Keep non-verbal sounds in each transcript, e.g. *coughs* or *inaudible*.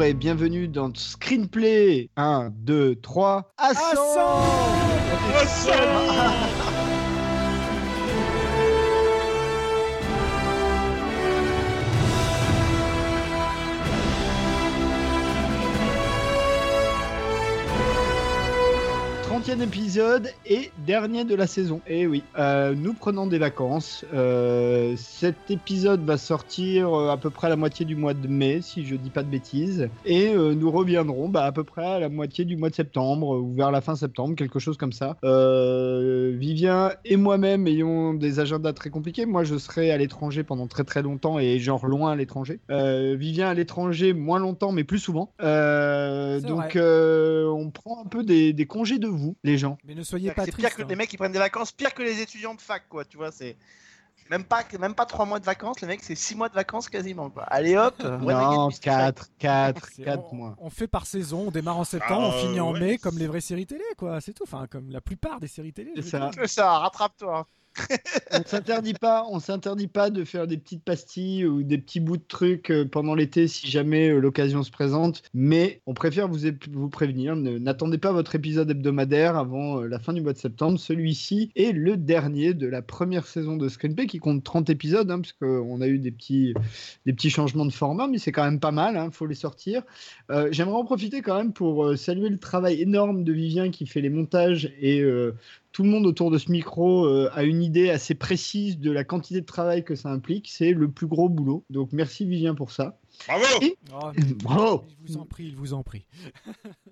Bonjour et bienvenue dans Screenplay 1, 2, 3, Ascend Trentième épisode et dernier de la saison. Et oui, euh, nous prenons des vacances. Euh, cet épisode va sortir euh, à peu près à la moitié du mois de mai, si je dis pas de bêtises. Et euh, nous reviendrons bah, à peu près à la moitié du mois de septembre, ou vers la fin septembre, quelque chose comme ça. Euh, Vivien et moi-même ayons des agendas très compliqués. Moi, je serai à l'étranger pendant très très longtemps et genre loin à l'étranger. Euh, Vivien à l'étranger moins longtemps, mais plus souvent. Euh, donc, euh, on prend un peu des, des congés de vous, les gens. Mais ne soyez C'est pas pire tristes. que hein. les mecs qui prennent des vacances, pire que les étudiants de fac, quoi. Tu vois, c'est même pas même pas trois mois de vacances. Les mecs, c'est six mois de vacances quasiment. Quoi. Allez hop. *laughs* non, again, 4, 4, C'est- 4 on, mois. on fait par saison, on démarre en septembre, on Ah, finit en mai, comme les vraies séries télé, quoi. C'est tout. Enfin, comme la plupart des séries télé. C'est ça. dire. C'est ça, rattrape-toi. *laughs* on s'interdit pas, on s'interdit pas de faire des petites pastilles ou des petits bouts de trucs euh, pendant l'été si jamais euh, l'occasion se présente. Mais on préfère vous, vous prévenir, n'attendez pas votre épisode hebdomadaire avant euh, la fin du mois de septembre. Celui-ci est le dernier de la première saison de Screenplay qui compte 30 épisodes, hein, parce qu'on a eu des petits, des petits changements de format, mais c'est quand même pas mal, il faut les sortir. J'aimerais en profiter quand même pour saluer le travail énorme de Vivien qui fait les montages et tout le monde autour de ce micro euh, a une idée assez précise de la quantité de travail que ça implique. C'est le plus gros boulot. Donc merci Vivien pour ça. Bravo Et- Oh, *laughs* Bravo il vous en prie, il vous en prie. *laughs*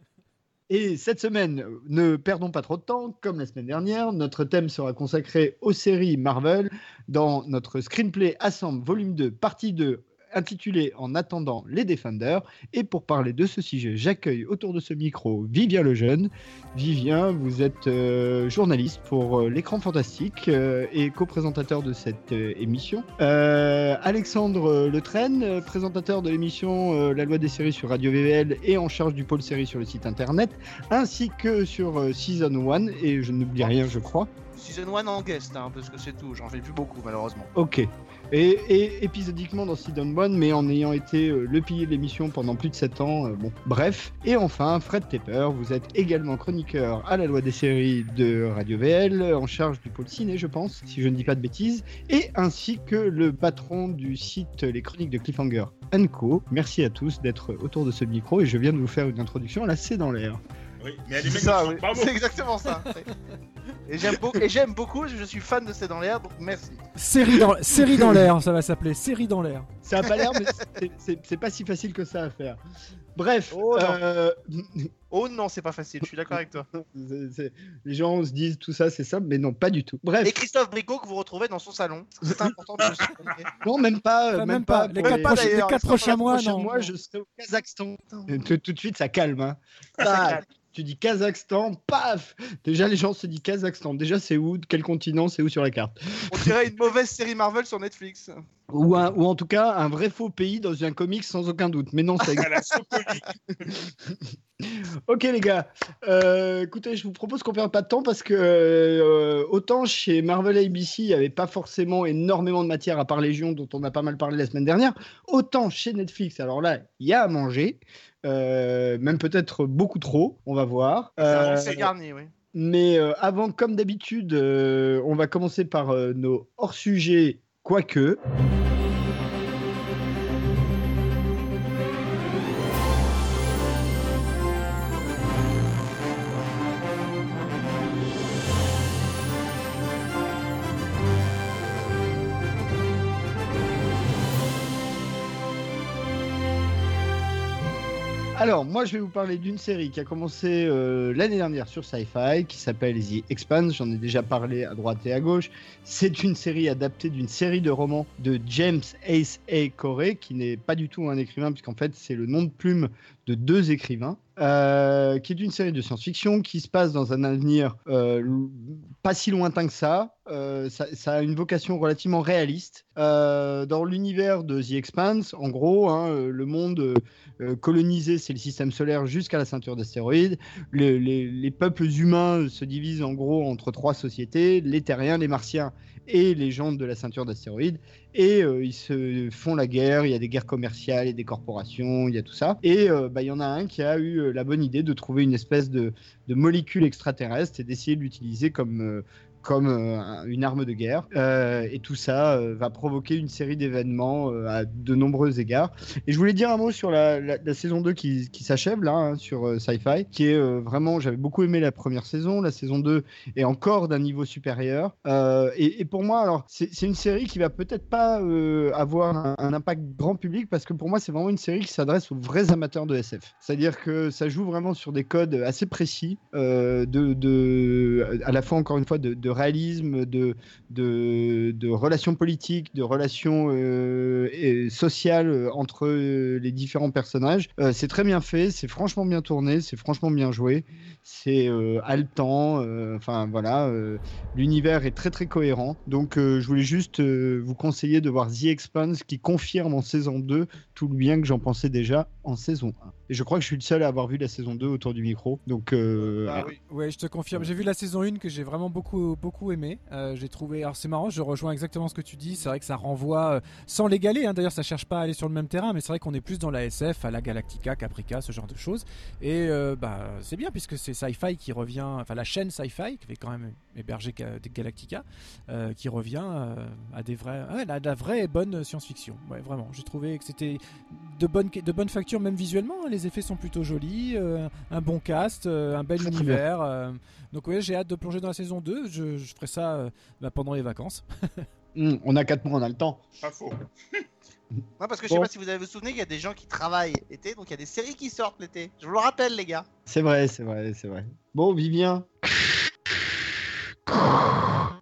Et cette semaine, ne perdons pas trop de temps. Comme la semaine dernière, notre thème sera consacré aux séries Marvel dans notre screenplay Assemble volume 2, partie 2, intitulé En attendant les Defenders. Et pour parler de ce sujet, j'accueille autour de ce micro Vivien Lejeune. Vivien, vous êtes euh, journaliste pour euh, l'écran fantastique euh, et co-présentateur de cette émission. Alexandre Letraine, présentateur de l'émission La loi des séries sur Radio VVL et en charge du pôle séries sur le site internet, ainsi que sur Season 1, et je n'oublie rien, je crois. Season 1 en guest, hein, parce que c'est tout. J'en fais plus beaucoup, malheureusement. Ok. Et, et épisodiquement dans Season 1, mais en ayant été euh, le pilier de l'émission pendant plus de 7 ans. euh, bon, bref. Et enfin, Fred Tepper, vous êtes également chroniqueur à la loi des séries de Radio VL, en charge du pôle ciné, je pense, si je ne dis pas de bêtises, et ainsi que le patron du site Les Chroniques de Cliffhanger Co. Merci à tous d'être autour de ce micro et je viens de vous faire une introduction à la C dans l'air. Oui, mais C'est ça, oui. pas bons. C'est exactement ça. *laughs* Et j'aime beaucoup, et j'aime beaucoup, je suis fan de C'est dans l'air, donc merci. Série dans, série dans l'air, ça va s'appeler. Série dans l'air. Ça a pas l'air, mais c'est- c'est- c'est pas si facile que ça à faire. Bref, Oh non. euh, Oh non, c'est pas facile, je suis d'accord avec toi. *laughs* c'est- c'est- les gens se disent tout ça, c'est simple, mais non, pas du tout. Bref, Et Christophe Bricot que vous retrouvez dans son salon. C'est important de le souligner. *laughs* non, même pas, euh, Enfin, même, même pas. pas. Les pour quatre les d'ailleurs, quatre ça prochains mois, non. mois, je serai au Kazakhstan. *laughs* Tout, tout de suite, ça calme. Hein. Ça calme. tu dis Kazakhstan, paf Déjà, les gens se disent Kazakhstan. Déjà, c'est où Quel continent C'est où sur la carte On dirait une mauvaise série Marvel sur Netflix. ou, un- ou en tout cas, un vrai faux pays dans un comics sans aucun doute. Mais non, ça *laughs* existe. Socolie. *laughs* Ok les gars, Euh, écoutez, je vous propose qu'on perde pas de temps parce que euh, autant chez Marvel ABC, il n'y avait pas forcément énormément de matière à part Légion dont on a pas mal parlé la semaine dernière, autant chez Netflix, alors là, il y a à manger, euh, même peut-être beaucoup trop, on va voir. Euh, c'est garni, oui. Mais euh, avant, comme d'habitude, euh, on va commencer par euh, nos hors-sujets, quoique. Alors, moi, je vais vous parler d'une série qui a commencé euh, l'année dernière sur Sci-Fi, qui s'appelle The Expanse. J'en ai déjà parlé à droite et à gauche. C'est une série adaptée d'une série de romans de James Ace A. Corey, qui n'est pas du tout un écrivain, puisqu'en fait, c'est le nom de plume de deux écrivains, euh, qui est une série de science-fiction qui se passe dans un avenir euh, pas si lointain que ça. Euh, ça, ça a une vocation relativement réaliste. Dans l'univers de The Expanse, en gros, hein, le monde colonisé, c'est le système solaire jusqu'à la ceinture d'astéroïdes. Le- les, les peuples humains se divisent en gros entre trois sociétés les terriens, les martiens et les gens de la ceinture d'astéroïdes. Et euh, ils se font la guerre. Il y a des guerres commerciales, il y a des corporations, il y a tout ça. Et euh, bah, il y en a un qui a eu euh, la bonne idée de trouver une espèce de, molécule extraterrestre et d'essayer de l'utiliser comme, comme euh, un- une arme de guerre. Euh, et tout ça euh, va provoquer une série d'événements à de nombreux égards. Et je voulais dire un mot sur la, saison 2 qui, qui s'achève là, hein, sur Sci-Fi, qui est vraiment, j'avais beaucoup aimé la première saison. La saison 2 est encore d'un niveau supérieur. Et, pour moi, alors, c'est une série qui va peut-être pas avoir un, impact grand public parce que pour moi, c'est vraiment une série qui s'adresse aux vrais amateurs de SF. C'est-à-dire que ça joue vraiment sur des codes assez précis, de, de, à la fois, encore une fois, de réalisme, de, de, de relations politiques, de relations euh, sociales euh, entre euh, les différents personnages. C'est très bien fait, c'est franchement bien tourné, c'est franchement bien joué, c'est haletant, enfin voilà, l'univers est très très cohérent. Donc je voulais juste vous conseiller de voir The Expanse qui confirme en saison 2 tout le bien que j'en pensais déjà en saison 1. Et je crois que je suis le seul à avoir vu la saison 2 autour du micro. Donc euh, Ah oui. Ouais, je te confirme. J'ai vu la saison 1 que j'ai vraiment beaucoup, beaucoup aimé. Euh, j'ai trouvé. Alors, c'est marrant, je rejoins exactement ce que tu dis. C'est vrai que ça renvoie, euh, sans l'égaler, hein, d'ailleurs, ça cherche pas à aller sur le même terrain, mais c'est vrai qu'on est plus dans la SF, à la Galactica, Caprica, ce genre de choses. Et euh, bah, c'est bien puisque c'est Sci-Fi qui revient, enfin, la chaîne Sci-Fi, qui fait quand même des Galactica, euh, qui revient euh, à des vrais, ouais, à de la vraie et bonne science-fiction. Ouais, vraiment. J'ai trouvé que c'était de bonne, de bonne facture, même visuellement. hein. Les effets sont plutôt jolis, euh, un bon cast, euh, un bel Très, très univers. euh, donc ouais, j'ai hâte de plonger dans la saison 2. Je, je ferai ça euh, bah, pendant les vacances. hum, *laughs* on a 4 mois, on a le temps. Pas faux. Non, parce que je sais pas si vous avez vous souvenez qu'il y a des gens qui travaillent l'été, donc il y a des séries qui sortent l'été. Je vous le rappelle, les gars. C'est vrai, c'est vrai, c'est vrai. Bon, Vivien,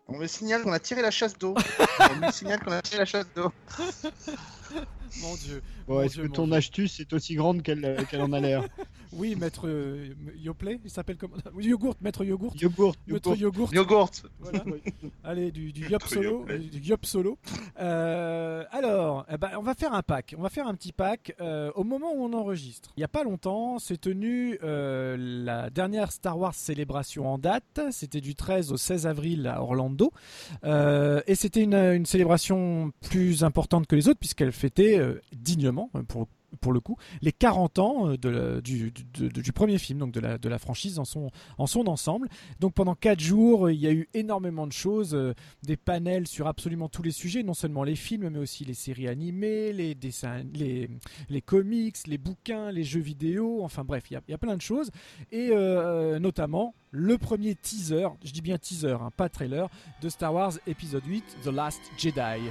On me signale qu'on a tiré la chasse d'eau. On me signale qu'on a tiré la chasse d'eau. *laughs* *laughs* Mon dieu. bon, est-ce que ton Dieu. astuce est aussi grande qu'elle euh, qu'elle en a l'air? *laughs* Oui, maître euh, Yoplait, il s'appelle comment? Yogourt, maître Yogourt. Yogourt, Maître yogourt. Yogourt. Voilà. *laughs* Allez, du, du yop solo. Du yop solo. Euh, alors, eh ben, on va faire un pack. On va faire un petit pack euh, au moment où on enregistre. Il n'y a pas longtemps, s'est tenue euh, la dernière Star Wars célébration en date. C'était du 13 au 16 avril à Orlando. Euh, et c'était une, une célébration plus importante que les autres puisqu'elle fêtait euh, dignement, euh, pour pour le coup, les 40 ans euh, du, premier film, donc de la, de la franchise en son, en ensemble. Donc pendant 4 jours, il y a eu énormément de choses, des panels sur absolument tous les sujets, non seulement les films, mais aussi les séries animées, les dessins, les, les comics, les bouquins, les jeux vidéo, enfin bref, il y a, il y a plein de choses. Et notamment le premier teaser, je dis bien teaser, hein, pas trailer, de Star Wars épisode 8, The Last Jedi.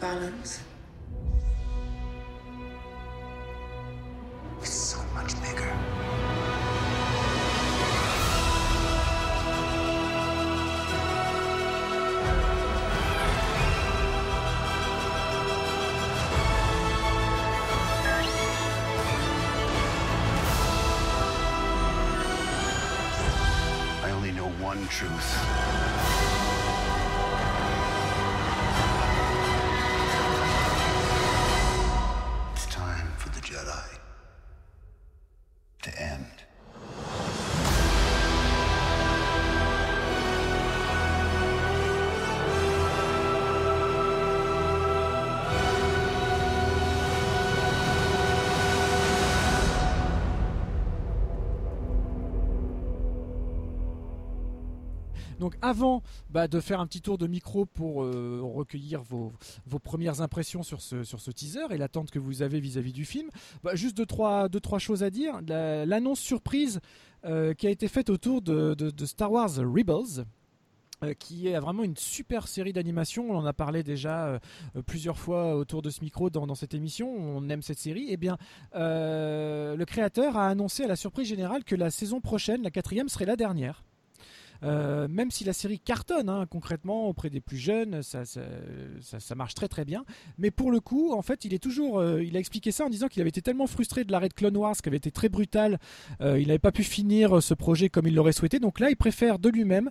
balance. It's so much bigger. I only know one truth. Donc avant bah, de faire un petit tour de micro pour euh, recueillir vos, premières impressions sur ce, teaser et l'attente que vous avez vis-à-vis du film, bah, juste deux trois, trois choses à dire. La- L'annonce surprise euh, qui a été faite autour de, Star Wars Rebels. euh, qui est vraiment une super série d'animation. On en a parlé déjà plusieurs fois autour de ce micro dans, cette émission. On aime cette série. Eh bien, le créateur a annoncé à la surprise générale que la saison prochaine, la quatrième, serait la dernière. Euh, même si la série cartonne hein, concrètement auprès des plus jeunes, ça, marche très très bien. Mais pour le coup, en fait, il est toujours, euh, il a expliqué ça en disant qu'il avait été tellement frustré de l'arrêt de Clone Wars, qui avait été très brutal, euh, il n'avait pas pu finir ce projet comme il l'aurait souhaité. Donc là, il préfère de lui-même,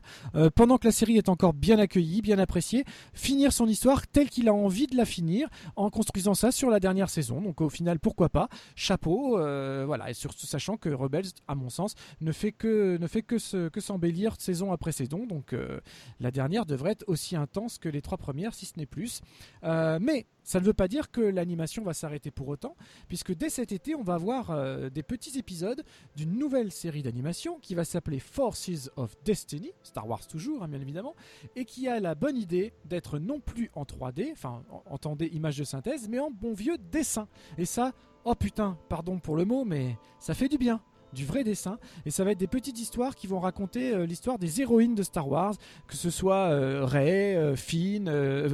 pendant que la série est encore bien accueillie, bien appréciée, finir son histoire telle qu'il a envie de la finir, en construisant ça sur la dernière saison. Donc au final, pourquoi pas? Chapeau, voilà. Et surtout sachant que Rebels, à mon sens, ne fait que ne fait que s'embellir saison après saison. Donc euh, la dernière devrait être aussi intense que les trois premières, si ce n'est plus. Euh, mais ça ne veut pas dire que l'animation va s'arrêter pour autant, puisque dès cet été, on va avoir euh, des petits épisodes d'une nouvelle série d'animation qui va s'appeler Forces of Destiny, Star Wars toujours, hein, bien évidemment, et qui a la bonne idée d'être non plus en 3D, enfin, en- entendez image de synthèse, mais en bon vieux dessin. Et ça, oh putain, pardon pour le mot, mais ça fait du bien du vrai dessin. Et ça va être des petites histoires qui vont raconter euh, l'histoire des héroïnes de Star Wars que ce soit euh, Rey, euh, Finn,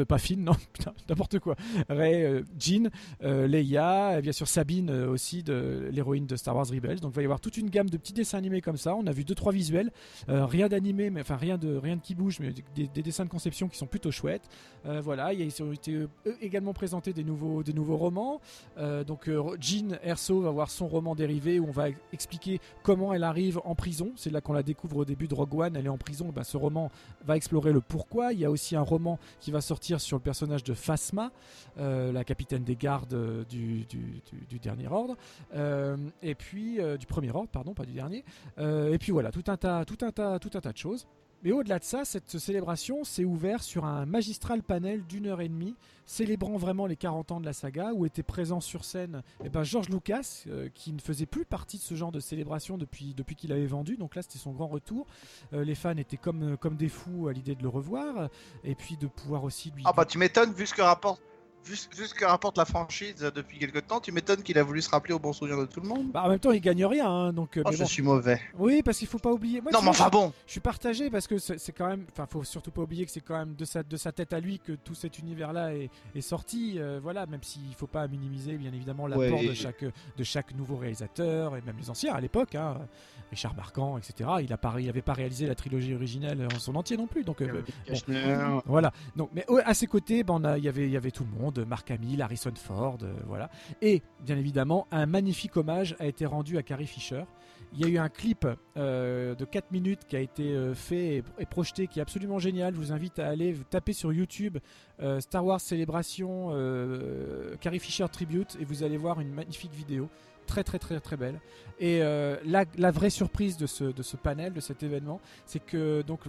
pas Finn non *laughs* putain n'importe quoi. Rey, Jean, Leia bien sûr Sabine aussi de l'héroïne de Star Wars Rebels. Donc il va y avoir toute une gamme de petits dessins animés comme ça. On a vu deux trois visuels. Rien d'animé mais enfin rien de rien de qui bouge mais des, des dessins de conception qui sont plutôt chouettes. Voilà il y a été également présentés des nouveaux des nouveaux romans. Donc Jean Erso va avoir son roman dérivé où on va expliquer comment elle arrive en prison. C'est là qu'on la découvre au début de Rogue One. Elle est en prison. Ben, ce roman va explorer le pourquoi. Il y a aussi un roman qui va sortir sur le personnage de Phasma, euh, la capitaine des gardes euh, du, dernier ordre. Euh, et puis euh, du premier ordre, pardon, pas du dernier. Et puis voilà, tout un tout un tout un tas de choses. Mais au-delà de ça, cette célébration s'est ouverte sur un magistral panel d'une heure et demie, célébrant vraiment les 40 ans de la saga, où était présent sur scène eh ben, George Lucas, euh, qui ne faisait plus partie de ce genre de célébration depuis, qu'il avait vendu. Donc là, c'était son grand retour. Euh, les fans étaient comme, comme des fous à l'idée de le revoir, et puis de pouvoir aussi lui. Ah bah tu m'étonnes vu ce que rapporte vu, ce- que rapporte la franchise depuis quelque temps, tu m'étonnes qu'il a voulu se rappeler au bon souvenir de tout le monde. Bah, en même temps, il gagne rien, hein, donc. euh, Oh, mais je bon. suis mauvais. Oui, parce qu'il faut pas oublier. Moi, non mais enfin bon. Je suis partagé parce que c'est quand même. Enfin, faut surtout pas oublier que c'est quand même de sa, de sa tête à lui que tout cet univers-là est, est sorti. euh, voilà, même s'il faut pas minimiser, bien évidemment, l'apport Ouais. de, chaque, de chaque nouveau réalisateur et même les anciens à l'époque. Hein, Richard Marquand, etc. Il, a pas, il avait pas réalisé la trilogie originelle en son entier non plus. Donc, euh, voilà. Donc, mais à ses côtés, ben, on a- il y avait, il y avait tout le monde, Mark Hamill, Harrison Ford, euh, voilà. Et bien évidemment, un magnifique hommage a été rendu à Carrie Fisher. Il y a eu un clip euh, de 4 minutes qui a été euh, fait et, et projeté qui est absolument génial. Je vous invite à aller taper sur YouTube Star Wars Célébration Carrie Fisher Tribute et vous allez voir une magnifique vidéo. Très très très très belle. Et la, vraie surprise de ce, de ce panel, de cet événement, c'est que donc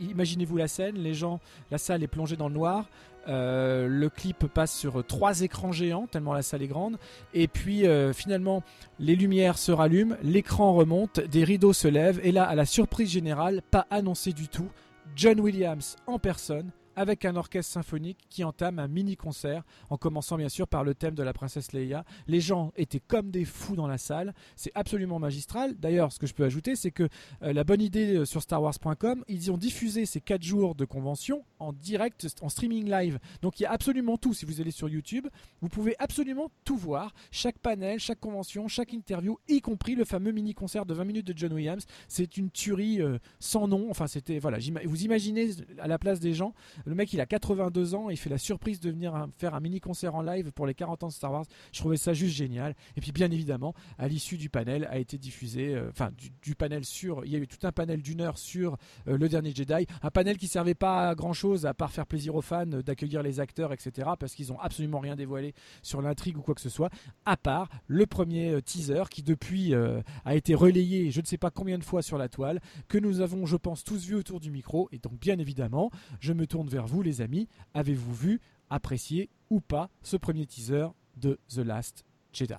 imaginez-vous la scène, les gens, la salle est plongée dans le noir. Euh, le clip passe sur trois écrans géants, tellement la salle est grande. Et puis euh, finalement, les lumières se rallument, l'écran remonte, des rideaux se lèvent. Et là, à la surprise générale, pas annoncé du tout, John Williams en personne avec un orchestre symphonique qui entame un mini concert en commençant bien sûr par le thème de la princesse Leia. Les gens étaient comme des fous dans la salle, c'est absolument magistral. D'ailleurs, ce que je peux ajouter, c'est que euh, la bonne idée euh, sur starwars.com, ils ont diffusé ces 4 jours de convention en direct, en streaming live. Donc il y a absolument tout. Si vous allez sur YouTube, vous pouvez absolument tout voir. Chaque panel, chaque convention, chaque interview, y compris le fameux mini concert de 20 minutes de John Williams. C'est une tuerie euh, sans nom. Enfin, c'était voilà. Vous imaginez à la place des gens, le mec il a 82 ans, il fait la surprise de venir faire un mini concert en live pour les 40 ans de Star Wars. Je trouvais ça juste génial. Et puis bien évidemment, à l'issue du panel a été diffusé, euh, enfin du, panel sur, il y a eu tout un panel d'une heure sur euh, le dernier Jedi, un panel qui servait pas à grand chose à part faire plaisir aux fans, euh, d'accueillir les acteurs, etc. Parce qu'ils ont absolument rien dévoilé sur l'intrigue ou quoi que ce soit, à part le premier teaser qui depuis a été relayé, je ne sais pas combien de fois sur la toile, que nous avons, je pense, tous vu autour du micro. Et donc bien évidemment, je me tourne vers vous, les amis. Avez-vous vu, apprécié ou pas ce premier teaser de The Last Jedi?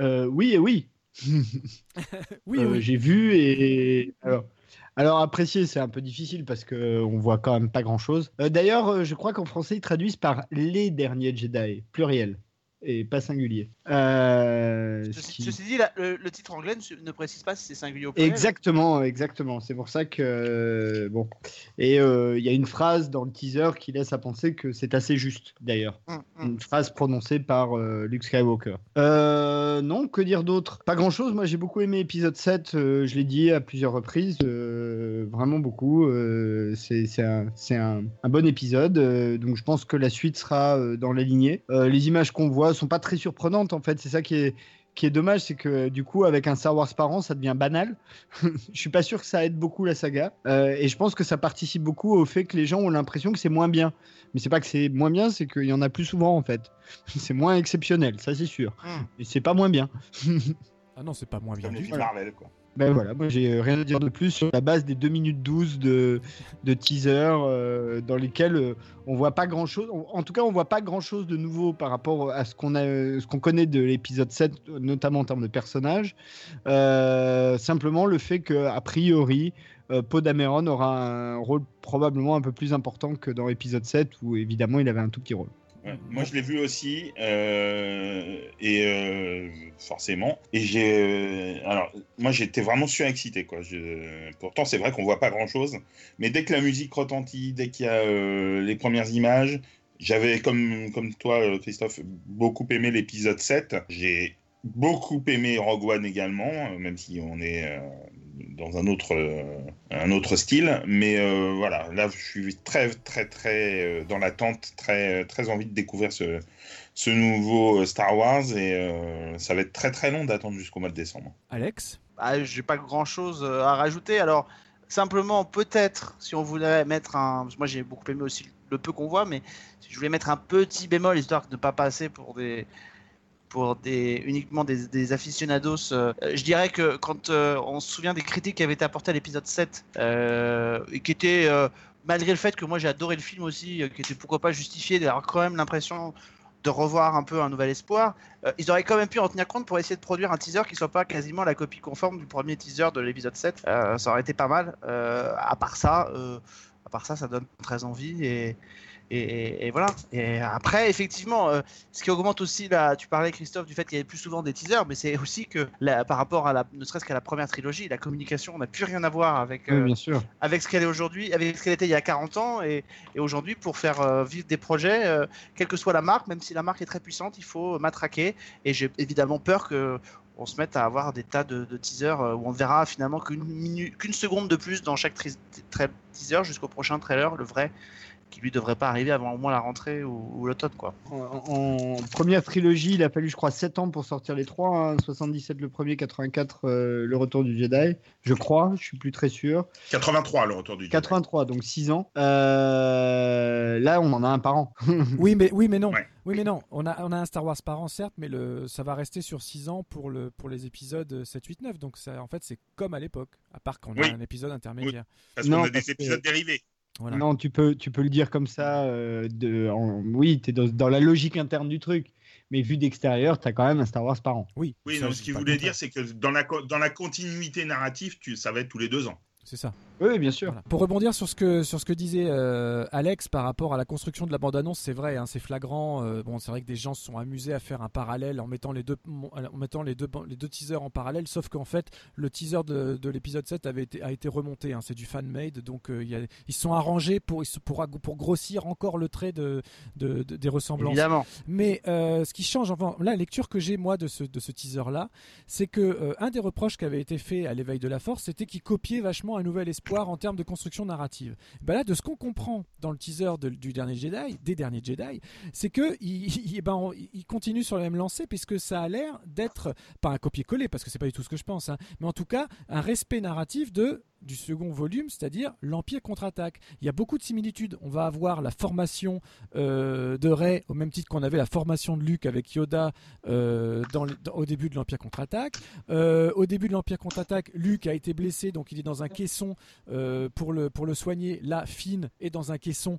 Euh, oui et oui. *laughs* Oui, Euh, oui. J'ai vu et alors Alors apprécier, c'est un peu difficile parce que on voit quand même pas grand-chose. Euh, D'ailleurs, je crois qu'en français ils traduisent par les derniers Jedi, pluriel et pas singulier. Euh, ce Ceci, qui- ceci dit, le, le titre anglais ne, ne précise pas si c'est singulier ou pluriel. Exactement, exactement. C'est pour ça que euh, bon. Et euh, il y a une phrase dans le teaser qui laisse à penser que c'est assez juste, d'ailleurs. Hum, hum. Une phrase prononcée par euh, Luke Skywalker. Non, que dire d'autre? Pas grand chose. Moi, j'ai beaucoup aimé épisode 7. euh, je l'ai dit à plusieurs reprises. vraiment beaucoup. c'est un, un, un bon épisode. donc, je pense que la suite sera dans la lignée. Les images qu'on voit sont pas très surprenantes, en fait. C'est ça qui est qui est dommage, c'est que du coup, avec un Star Wars par an, ça devient banal. *laughs* je suis pas sûr que ça aide beaucoup la saga. Euh, et je pense que ça participe beaucoup au fait que les gens ont l'impression que c'est moins bien. Mais c'est pas que c'est moins bien, c'est qu'il y en a plus souvent en fait. *laughs* c'est moins exceptionnel, ça c'est sûr. Hmm. Et c'est pas moins bien. *laughs* Ah non, c'est pas moins bien Comme du tout. Marvel, quoi. Ben voilà, moi j'ai euh, rien à dire de plus sur la base des 2 minutes 12 de, teaser euh, dans lesquels euh, on voit pas grand chose. En tout cas, on voit pas grand chose de nouveau par rapport à ce qu'on a, ce qu'on connaît de l'épisode 7, notamment en termes de personnages. Simplement le fait que, a priori, euh, Poe Dameron aura un rôle probablement un peu plus important que dans l'épisode 7 où évidemment il avait un tout petit rôle. Ouais. Moi, je l'ai vu aussi, euh, et euh, forcément. Et j'ai, euh, alors, moi, j'étais vraiment surexcité, quoi. Je... Pourtant, c'est vrai qu'on voit pas grand-chose, mais dès que la musique retentit, dès qu'il y a les premières images, j'avais comme comme toi, Christophe, beaucoup aimé l'épisode 7. J'ai beaucoup aimé Rogue One également, même si on est dans un autre, euh, un autre style. Mais euh, voilà, là, je suis très, très, très euh, dans l'attente, très, très envie de découvrir ce, ce nouveau Star Wars. Et euh, ça va être très, très long d'attendre jusqu'au mois de décembre. Alex? Ah, j'ai pas grand chose à rajouter. Alors, simplement, peut-être, si on voulait mettre un. Moi, j'ai beaucoup aimé aussi le peu qu'on voit, mais si je voulais mettre un petit bémol, histoire de ne pas passer pour des. Pour uniquement des, des aficionados, euh, je dirais que quand euh, on se souvient des critiques qui avaient été apportées à l'épisode 7, euh, et qui étaient, malgré le fait que moi j'ai adoré le film aussi, qui était pourquoi pas justifié, d'avoir quand même l'impression de revoir un peu un nouvel espoir, ils auraient quand même pu en tenir compte pour essayer de produire un teaser qui soit pas quasiment la copie conforme du premier teaser de l'épisode 7. Euh, ça aurait été pas mal. Euh, à part ça, à part ça, ça donne très envie et et, et- et voilà. Et après, effectivement, euh, ce qui augmente aussi, là, tu parlais Christophe du fait qu'il y avait plus souvent des teasers, mais c'est aussi que par rapport à la, ne serait-ce qu'à la première trilogie, la communication n'a plus rien à voir avec Oui, euh, bien sûr. avec ce qu'elle est aujourd'hui, avec ce qu'elle était il y a 40 ans et, et aujourd'hui pour faire euh, vivre des projets, quelle que soit la marque, même si la marque est très puissante, il faut matraquer. Et j'ai évidemment peur que on se mette à avoir des tas de, de teasers où on ne verra finalement qu'une minute, qu'une seconde de plus dans chaque teaser jusqu'au prochain trailer, le vrai, qui lui devrait pas arriver avant au moins la rentrée ou, ou l'automne quoi. En, en première trilogie, il a fallu, je crois, 7 ans pour sortir les trois. hein. 77 le premier, 84 euh, le retour du Jedi. Je crois, je suis plus très sûr. 83, le retour du Jedi. 83, donc 6 ans. Euh, là, on en a un par an. *laughs* Oui, mais oui, mais non. Ouais. Oui, mais non. On a, on a un Star Wars par an, certes, mais le, ça va rester sur 6 ans pour, le, pour les épisodes 7, 8, 9. Donc, ça, en fait, c'est comme à l'époque, à part quand on Oui. a un épisode intermédiaire. Parce Non, qu'on a parce des que- épisodes dérivés. Voilà. Non, tu peux, tu peux le dire comme ça. euh, de, en- oui, tu es dans, dans la logique interne du truc. Mais vu d'extérieur, tu as quand même un Star Wars par an. Oui, Oui, ça, non, ce qu'il voulait dire, c'est que dans la, dans la continuité narrative, tu, ça va être tous les deux ans. C'est ça. Oui, bien sûr. Voilà. Pour rebondir sur ce que sur ce que disait euh, Alex par rapport à la construction de la bande-annonce, c'est vrai, hein, c'est flagrant. euh, bon, c'est vrai que des gens se sont amusés à faire un parallèle en mettant les deux en mettant les deux les deux teasers en parallèle, sauf qu'en fait le teaser de, de l'épisode 7 avait été a été remonté. hein, c'est du fan made, donc euh, y a- ils se sont arrangés pour pour pour grossir encore le trait de, de- de- des ressemblances. Évidemment. Mais euh, ce qui change, enfin, la lecture que j'ai moi de ce, de ce teaser-là, c'est que euh, un des reproches qui avait été fait à l'éveil de la force, c'était qu'il copiait vachement un nouvel en termes de construction narrative. Ben là, de ce qu'on comprend dans le teaser du dernier Jedi, des derniers Jedi, c'est que *laughs* il, ben, continue sur la même lancée puisque ça a l'air d'être pas un copier-coller parce que c'est pas du tout ce que je pense, hein, mais en tout cas un respect narratif de du second volume, c'est-à-dire l'Empire contre-attaque. Il y a beaucoup de similitudes. On va avoir la formation euh, de Rey au même titre qu'on avait la formation de Luke avec Yoda euh, au début de l'Empire contre-attaque. Euh, au début de l'Empire contre-attaque, Luke a été blessé, donc il est dans un caisson pour, le, pour le soigner. Là, Finn est dans un caisson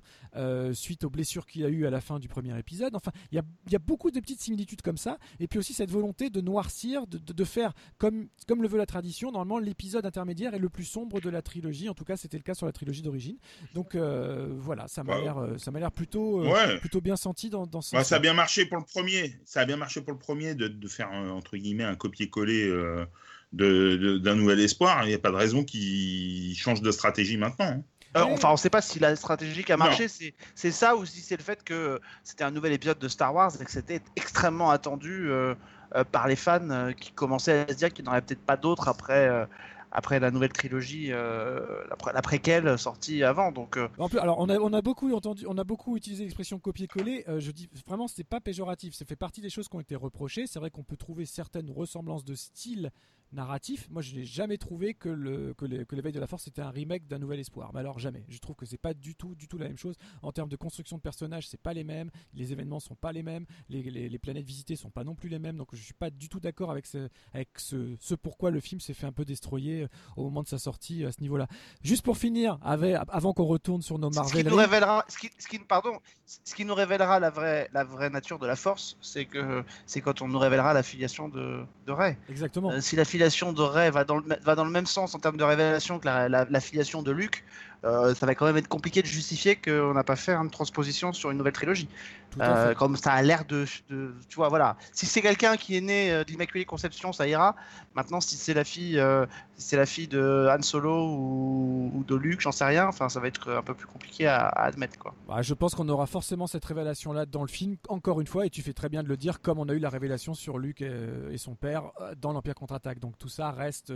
suite aux blessures qu'il a eues à la fin du premier épisode. Enfin, il y a, il y a beaucoup de petites similitudes comme ça. Et puis aussi cette volonté de noircir, de, de- de faire comme, comme le veut la tradition. Normalement, l'épisode intermédiaire est le plus sombre membres de la trilogie. En tout cas, c'était le cas sur la trilogie d'origine. Donc euh, voilà, ça m'a Ouais. l'air, euh, ça m'a l'air plutôt, euh, Ouais. plutôt bien senti dans, dans ce Bah, sens. ça a bien marché pour le premier. Ça a bien marché pour le premier de, de faire euh, entre guillemets un copier-coller euh, de- d'un nouvel espoir. Il n'y a pas de raison qu'il change de stratégie maintenant. hein. Euh, enfin, on sait pas si la stratégie qui a marché, c'est c'est ça ou si c'est le fait que c'était un nouvel épisode de Star Wars et que c'était extrêmement attendu euh, euh, par les fans euh, qui commençaient à se dire qu'il n'y en aurait peut-être pas d'autres après, euh, après la nouvelle trilogie, euh, la, la préquelle sortie avant. Donc, euh, alors on a, on a beaucoup entendu, on a beaucoup utilisé l'expression copier-coller. Euh, je dis vraiment, c'est pas péjoratif. Ça fait partie des choses qui ont été reprochées. C'est vrai qu'on peut trouver certaines ressemblances de style narratif. Moi, je n'ai jamais trouvé que le que l'éveil de la force était un remake d'un Nouvel Espoir. Mais alors jamais. Je trouve que c'est pas du tout, du tout la même chose en termes de construction de personnages. C'est pas les mêmes. Les événements sont pas les mêmes. Les, les- les planètes visitées sont pas non plus les mêmes. Donc je suis pas du tout d'accord avec ce, avec ce, ce pourquoi le film s'est fait un peu destroyer euh, au moment de sa sortie à ce niveau-là. Juste pour finir, avec- avant qu'on retourne sur nos ce qui Marvel. nous révélera, ce qui, ce qui- pardon, ce qui nous révélera la vraie, la vraie nature de la Force, c'est que c'est quand on nous révélera la filiation de, de Rey. Exactement. Euh, si la filiation de Rey va dans, le, va dans le même sens en termes de révélation que la, filiation de Luke, euh, ça va quand même être compliqué de justifier qu'on n'a pas fait une transposition sur une nouvelle trilogie. Euh, comme ça a l'air de, de- Tu vois, voilà. Si c'est quelqu'un qui est né euh, de l'Immaculée Conception, ça ira. Maintenant, si c'est la fille, euh, si c'est la fille de Han Solo ou, ou de Luke, j'en sais rien. Enfin, ça va être un peu plus compliqué à, à admettre, quoi. Bah, je pense qu'on aura forcément cette révélation-là dans le film, encore une fois, et tu fais très bien de le dire, comme on a eu la révélation sur Luke et, et son père dans l'Empire contre-attaque. Donc tout ça reste,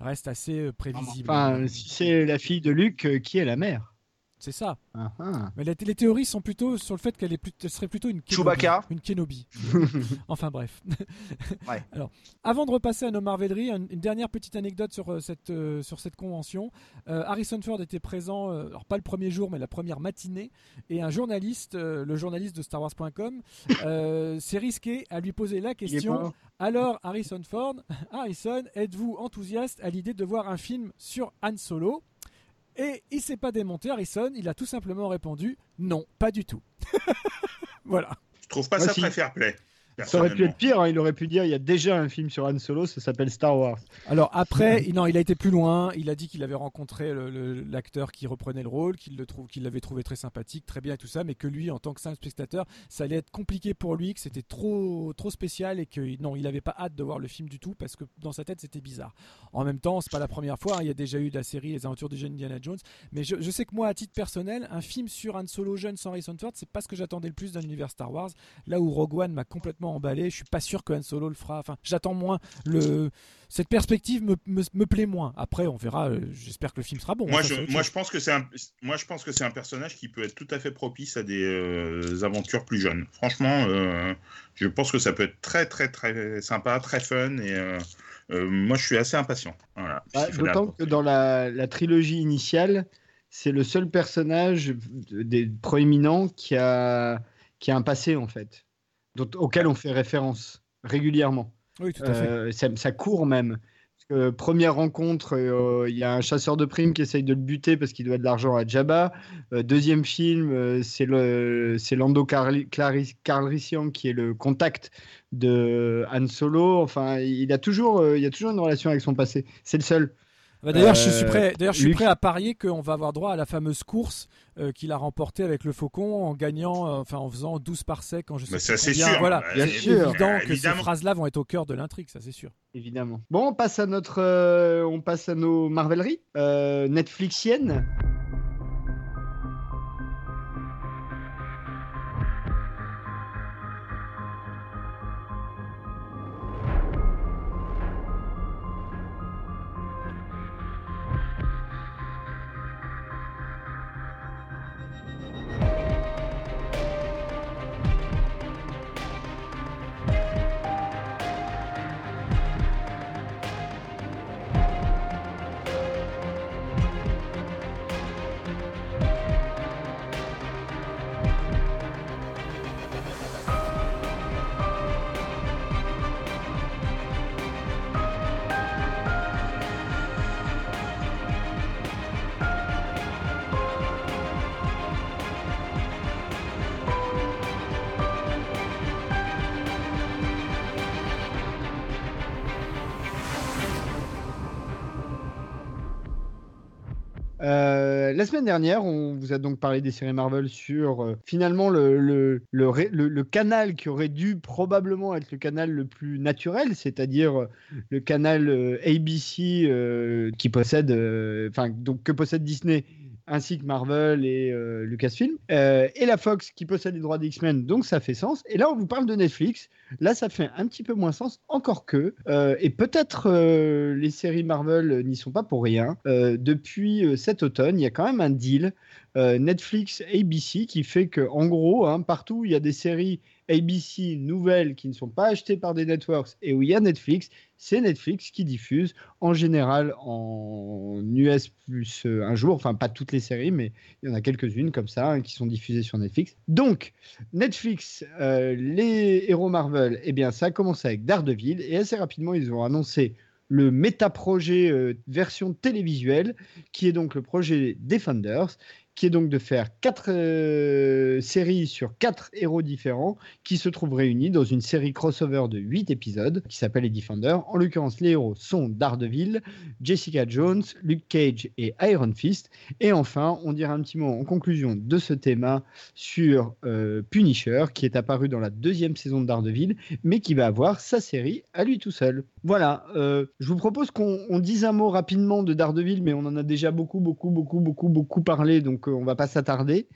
reste assez prévisible. Enfin, si c'est la fille de Luke, euh, qui est la mère C'est ça. Ah, ah. Mais la- les théories sont plutôt sur le fait qu'elle serait plutôt une Kenobi. Chewbacca. Une Kenobi. *laughs* enfin bref. *laughs* Ouais. Alors, avant de repasser à nos Marveleries, un- une dernière petite anecdote sur euh, cette, euh, sur cette convention. Euh, Harrison Ford était présent, euh, alors pas le premier jour, mais la première matinée, et un journaliste, euh, le journaliste de StarWars.com, *laughs* euh, s'est risqué à lui poser la question. Alors, Harrison Ford, Harrison, êtes-vous enthousiaste à l'idée de voir un film sur Han Solo? Et il s'est pas démonté, Harrison, il a tout simplement répondu non, pas du tout. *laughs* voilà. Je trouve pas ça si. très fair play. Ça aurait pu être pire, hein, il aurait pu dire il y a déjà un film sur Han Solo, ça s'appelle Star Wars. Alors après, il- non, il a été plus loin. Il a dit qu'il avait rencontré l'acteur qui reprenait le rôle, qu'il le trouve, qu'il l'avait trouvé très sympathique, très bien et tout ça, mais que lui, en tant que simple spectateur, ça allait être compliqué pour lui, que c'était trop, trop spécial et que non, il n'avait pas hâte de voir le film du tout parce que dans sa tête c'était bizarre. En même temps, c'est pas la première fois. hein, il y a déjà eu de la série Les Aventures du jeune Indiana Jones, mais je, je sais que moi, à titre personnel, un film sur Han Solo jeune sans Harrison Ford, c'est pas ce que j'attendais le plus d'un univers Star Wars. Là où Rogue One m'a complètement emballé, je suis pas sûr que Han Solo le fera. Enfin, j'attends moins le cette perspective me, me, me plaît moins. Après, on verra. euh, J'espère que le film sera bon. Moi, Ça, je, moi, je pense que c'est un, moi, je pense que c'est un personnage qui peut être tout à fait propice à des euh, aventures plus jeunes. Franchement, euh, je pense que ça peut être très, très, très sympa, très fun. Et euh, euh, moi, je suis assez impatient. Voilà. Bah, D'autant que dans la, la trilogie initiale, c'est le seul personnage des proéminents qui a, qui a un passé, en fait, dont- auquel on fait référence régulièrement. Oui, tout à fait. Euh, ça, ça court même. Que, première rencontre, euh, il y a un chasseur de primes qui essaye de le buter parce qu'il doit de l'argent à Jabba. Euh, deuxième film, euh, c'est Lando Calrissian qui est le contact de Han Solo. Enfin, il a toujours euh, il y a toujours une relation avec son passé. C'est le seul. Bah, d'ailleurs, je suis euh, prêt. D'ailleurs, je suis Luke- prêt à parier qu'on va avoir droit à la fameuse course euh, qu'il a remportée avec le Faucon en gagnant, euh, enfin en faisant 12 parsecs, en je sais Mais ça, c'est sûr. Voilà, Bah, Bien sûr. évident que ces phrases-là vont être au cœur de l'intrigue, ça c'est sûr. Évidemment. Bon, on passe à notre, euh, on passe à nos Marveleries euh, Netflixiennes. La semaine dernière, on vous a donc parlé des séries Marvel sur euh, finalement le, canal qui aurait dû probablement être le canal le plus naturel, c'est-à-dire euh, le canal euh, ABC qui possède, enfin donc que possède Disney ainsi que Marvel et euh, Lucasfilm, euh, et la Fox qui possède les droits des X-Men, donc ça fait sens. Et là, on vous parle de Netflix. Là, ça fait un petit peu moins sens, encore que. Euh, et peut-être les séries Marvel n'y sont pas pour rien. Depuis cet automne, il y a quand même un deal euh, Netflix ABC qui fait que, en gros, hein, partout il y a des séries ABC nouvelles qui ne sont pas achetées par des networks et où il y a Netflix, c'est Netflix qui diffuse en général en US plus euh, un jour, enfin pas toutes les séries, mais il y en a quelques-unes comme ça hein, qui sont diffusées sur Netflix. Donc, Netflix, euh, les héros Marvel, eh bien ça a commencé avec Daredevil et assez rapidement ils ont annoncé le méta-projet version télévisuelle qui est donc le projet Defenders qui est donc de faire quatre euh, séries sur quatre héros différents qui se trouvent réunis dans une série crossover de huit épisodes qui s'appelle les Defenders. En l'occurrence, les héros sont Daredevil, Jessica Jones, Luke Cage et Iron Fist. Et enfin, on dira un petit mot en conclusion de ce thème sur euh, Punisher qui est apparu dans la deuxième saison de Daredevil mais qui va avoir sa série à lui tout seul. Voilà, euh, je vous propose qu'on on dise un mot rapidement de Daredevil, mais on en a déjà beaucoup, beaucoup, beaucoup, beaucoup, beaucoup parlé, donc on va pas s'attarder.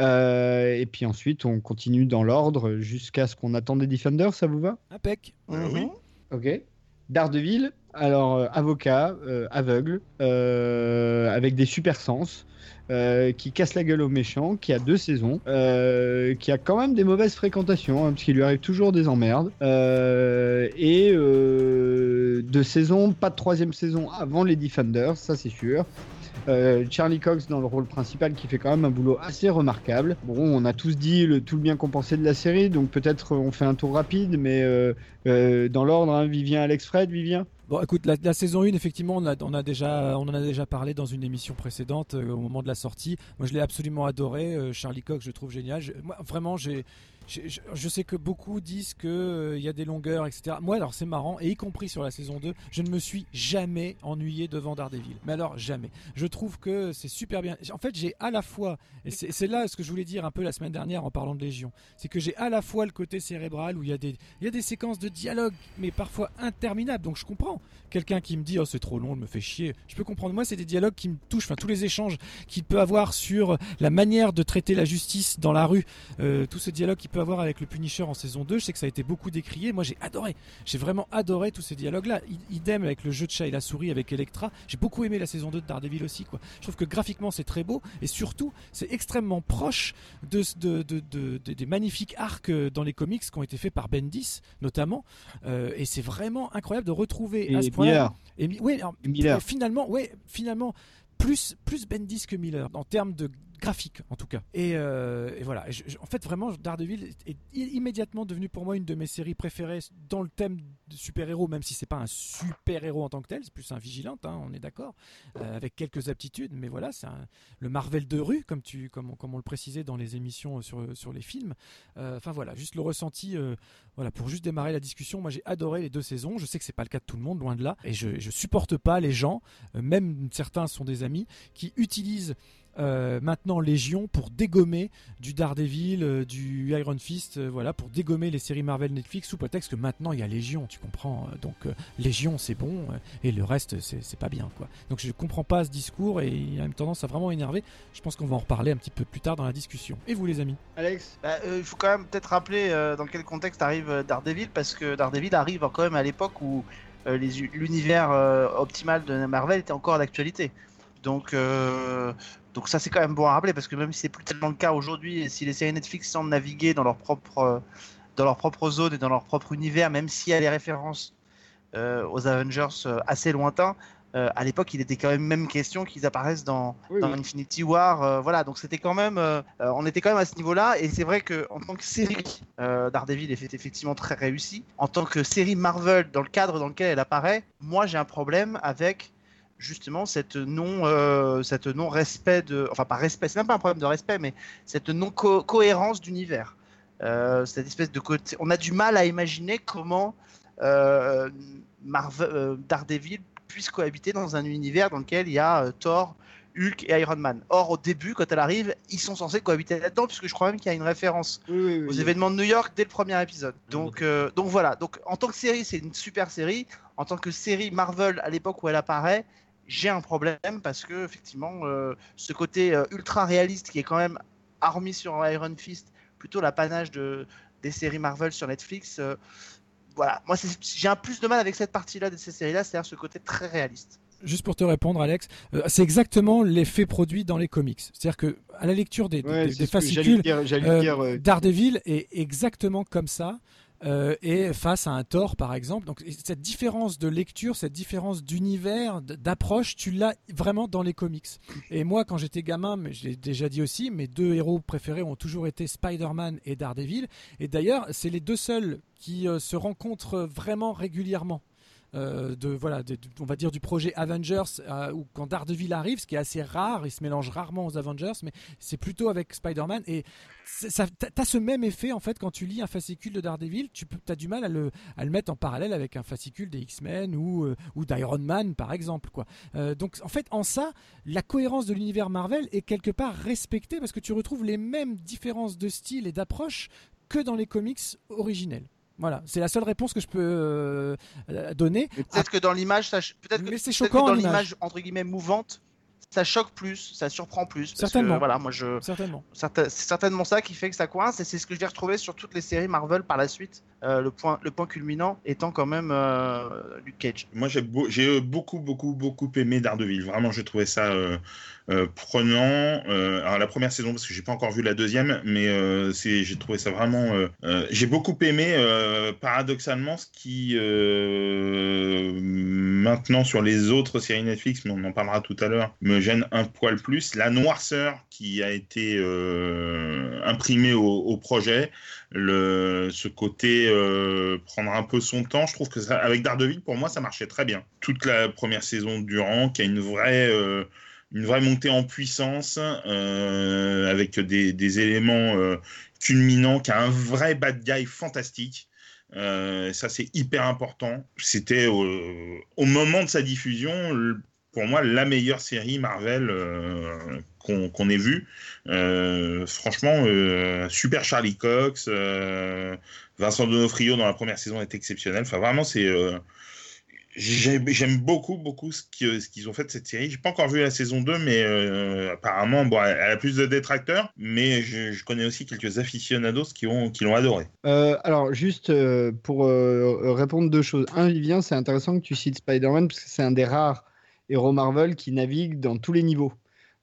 Euh, et puis ensuite, on continue dans l'ordre jusqu'à ce qu'on attende des Defenders, ça vous va? Impec. Euh, oui. Ok. Daredevil, alors euh, avocat, euh, aveugle, euh, avec des super sens, euh, qui casse la gueule aux méchants, qui a deux saisons, euh, qui a quand même des mauvaises fréquentations, hein, parce qu'il lui arrive toujours des emmerdes, euh, et euh, deux saisons, pas de troisième saison avant les Defenders, ça c'est sûr. Euh, Charlie Cox dans le rôle principal qui fait quand même un boulot assez remarquable. Bon, on a tous dit le, tout le bien pensait de la série, donc peut-être euh, on fait un tour rapide, mais euh, dans l'ordre, hein, Vivien, Alex, Fred, Vivien? Bon, écoute, la, saison 1, effectivement, on, a, déjà, on en a déjà parlé dans une émission précédente au moment de la sortie. Moi, je l'ai absolument adoré. Charlie Cox, je trouve génial. Moi, vraiment, j'ai. Je, sais que beaucoup disent qu'il y a des longueurs, etc. Moi, alors c'est marrant, et y compris sur la saison 2, je ne me suis jamais ennuyé devant Daredevil. Mais alors, jamais. Je trouve que c'est super bien. En fait, j'ai à la fois, et c'est là ce que je voulais dire un peu la semaine dernière en parlant de Légion, c'est que j'ai à la fois le côté cérébral où il y, a des, y a des séquences de dialogue, mais parfois interminables. Donc je comprends. Quelqu'un qui me dit, oh c'est trop long, je me fait chier. Je peux comprendre. Moi, c'est des dialogues qui me touchent. Enfin, tous les échanges qu'il peut avoir sur la manière de traiter la justice dans la rue, euh, tout ce dialogue qu'il peut avoir avec le Punisher en saison 2, je sais que ça a été beaucoup décrié. Moi, j'ai adoré. J'ai vraiment adoré tous ces dialogues-là. Idem avec le jeu de chat et la souris avec Electra. J'ai beaucoup aimé la saison 2 de Daredevil aussi. Quoi. Je trouve que graphiquement, c'est très beau. Et surtout, c'est extrêmement proche de, de- de- de- de- des magnifiques arcs euh, dans les comics qui ont été faits par Bendis, notamment. Euh, et c'est vraiment incroyable de retrouver à ce Et point-là. Miller. Et oui, alors, Et Miller. finalement, ouais, finalement, plus plus Bendis que Miller en termes de graphique en tout cas. Et, euh, voilà. En fait, vraiment, Daredevil est, immédiatement devenu pour moi une de mes séries préférées dans le thème super-héros, même si c'est pas un super-héros en tant que tel, c'est plus un vigilante, hein, on est d'accord, euh, avec quelques aptitudes, mais voilà, c'est le Marvel de rue, comme tu, comme, on- comme on le précisait dans les émissions sur sur les films. Euh, Enfin voilà, juste le ressenti. euh, voilà, pour juste démarrer la discussion, moi j'ai adoré les deux saisons. Je sais que c'est pas le cas de tout le monde, loin de là, et je, je supporte pas les gens, euh, même certains sont des amis, qui utilisent euh, maintenant Légion pour dégommer du Daredevil, euh, du Iron Fist, euh, voilà, pour dégommer les séries Marvel Netflix sous prétexte que maintenant il y a Légion, tu comprends. Donc euh, Légion c'est bon euh, et le reste c'est c'est pas bien quoi. Donc je comprends pas ce discours et il a même tendance à vraiment énerver. Je pense qu'on va en reparler un petit peu plus tard dans la discussion. Et vous les amis? Alex? Bah, euh, il faut quand même peut-être rappeler euh, dans quel contexte arrive euh, Daredevil, parce que Daredevil arrive quand même à l'époque où euh, l'univers euh, optimal de Marvel était encore d'actualité. Donc, euh, donc ça c'est quand même bon à rappeler, parce que même si c'est plus tellement le cas aujourd'hui, si les séries Netflix semblent naviguer dans leur propre, euh, dans leur propre zone et dans leur propre univers, même s'il y a des références euh, aux Avengers euh, assez lointains, euh, à l'époque il était quand même même question qu'ils apparaissent dans, Oui, dans oui. Infinity War, euh, voilà, donc c'était quand même, euh, on était quand même à ce niveau-là, et c'est vrai que en tant que série, Daredevil est effectivement très réussi. En tant que série Marvel, dans le cadre dans lequel elle apparaît, moi j'ai un problème avec justement cette non, euh, cette non respect de, enfin pas respect, c'est même pas un problème de respect, mais cette non co- cohérence d'univers. Euh, cette espèce de côté, on a du mal à imaginer comment euh, Marvel, Daredevil puisse cohabiter dans un univers dans lequel il y a Thor, Hulk et Iron Man. Or, au début, quand elle arrive, ils sont censés cohabiter là-dedans, puisque je crois même qu'il y a une référence Oui, oui, oui. aux événements de New York dès le premier épisode. Donc, euh, donc voilà. Donc, en tant que série, c'est une super série. En tant que série Marvel, à l'époque où elle apparaît, j'ai un problème parce que effectivement, euh, ce côté euh, ultra réaliste qui est quand même, hormis sur Iron Fist, plutôt l'apanage de des séries Marvel sur Netflix. euh, voilà, moi j'ai un plus de mal avec cette partie-là de ces séries-là, c'est-à-dire ce côté très réaliste. Juste pour te répondre, Alex, euh, c'est exactement l'effet produit dans les comics. C'est-à-dire que à la lecture des, Ouais, fascicules, dire- j'allais euh, dire, euh, Daredevil est exactement comme ça. Euh, et face à un Thor par exemple. Donc cette différence de lecture, cette différence d'univers, d'approche, tu l'as vraiment dans les comics. Et moi quand j'étais gamin, mais je l'ai déjà dit aussi, mes deux héros préférés ont toujours été Spider-Man et Daredevil. Et d'ailleurs c'est les deux seuls qui euh, se rencontrent vraiment régulièrement. Euh, de voilà, on va dire du projet Avengers euh, quand Daredevil arrive, ce qui est assez rare, il se mélange rarement aux Avengers, mais c'est plutôt avec Spider-Man et ça, t'as ce même effet en fait quand tu lis un fascicule de Daredevil, tu as du mal à le, à le mettre en parallèle avec un fascicule des X-Men ou, euh, ou d'Iron Man par exemple quoi. Euh, donc en fait en ça, la cohérence de l'univers Marvel est quelque part respectée parce que tu retrouves les mêmes différences de style et d'approche que dans les comics originels. Voilà, c'est la seule réponse que je peux euh, euh, donner. Peut-être que dans l'image, ça peut-être que, Mais c'est peut-être que choquant, dans l'image. entre guillemets mouvante, ça choque plus, ça surprend plus. Parce Certainement. Que, voilà, moi je, Certainement. certain- c'est certainement ça qui fait que ça coince et c'est ce que je vais retrouver sur toutes les séries Marvel par la suite. Euh, le point, le point culminant étant quand même euh, Luke Cage. Moi, j'ai beau- j'ai beaucoup, beaucoup, beaucoup aimé Daredevil. Vraiment, j'ai trouvé ça euh, euh, prenant. Euh, alors, la première saison, parce que j'ai pas encore vu la deuxième, mais euh, j'ai trouvé ça vraiment. j'ai beaucoup aimé, paradoxalement, ce qui, maintenant, sur les autres séries Netflix, mais on en parlera tout à l'heure, me gêne un poil plus. La noirceur qui a été imprimée au, projet ce côté prendre un peu son temps. Je trouve que ça, avec Daredevil, pour moi, ça marchait très bien. Toute la première saison durant, qui a une vraie, une vraie montée en puissance, euh, avec des, éléments euh, culminants, qui a un vrai bad guy fantastique. Euh, ça, c'est hyper important. C'était au moment de sa diffusion, pour moi, la meilleure série Marvel qu'on ait vue. Franchement, super Charlie Cox, Vincent Donofrio dans la première saison est exceptionnel. Enfin, vraiment, c'est. J'ai- J'aime beaucoup, beaucoup ce qui- ce qu'ils ont fait de cette série. J'ai pas encore vu la saison 2, mais euh, apparemment, bon, elle, a plus de détracteurs, mais je, connais aussi quelques aficionados qui ont qui l'ont adoré. Euh, alors, juste euh, pour répondre deux choses. Un, Vivien, c'est intéressant que tu cites Spider-Man parce que c'est un des rares héros Marvel qui navigue dans tous les niveaux.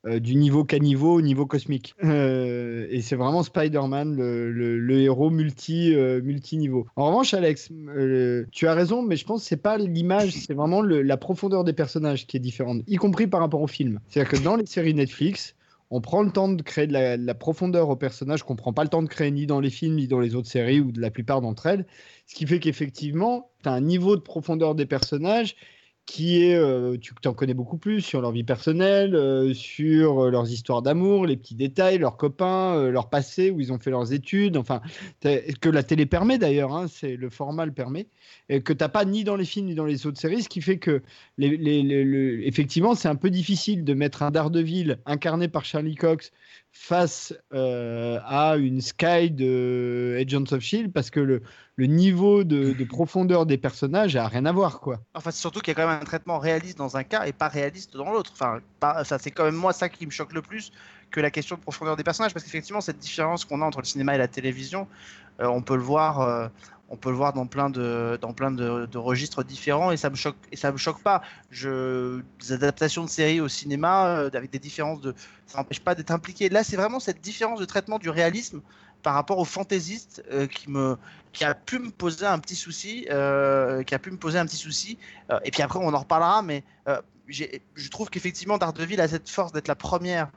Euh, du niveau caniveau au niveau cosmique. Euh, et c'est vraiment Spider-Man, le, héros multi, euh, multi-niveau. En revanche, Alex, euh, tu as raison, mais je pense que c'est pas l'image, c'est vraiment la profondeur des personnages qui est différente, y compris par rapport au film. C'est-à-dire que dans les séries Netflix, on prend le temps de créer de la, de la profondeur aux personnages qu'on prend pas le temps de créer ni dans les films ni dans les autres séries ou de la plupart d'entre elles. Ce qui fait qu'effectivement, tu as un niveau de profondeur des personnages qui est, euh, tu en connais beaucoup plus sur leur vie personnelle, euh, sur euh, leurs histoires d'amour, les petits détails, leurs copains, leur passé, où ils ont fait leurs études, enfin, que la télé permet d'ailleurs, hein, c'est le format le permet, et que t'as pas ni dans les films ni dans les autres séries, ce qui fait que effectivement, c'est un peu difficile de mettre un Daredevil incarné par Charlie Cox face euh, à une Sky de Agents of Shield parce que le, le niveau de, de *laughs* profondeur des personnages a rien à voir quoi. Enfin, c'est surtout qu'il y a quand même un traitement réaliste dans un cas et pas réaliste dans l'autre. Enfin, pas- ça c'est quand même moi ça qui me choque le plus que la question de profondeur des personnages, parce qu'effectivement cette différence qu'on a entre le cinéma et la télévision, euh, on peut le voir, euh, on peut le voir dans plein de, dans plein de, registres différents et ça me choque et ça me choque pas. Je, des adaptations de séries au cinéma euh, avec des différences de, ça n'empêche pas d'être impliqué. Là, c'est vraiment cette différence de traitement du réalisme par rapport au fantaisiste euh, qui me qui a pu me poser un petit souci euh, qui a pu me poser un petit souci et puis après, on en reparlera, mais je trouve qu'effectivement, Daredevil a cette force d'être la première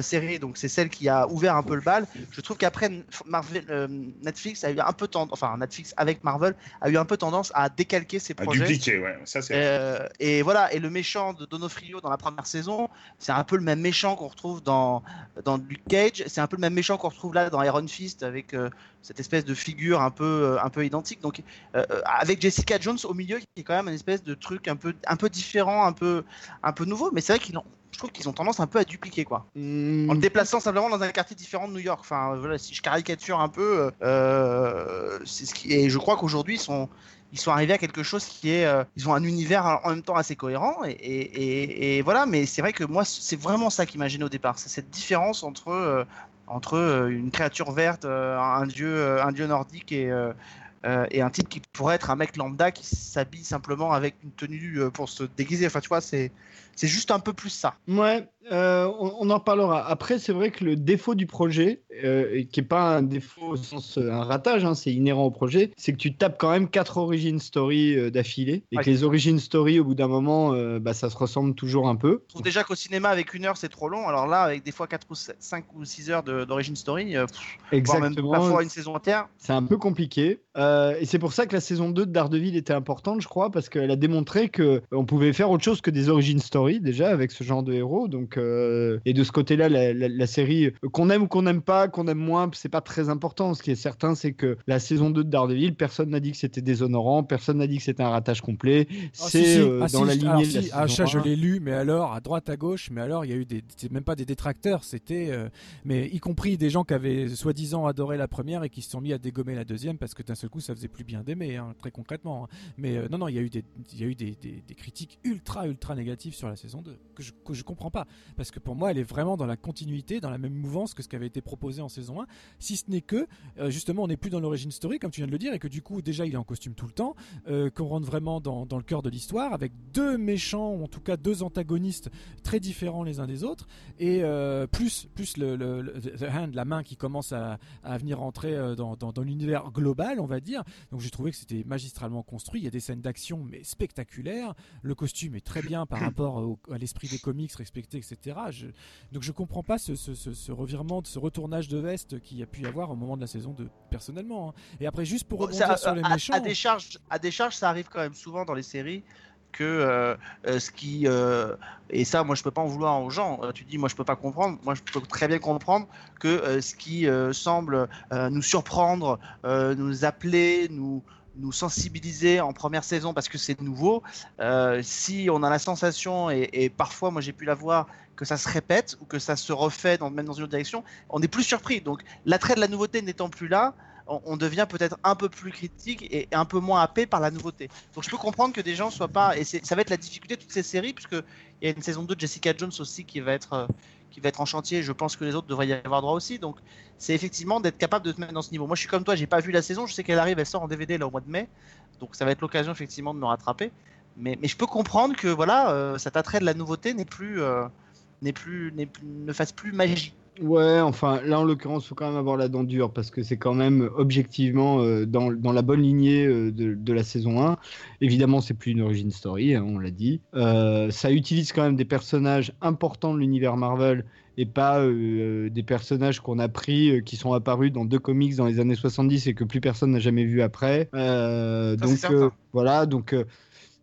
série, donc c'est celle qui a ouvert un peu le bal. Je trouve qu'après, Marvel, euh, Netflix a eu un peu tendance, enfin Netflix avec Marvel a eu un peu tendance à décalquer ses À projets. dupliquer, ouais, ça c'est. Euh, et voilà, et le méchant de Donofrio dans la première saison, c'est un peu le même méchant qu'on retrouve dans, dans Luke Cage, c'est un peu le même méchant qu'on retrouve là dans Iron Fist avec euh, cette espèce de figure un peu, euh, un peu identique. Donc, euh, euh, avec Jessica Jones au milieu, qui est quand même une espèce de truc un peu, un peu différent, un peu, un peu nouveau, mais c'est vrai qu'ils ont. Je trouve qu'ils ont tendance un peu à dupliquer quoi. Hmm, En le déplaçant simplement dans un quartier différent de New York. Enfin, voilà, si je caricature un peu, euh, c'est ce qui. Et je crois qu'aujourd'hui, ils sont, ils sont arrivés à quelque chose qui est. euh, ils ont un univers en même temps assez cohérent. Et, et- et- et voilà, mais c'est vrai que moi, c'est vraiment ça qui m'a gêné au départ. C'est cette différence entre, euh, entre euh, une créature verte, euh, un, dieu, euh, un dieu nordique et. euh, euh, et un type qui pourrait être un mec lambda qui s'habille simplement avec une tenue euh, pour se déguiser. Enfin, tu vois, c'est c'est juste un peu plus ça. Ouais, euh, on, on en reparlera. Après, c'est vrai que le défaut du projet, euh, qui n'est pas un défaut au sens euh, un ratage, hein, c'est inhérent au projet, c'est que tu tapes quand même quatre origin story euh, d'affilée, et Ouais. que les origin story, au bout d'un moment, bah, ça se ressemble toujours un peu. Je trouve déjà qu'au cinéma, avec une heure, c'est trop long. Alors là, avec des fois 4 ou 5 ou 6 heures d'origine story, pff, voire même Exactement. parfois une saison entière. C'est un peu compliqué. Et c'est pour ça que la saison 2 de Daredevil était importante, je crois, parce qu'elle a démontré que on pouvait faire autre chose que des origin story, déjà, avec ce genre de héros. Donc, euh, et de ce côté-là, la, la- la série, euh, qu'on aime ou qu'on n'aime pas, qu'on aime moins, c'est pas très important. Ce qui est certain, c'est que la saison 2 de Daredevil, personne n'a dit que c'était déshonorant, personne n'a dit que c'était un ratage complet. Ah, C'est si, si. euh, Ah, dans si, la lignée de la ah, saison ça, je 1. l'ai lu, mais alors, à droite, à gauche, mais alors, il y a eu des, même pas des détracteurs, c'était, euh, mais y compris des gens qui avaient soi-disant adoré la première et qui se sont mis à dégommer la deuxième parce que d'un seul coup, ça faisait plus bien d'aimer, hein, très concrètement. hein. Mais non, non, il y a eu des, il y a eu des, des- des critiques ultra, ultra négatives sur la saison 2 que je, que je comprends pas parce que pour moi, elle est vraiment dans la continuité, dans la même mouvance que ce qui avait été proposé en saison 1, si ce n'est que euh, justement, on n'est plus dans l'origine story, comme tu viens de le dire, et que du coup, déjà, il est en costume tout le temps, euh, qu'on rentre vraiment dans, dans le cœur de l'histoire, avec deux méchants, ou en tout cas deux antagonistes très différents les uns des autres, et euh, plus, plus le, le- le- the hand, la main qui commence à, à venir entrer dans, dans- dans l'univers global, on va dire. Donc j'ai trouvé que c'était magistralement construit. Il y a des scènes d'action, mais spectaculaires. Le costume est très bien par *clears throat* rapport au- à l'esprit des comics respecté, etc. Je- donc je comprends pas ce, ce- ce- ce revirement, ce retournage de veste qu'il y a pu y avoir au moment de la saison 2, personnellement. hein. Et après, juste pour rebondir Ça, sur les à, méchants. à des charges, à des charges, ça arrive quand même souvent dans les séries que euh, euh, ce qui euh, et ça moi je peux pas en vouloir aux gens Euh, tu dis moi je peux pas comprendre moi je peux très bien comprendre que euh, ce qui euh, semble euh, nous surprendre euh, nous appeler nous nous sensibiliser en première saison parce que c'est nouveau euh, si on a la sensation et, parfois moi j'ai pu la voir que ça se répète ou que ça se refait dans, même dans une autre direction on est plus surpris donc l'attrait de la nouveauté n'étant plus là on, devient peut-être un peu plus critique et un peu moins happé par la nouveauté. Donc je peux comprendre que des gens soient pas et ça va être la difficulté de toutes ces séries puisque il y a une saison 2 de Jessica Jones aussi qui va être euh, qui va être en chantier. Je pense que les autres devraient y avoir droit aussi. Donc c'est effectivement d'être capable de te mettre dans ce niveau. Moi je suis comme toi, j'ai pas vu la saison. Je sais qu'elle arrive, elle sort en DVD là au mois de mai. Donc ça va être l'occasion effectivement de me rattraper. Mais, je peux comprendre que voilà, euh, cet attrait de la nouveauté n'est plus euh, plus, n'est plus ne fasse plus magie. Ouais, enfin, là en l'occurrence, faut quand même avoir la dent dure parce que c'est quand même objectivement euh, dans, dans la bonne lignée euh, de, de la saison 1. Évidemment, c'est plus une origin story, hein, on l'a dit. Euh, ça utilise quand même des personnages importants de l'univers Marvel et pas euh, des personnages qu'on a pris euh, qui sont apparus dans deux comics dans les années 70 et que plus personne n'a jamais vu après. Euh, donc euh, voilà, donc euh,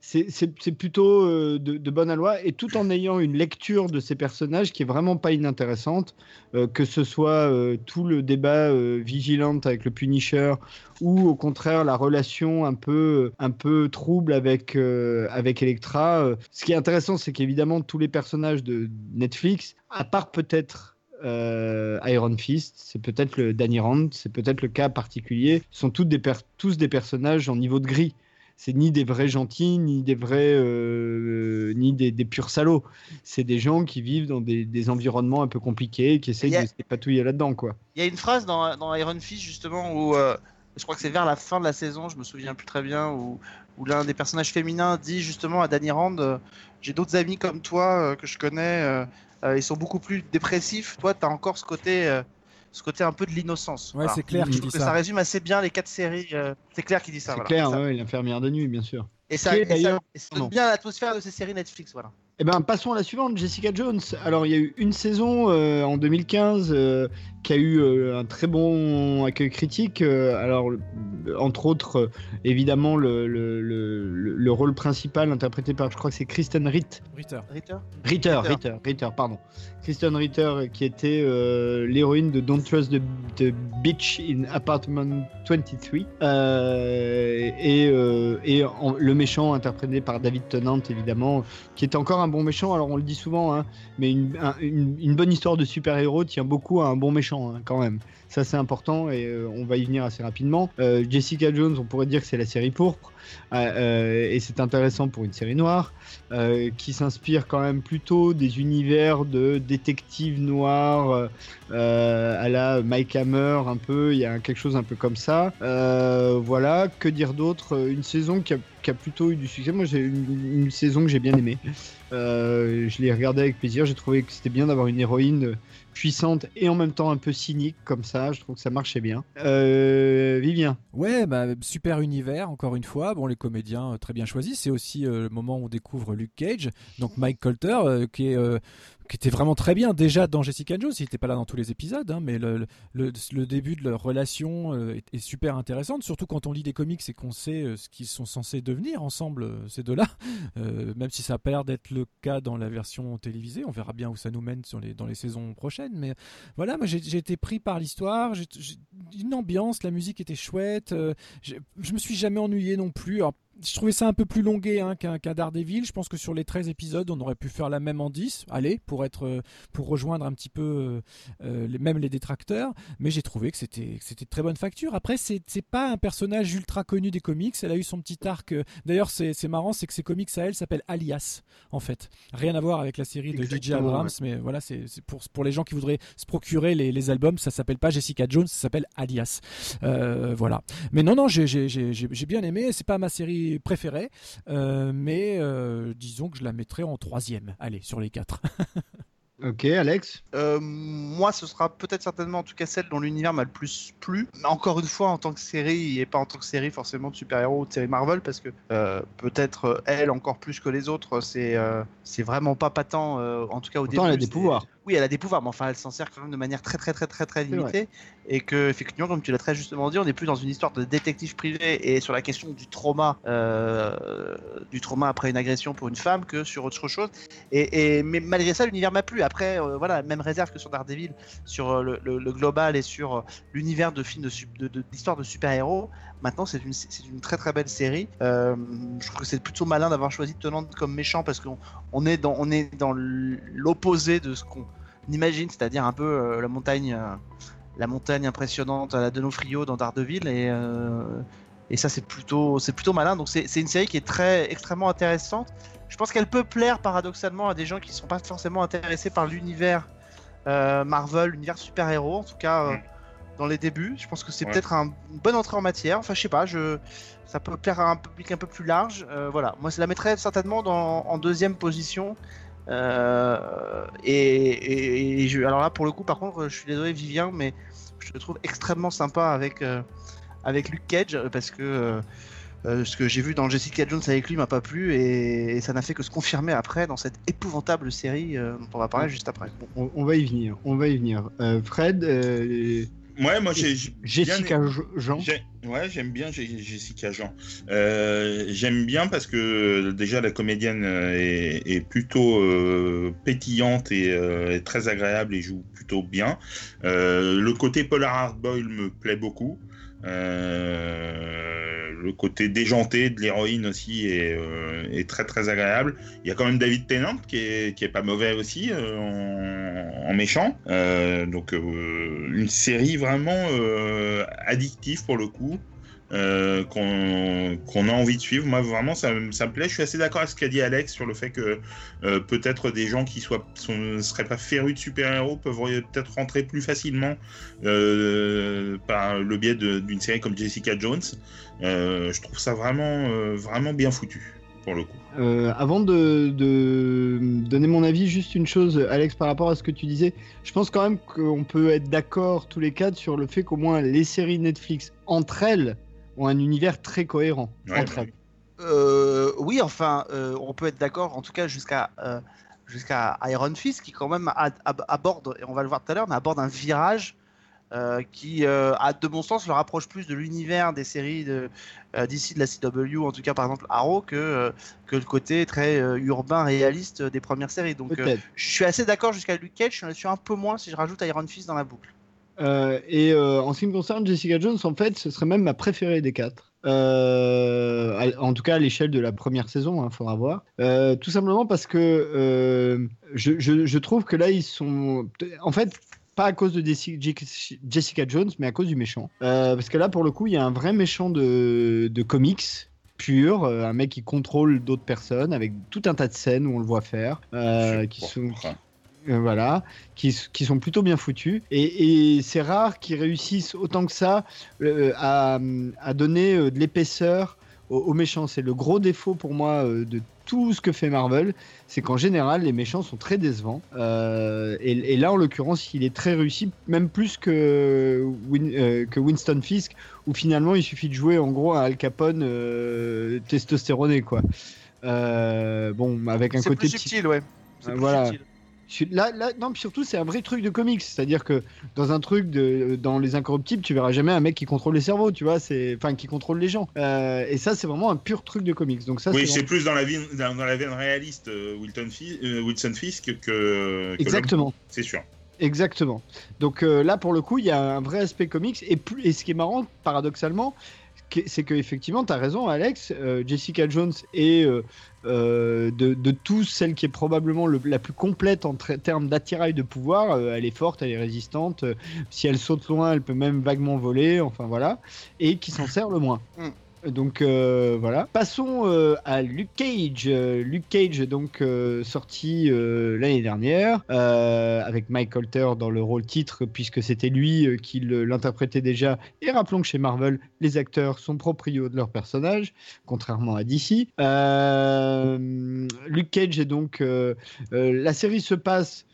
c'est- plutôt euh, de, de bonne aloi et tout en ayant une lecture de ces personnages qui est vraiment pas inintéressante, euh, que ce soit euh, tout le débat vigilante avec le Punisher ou au contraire la relation un peu un peu trouble avec avec Elektra. Ce qui est intéressant, c'est qu'évidemment tous les personnages de Netflix, à part peut-être Iron Fist, c'est peut-être le Danny Rand, c'est peut-être le cas particulier, sont tous des personnages en niveau de gris c'est ni des vrais gentils, ni des vrais, euh, ni des, des purs salauds. C'est des gens qui vivent dans des, des environnements un peu compliqués, qui essayent a- de se patouiller là-dedans, quoi. Il y a une phrase dans, dans Iron Fist justement où euh, je crois que c'est vers la fin de la saison, je me souviens plus très bien, où, où l'un des personnages féminins dit justement à Danny Rand euh, J'ai d'autres amis comme toi euh, que je connais, euh, euh, ils sont beaucoup plus dépressifs. Toi, tu as encore ce côté, euh, ce côté un peu de l'innocence. Ouais, c'est clair Je qu'il trouve dit que ça. ça. résume assez bien les quatre séries. euh, c'est clair qui dit ça. C'est voilà. clair, Et ça- ouais, l'infirmière de nuit, bien sûr. Et ça, Qui et ça- d'ailleurs- et ça pardon. donne bien l'atmosphère de ces séries Netflix. Voilà. Eh ben, passons à la suivante, Jessica Jones. Alors, il y a eu une saison euh, en 2015 euh, qui a eu euh, un très bon accueil critique. euh, alors, le- entre autres, euh, évidemment, le, le, le, le rôle principal interprété par, je crois que c'est Kristen Ritt. Ritter. Ritter Ritter, Ritter. Ritter, Ritter, pardon. Kristen Ritter, euh, qui était euh, l'héroïne de Don't Trust the, the Bitch in Apartment 23. Euh, et euh, et en- le méchant interprété par David Tennant, évidemment, qui est encore un bon méchant. Alors, on le dit souvent, hein, mais une, un- une, une bonne histoire de super-héros tient beaucoup à un bon méchant, hein, quand même. Ça, c'est important et euh, on va y venir assez rapidement. Euh, Jessica Jones, on pourrait dire que c'est la série pourpre. euh, et c'est intéressant pour une série noire qui s'inspire quand même plutôt des univers de détectives noirs à la Mike Hammer un peu. Il y a quelque chose un peu comme ça. Voilà, que dire d'autre? Une saison qui a, plutôt eu du succès. Moi, j'ai une, une saison que j'ai bien aimée. Je l'ai regardée avec plaisir. J'ai trouvé que c'était bien d'avoir une héroïne puissante et en même temps un peu cynique comme ça. Je trouve que ça marchait bien. Euh, Vivien. Ouais, bah, super univers, encore une fois. Bon, les comédiens euh, très bien choisis. C'est aussi euh, le moment où on découvre Luke Cage, donc Mike Colter, euh, qui est. qui était vraiment très bien déjà dans Jessica Jones, il n'était pas là dans tous les épisodes, hein, mais le, le, début de leur relation euh, est, super intéressante, surtout quand on lit des comics et qu'on sait euh, ce qu'ils sont censés devenir ensemble, euh, ces deux-là, *laughs* même si ça a pas l'air d'être le cas dans la version télévisée, on verra bien où ça nous mène sur les, dans les saisons prochaines, mais voilà, moi j'ai été pris par l'histoire, une ambiance, la musique était chouette, euh, je me suis jamais ennuyé non plus. Je trouvais ça un peu plus longué hein, qu'un qu'un Daredevil. Je pense que sur les 13 épisodes, on aurait pu faire la même en 10, allez, pour, être, euh, pour rejoindre un petit peu euh, euh, les, même les détracteurs. Mais j'ai trouvé que c'était de très bonne facture. Après, c'est pas un personnage ultra connu des comics. Elle a eu son petit arc. D'ailleurs, c'est marrant, c'est que ses comics à elle s'appellent Alias, en fait. Rien à voir avec la série de J.J. Abrams, mais voilà, c'est pour, pour les gens qui voudraient se procurer les, les albums, ça s'appelle pas Jessica Jones, ça s'appelle Alias. Euh, voilà. Mais non, non, j'ai- j'ai- j'ai- j'ai bien aimé. C'est pas ma série préférée, euh, mais euh, disons que je la mettrais en troisième. Allez, sur les quatre. *laughs* Ok, Alex? Euh, moi, ce sera peut-être certainement en tout cas celle dont l'univers m'a le plus plu. Mais Encore une fois, en tant que série, et pas en tant que série forcément de super-héros ou de série Marvel, parce que euh, peut-être elle encore plus que les autres, c'est euh, c'est vraiment pas patent, euh, en tout cas au Pourtant, début. elle a des pouvoirs. Oui, elle a des pouvoirs, mais enfin, elle s'en sert quand même de manière très très très très très limitée. Et que, effectivement, comme tu l'as très justement dit, on n'est plus dans une histoire de détective privé et sur la question du trauma, euh, du trauma après une agression pour une femme que sur autre chose. Et, et- mais malgré ça, l'univers m'a plu. Après, euh, voilà, même réserve que sur Daredevil, sur euh, le, le- le global et sur l'univers de films de, sup- de, de- de super-héros. Maintenant, c'est une, une très très belle série. Euh, je trouve que c'est plutôt malin d'avoir choisi Tenant comme méchant parce qu'on on est dans, on est dans l'opposé de ce qu'on imagine, c'est-à-dire un peu euh, la montagne, euh, la montagne impressionnante à la Donofrio dans Daredevil et euh, et ça c'est plutôt c'est plutôt malin. Donc c'est une série qui est très extrêmement intéressante. Je pense qu'elle peut plaire paradoxalement à des gens qui ne sont pas forcément intéressés par l'univers euh, Marvel, l'univers super-héros, en tout cas euh, Mm. dans les débuts. Je pense que c'est Ouais. peut-être un- une bonne entrée en matière. Enfin, je sais pas, je, ça peut plaire à un public un peu plus large. Euh, voilà, moi, je la mettrais certainement dans, en deuxième position. Euh, et, et- et je, alors là, pour le coup, par contre, je suis désolé, Vivien, mais je le trouve extrêmement sympa avec, euh, avec Luke Cage euh, parce que. euh, ce que j'ai vu dans Jessica Jones avec lui m'a pas plu et, et ça n'a fait que se confirmer après dans cette épouvantable série dont on va parler juste après. On, on va y venir. On va y venir. Fred, Ouais, moi j'ai bien Jessica Jean. Ouais, j'aime bien Jessica Jean. Euh, j'aime bien parce que déjà la comédienne euh, est, est plutôt euh, pétillante et, euh, très agréable et joue plutôt bien. Le côté Polar Hard Boy me plaît beaucoup. Euh, le côté déjanté de l'héroïne aussi est, euh, est très très agréable. Il y a quand même David Tennant qui est, pas mauvais aussi euh, en, méchant. Donc une série vraiment addictive pour le coup. Euh, qu'on a envie de suivre. Moi, vraiment, ça, me- plaît. Je suis assez d'accord avec ce qu'a dit Alex sur le fait que euh, peut-être des gens qui soient, sont, seraient pas férus de super-héros peuvent peut-être rentrer plus facilement euh, par le biais d'une série comme Jessica Jones. Je trouve ça vraiment, vraiment bien foutu pour le coup. Avant de donner mon avis, juste une chose, Alex, par rapport à ce que tu disais, je pense quand même qu'on peut être d'accord tous les quatre sur le fait qu'au moins les séries Netflix entre elles ont un univers très cohérent Ouais, entre bah elles. Euh, oui, enfin, euh, on peut être d'accord, en tout cas jusqu'à euh, jusqu'à Iron Fist, qui quand même a- a- aborde, et on va le voir tout à l'heure, mais aborde un virage euh, qui, euh, à de bon sens, le rapproche plus de l'univers des séries de, euh, d'ici de la CW, en tout cas par exemple Arrow, que, euh, que le côté très euh, urbain, réaliste des premières séries. Donc euh, je suis assez d'accord jusqu'à Luke Cage, je suis un peu moins si je rajoute Iron Fist dans la boucle. Euh, et euh, en ce qui me concerne, Jessica Jones, en fait, ce serait même ma préférée des quatre. Euh, en tout cas, à l'échelle de la première saison, il faudra voir. Tout simplement parce que je, je- je trouve que là, ils sont. En fait, pas à cause de Jessica Jones, mais à cause du méchant. Euh, parce que là, pour le coup, il y a un vrai méchant de, de comics pur, un mec qui contrôle d'autres personnes avec tout un tas de scènes où on le voit faire, euh, qui sont, euh, voilà, qui, qui sont plutôt bien foutus. Et, et c'est rare qu'ils réussissent autant que ça euh, à, à donner euh, de l'épaisseur aux, aux méchants. C'est le gros défaut pour moi de tout ce que fait Marvel, c'est qu'en général les méchants sont très décevants. Euh, et, et là en l'occurrence il est très réussi, même plus que, Win- euh, que Winston Fisk, où finalement il suffit de jouer en gros un Al Capone euh, testostéroné quoi. Bon, avec un C'est côté plus subtil, ouais. Plus voilà. subtil. Là, là, non, puis surtout, c'est un vrai truc de comics. C'est-à-dire que dans un truc de, dans les incorruptibles, tu verras jamais un mec qui contrôle les cerveaux, tu vois, c'est, enfin, qui contrôle les gens. Euh, et ça, c'est vraiment un pur truc de comics. Donc ça, oui, c'est plus dans la, veine, dans, dans la veine réaliste euh, Wilton Fi- euh, Wilson Fisk que. que exactement. C'est sûr. Exactement. Donc là, pour le coup, il y a un vrai aspect comics. Et, plus, et ce qui est marrant, paradoxalement, c'est que effectivement, tu as raison, Alex. euh, Jessica Jones est euh, euh, de, tous celle qui est probablement le- la plus complète en termes d'attirail de pouvoir. Elle est forte, elle est résistante. si elle saute loin, elle peut même vaguement voler. Enfin voilà. Et qui s'en sert le moins. Donc euh, voilà. Passons euh, à Luke Cage. Euh, Luke Cage, donc euh, sorti euh, l'année dernière avec Mike Colter dans le rôle titre, puisque c'était lui qui l'interprétait déjà. Et rappelons que chez Marvel, les acteurs sont proprios de leur personnage, contrairement à DC. Luke Cage est donc la série se passe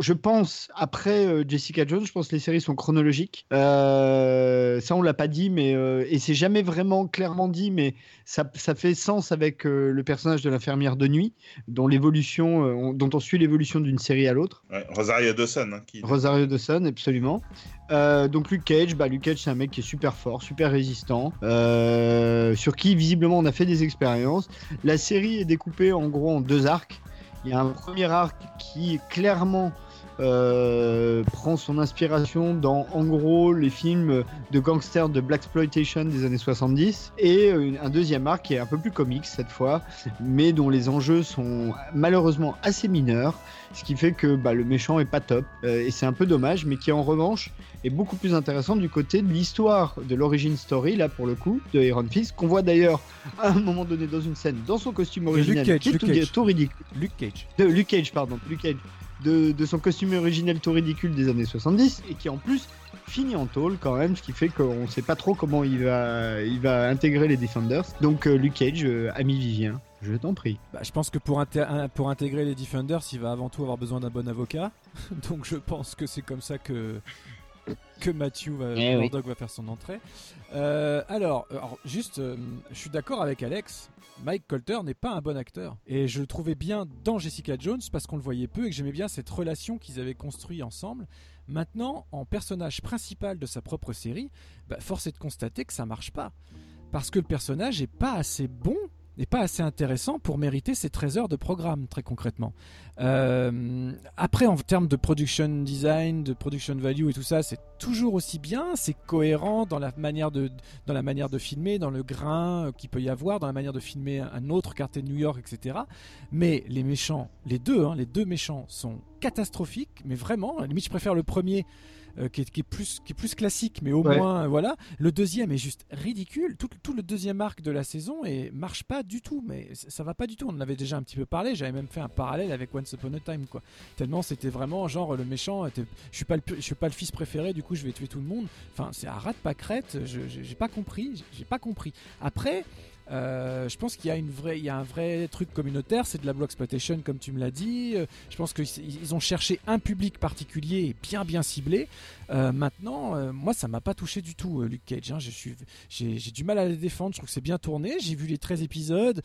je pense, après euh, Jessica Jones, je pense que les séries sont chronologiques. Euh, ça, on l'a pas dit, mais euh, et c'est jamais vraiment clairement dit, mais ça, ça fait sens avec euh, le personnage de l'infirmière de nuit, dont l'évolution, on- dont on suit l'évolution d'une série à l'autre. Ouais, Rosario Dawson. hein, qui... Rosario Dawson, absolument. Donc Luke Cage, bah Luke Cage c'est un mec qui est super fort, super résistant, sur qui visiblement on a fait des expériences. La série est découpée en gros en deux arcs. Il y a un premier arc qui clairement euh, prend son inspiration dans en gros les films de gangsters de black exploitation des années 70 et euh, un deuxième arc qui est un peu plus comique cette fois mais dont les enjeux sont malheureusement assez mineurs ce qui fait que bah, le méchant est pas top euh, et c'est un peu dommage mais qui en revanche est beaucoup plus intéressant du côté de l'histoire de l'origine story là pour le coup de Iron Fist qu'on voit d'ailleurs à un moment donné dans une scène dans son costume Luke original Cage, qui est Luke tout, Cage. tout ridicule Luke Cage. de Luke Cage, pardon, Luke Cage, de, de son costume originel tout ridicule des années 70 et qui en plus finit en tôle quand même, ce qui fait qu'on sait pas trop comment il va, il va intégrer les Defenders. Donc euh, Luke Cage, euh, ami Vivien, je t'en prie. Bah, je pense que pour, inté- un- pour intégrer les Defenders, il va avant tout avoir besoin d'un bon avocat. *laughs* Donc je pense que c'est comme ça que, que Matthew va, Eh oui. Va faire son entrée. Euh, alors, alors, juste, euh, je suis d'accord avec Alex. Mike Colter n'est pas un bon acteur. Et je le trouvais bien dans Jessica Jones parce qu'on le voyait peu et que j'aimais bien cette relation qu'ils avaient construite ensemble. Maintenant, en personnage principal de sa propre série, bah, force est de constater que ça marche pas. Parce que le personnage est pas assez bon pas assez intéressant pour mériter ces 13 heures de programme, très concrètement. Euh, après, en termes de production design, de production value et tout ça, c'est toujours aussi bien, c'est cohérent dans la manière de, dans la manière de filmer, dans le grain euh, qu'il peut y avoir, dans la manière de filmer un autre quartier de New York, etc. Mais les méchants, les deux, hein, les deux méchants sont catastrophiques, mais vraiment, à la limite, je préfère le premier euh, qui, est, qui est plus, qui est plus classique, mais au Ouais. moins, euh, voilà. Le deuxième est juste ridicule. Tout, tout le deuxième arc de la saison et marche pas du tout, mais ça va pas du tout. On en avait déjà un petit peu parlé. J'avais même fait un parallèle avec Once Upon a Time, quoi. Tellement c'était vraiment genre le méchant. était- Je suis pas le, je suis pas le fils préféré, du coup je vais tuer tout le monde. Enfin, c'est à rat de pâquerette. J'ai pas compris. J'ai pas compris. Après. Euh, je pense qu'il y a une vraie, il y a un vrai truc communautaire, c'est de la exploitation comme tu me l'as dit. Euh, Je pense qu'ils ils ont cherché un public particulier et bien bien ciblé. Euh, maintenant, moi, ça m'a pas touché du tout, Luke Cage. hein. J'ai, du mal à les défendre. Je trouve que c'est bien tourné. J'ai vu les 13 épisodes.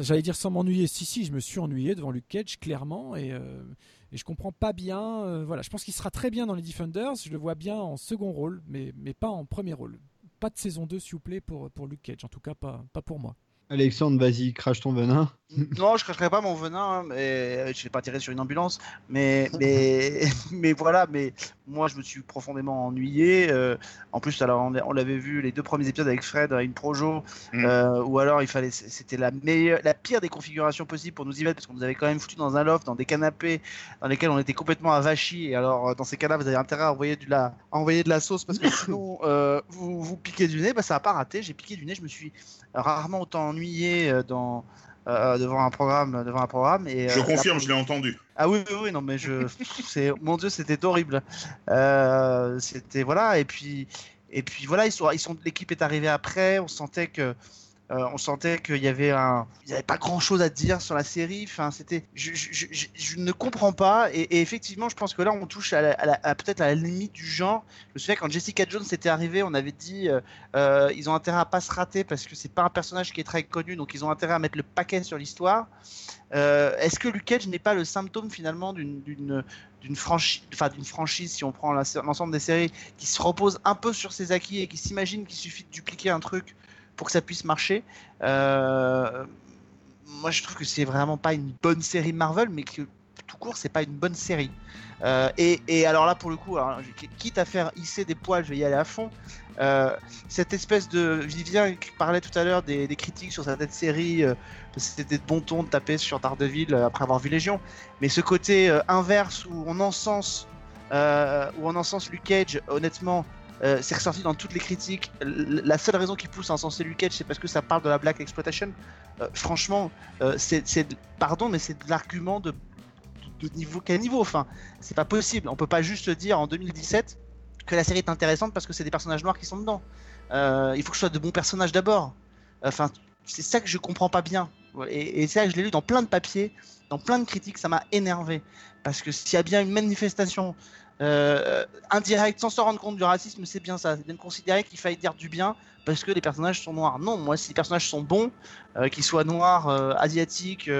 J'allais dire sans m'ennuyer. Si, si, je me suis ennuyé devant Luke Cage, clairement. Et, et je comprends pas bien. voilà, je pense qu'il sera très bien dans les Defenders. Je le vois bien en second rôle, mais pas en premier rôle. Pas de saison 2, s'il vous plaît, pour, pour Luke Cage. En tout cas, pas, pas pour moi. Alexandre, vas-y, crache ton venin. *laughs* Non, je cracherai pas mon venin, hein, mais je l'ai pas tiré sur une ambulance. Mais, mais, *laughs* mais voilà, mais moi je me suis profondément ennuyé. euh, en plus, alors on, on l'avait vu les deux premiers épisodes avec Fred, une projo, Mm. euh, ou alors il fallait, c'était la meilleure, la pire des configurations possibles pour nous y mettre, parce qu'on nous avait quand même foutu dans un loft, dans des canapés, dans lesquels on était complètement avachis. Et alors, euh, dans ces cas-là, vous avez intérêt à envoyer de la, à envoyer de la sauce, parce que sinon euh, vous vous piquez du nez. Bah ça a pas raté. J'ai piqué du nez. Je me suis rarement autant ennuyé euh, dans euh, devant un programme devant un programme et Je euh, confirme, je l'ai entendu. ah oui oui, oui non mais je c'est mon dieu c'était horrible Euh, c'était voilà et puis et puis voilà ils sont ils sont l'équipe est arrivée après on sentait que euh, on sentait qu'il y avait un, il y avait pas grand chose à dire sur la série. Enfin, c'était, je, ne comprends pas. Et, effectivement, je pense que là, on touche à, peut-être à la limite du genre. Je me souviens quand Jessica Jones était arrivée, on avait dit, euh, euh, ils ont intérêt à pas se rater parce que c'est pas un personnage qui est très connu, donc ils ont intérêt à mettre le paquet sur l'histoire. Euh, Est-ce que Luke Cage n'est pas le symptôme finalement d'une d'une franchise, enfin d'une franchise si on prend l'ensemble des séries qui se repose un peu sur ses acquis et qui s'imagine qu'il suffit de dupliquer un truc? Pour que ça puisse marcher. Euh, moi, je trouve que c'est vraiment pas une bonne série Marvel, mais que tout court, c'est pas une bonne série. Euh, et, alors là, pour le coup, quitte à faire hisser des poils, je vais y aller à fond. Euh, cette espèce de Vivien parlait tout à l'heure des, critiques sur cette série, euh, que c'était de bon ton de taper sur Daredevil après avoir vu Légion, mais ce côté inverse où on encense, où on encense Luke Cage, honnêtement, euh, c'est ressorti dans toutes les critiques. La seule raison qui pousse à encenser Luke Cage, c'est parce que ça parle de la black exploitation. Euh, franchement, euh, c'est, pardon, mais c'est de l'argument de, de niveau quel niveau Enfin, c'est pas possible. On peut pas juste dire en 2017 que la série est intéressante parce que c'est des personnages noirs qui sont dedans. Il faut que ce soit de bons personnages d'abord. Enfin, c'est ça que je comprends pas bien. Et, et ça, je l'ai lu dans plein de papiers, dans plein de critiques, ça m'a énervé. Parce que s'il y a bien une manifestation euh, indirecte, sans se rendre compte du racisme, c'est bien ça. C'est bien de considérer qu'il faille dire du bien parce que les personnages sont noirs. Non, moi, si les personnages sont bons, euh, qu'ils soient noirs, euh, asiatiques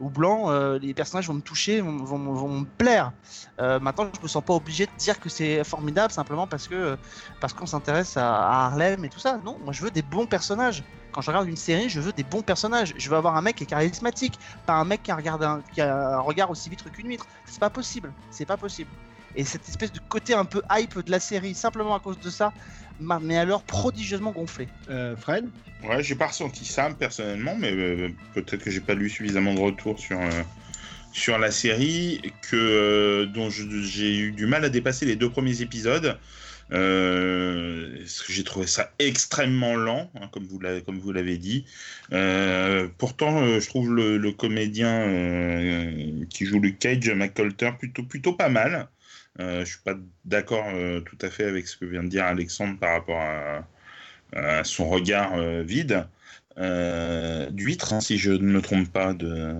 ou blancs, les personnages vont me toucher, vont, me plaire. Maintenant, je me sens pas obligé de dire que c'est formidable simplement parce que parce qu'on s'intéresse à, Harlem et tout ça. Non, moi, je veux des bons personnages. Quand je regarde une série, je veux des bons personnages. Je veux avoir un mec qui est charismatique, pas un mec qui a un regard, un, qui a un regard aussi vitre qu'une huître. C'est pas possible. C'est pas possible. Et cette espèce de côté un peu hype de la série, simplement à cause de ça, m'a mais alors prodigieusement gonflé. Euh, Fred Ouais, j'ai pas ressenti ça personnellement, mais euh, peut-être que j'ai pas lu suffisamment de retours sur, euh, sur la série, que, euh, dont j'ai eu du mal à dépasser les deux premiers épisodes. Euh, j'ai trouvé ça extrêmement lent, hein, comme vous l'avez comme vous l'avez dit. Euh, pourtant, euh, je trouve le, le comédien euh, qui joue le Cage, McColter, plutôt plutôt pas mal. Euh, je suis pas d'accord euh, tout à fait avec ce que vient de dire Alexandre par rapport à, à son regard euh, vide. Euh, d'huître, hein, si je ne me trompe pas. De,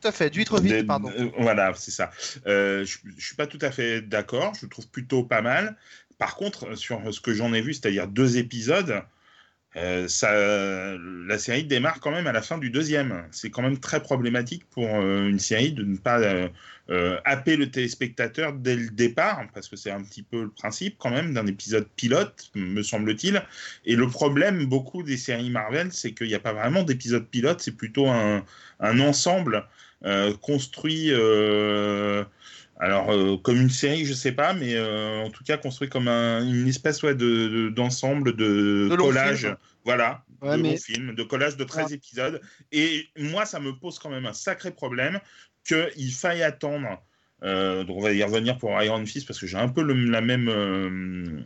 Tout à fait, d'huître vide, de- pardon. euh, voilà, c'est ça. Euh, je, je suis pas tout à fait d'accord. Je le trouve plutôt pas mal. Par contre, sur ce que j'en ai vu, c'est-à-dire deux épisodes, ça, la série démarre quand même à la fin du deuxième. C'est quand même très problématique pour une série de ne pas euh, happer le téléspectateur dès le départ, parce que c'est un petit peu le principe quand même d'un épisode pilote, me semble-t-il. Et le problème, beaucoup des séries Marvel, c'est qu'il n'y a pas vraiment d'épisode pilote, c'est plutôt un, un ensemble euh, construit. euh, alors, euh, comme une série, je sais pas, mais en tout cas construit comme un- une espèce ouais, de, de- d'ensemble de, De collage. film. Voilà, Ouais, de mais- film, de collage de 13 épisodes. Et moi, ça me pose quand même un sacré problème qu'il faille attendre. euh, donc on va y revenir pour Iron Fist parce que j'ai un peu la, même, euh,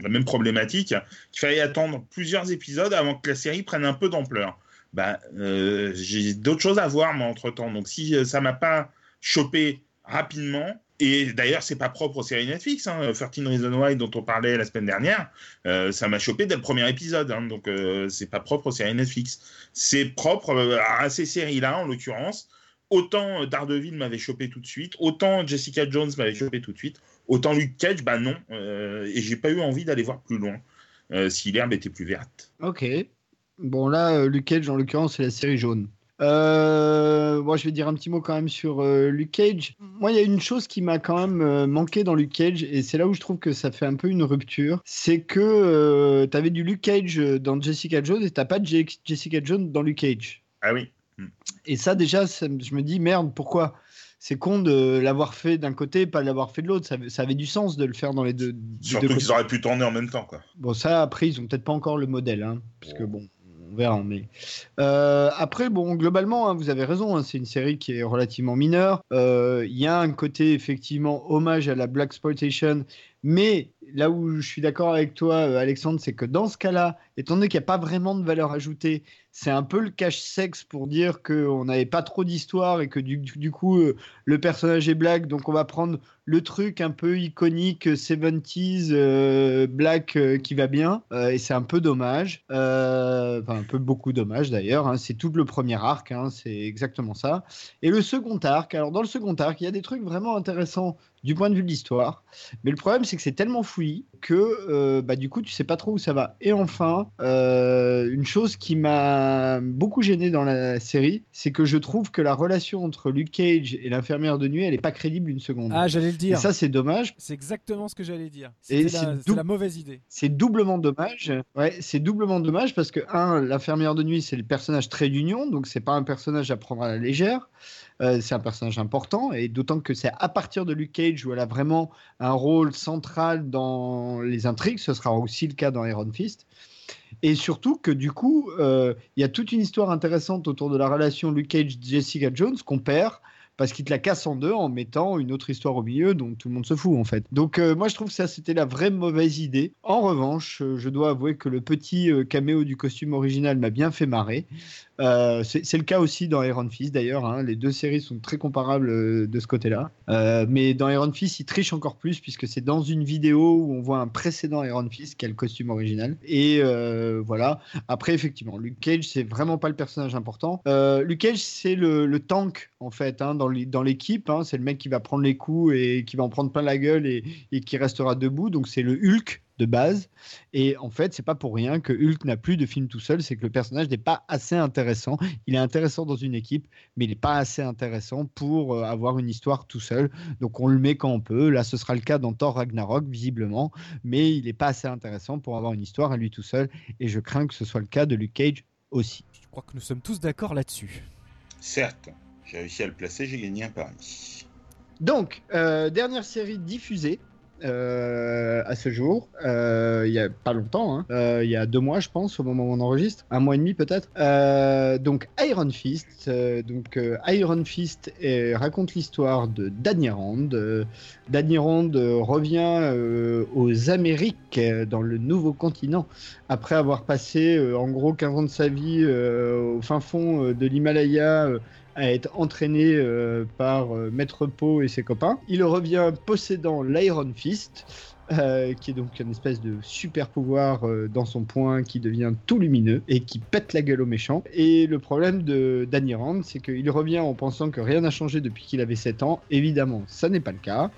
la même problématique. Qu'il fallait attendre plusieurs épisodes avant que la série prenne un peu d'ampleur. Bah, euh, j'ai d'autres choses à voir moi entre temps. Donc si ça m'a pas chopé rapidement. Et d'ailleurs, c'est pas propre aux séries Netflix. Hein. 13 Reasons Why, dont on parlait la semaine dernière, ça m'a chopé dès le premier épisode. hein. Donc, c'est pas propre aux séries Netflix. C'est propre à ces séries-là, en l'occurrence. Autant euh, Daredevil m'avait chopé tout de suite, autant Jessica Jones m'avait chopé tout de suite, autant Luke Cage, bah non. Euh, et j'ai pas eu envie d'aller voir plus loin euh, si l'herbe était plus verte. Ok. Bon, là, Luke Cage, en l'occurrence, c'est la série jaune. Euh, moi, je vais dire un petit mot quand même sur euh, Luke Cage. Moi, il y a une chose qui m'a quand même euh, manqué dans Luke Cage, et c'est là où je trouve que ça fait un peu une rupture. C'est que tu avais du Luke Cage dans Jessica Jones et t'as pas de Je- Jessica Jones dans Luke Cage. Ah oui. Et ça, déjà, ça je me dis merde, pourquoi c'est con de l'avoir fait d'un côté et pas de l'avoir fait de l'autre. Ça, avait- ça avait du sens de le faire dans les deux. Surtout qu'ils auraient pu tourner en même temps, quoi. Bon, ça, après, ils ont peut-être pas encore le modèle, hein, parce que bon, on verra. Mais Euh, après, bon, globalement, hein, vous avez raison, hein, c'est une série qui est relativement mineure. Euh, Il y a un côté effectivement hommage à la black exploitation, mais là où je suis d'accord avec toi, euh, Alexandre, c'est que dans ce cas-là, étant donné qu'il n'y a pas vraiment de valeur ajoutée, c'est un peu le cache-sexe pour dire qu'on n'avait pas trop d'histoire et que du, coup, euh, le personnage est black, donc on va prendre le truc un peu iconique euh, 70s euh, black qui va bien. Et c'est un peu dommage. Enfin un peu beaucoup dommage d'ailleurs hein. c'est tout le premier arc hein, c'est exactement ça. Et le second arc alors dans le second arc il y a des trucs vraiment intéressants du point de vue de l'histoire mais le problème c'est que c'est tellement fouillis que euh, bah, du coup tu sais pas trop où ça va et enfin euh, une chose qui m'a beaucoup gêné dans la série c'est que je trouve que la relation entre Luke Cage et l'infirmière de nuit elle est pas crédible une seconde Ah, j'allais le et dire. ça, c'est dommage. C'est exactement ce que j'allais dire. Et c'est la, la mauvaise idée. C'est doublement dommage. Ouais, c'est doublement dommage parce que, un, l'infirmière de nuit, c'est le personnage très d'union, donc c'est pas un personnage à prendre à la légère. Euh, c'est un personnage important, et d'autant que c'est à partir de Luke Cage où elle a vraiment un rôle central dans les intrigues. Ce sera aussi le cas dans Iron Fist. Et surtout que du coup, euh, il y a toute une histoire intéressante autour de la relation Luke Cage-Jessica Jones qu'on perd parce qu'il te la casse en deux en mettant une autre histoire au milieu dont tout le monde se fout en fait. Donc euh, moi je trouve que ça c'était la vraie mauvaise idée. En revanche, je dois avouer que le petit caméo du costume original m'a bien fait marrer. Euh, c'est le cas aussi dans Iron Fist d'ailleurs. hein. Les deux séries sont très comparables euh, de ce côté-là. Euh, mais dans Iron Fist, il triche encore plus puisque c'est dans une vidéo où on voit un précédent Iron Fist qui a le costume original. Et voilà. Après, effectivement, Luke Cage, c'est vraiment pas le personnage important. Luke Cage, c'est le, tank en fait hein, dans l'é- dans l'équipe. hein. C'est le mec qui va prendre les coups et qui va en prendre plein la gueule et qui restera debout. Donc c'est le Hulk de base. Et en fait, c'est pas pour rien que Hulk n'a plus de film tout seul, c'est que le personnage n'est pas assez intéressant. Il est intéressant dans une équipe, mais il n'est pas assez intéressant pour euh, avoir une histoire tout seul. Donc on le met quand on peut. Là, ce sera le cas dans Thor Ragnarok, visiblement, mais il n'est pas assez intéressant pour avoir une histoire à lui tout seul. Et je crains que ce soit le cas de Luke Cage aussi. Je crois que nous sommes tous d'accord là-dessus. Certes, j'ai réussi à le placer, j'ai gagné un pari. Donc, euh, dernière série diffusée. Euh, à ce jour, Euh, il y a pas longtemps, hein. Euh, il y a deux mois je pense au moment où on enregistre, un mois et demi peut-être. Donc Iron Fist, donc Iron Fist raconte l'histoire de Danny Rand. Danny Rand revient aux Amériques, dans le nouveau continent, après avoir passé en gros 15 ans de sa vie au fin fond de l'Himalaya. À être entraîné euh, par euh, Maître Po et ses copains. Il revient possédant l'Iron Fist, euh, qui est donc une espèce de super pouvoir dans son poing qui devient tout lumineux et qui pète la gueule aux méchants. Et le problème de Danny Rand, c'est qu'il revient en pensant que rien n'a changé depuis qu'il avait 7 ans. Évidemment, ça n'est pas le cas.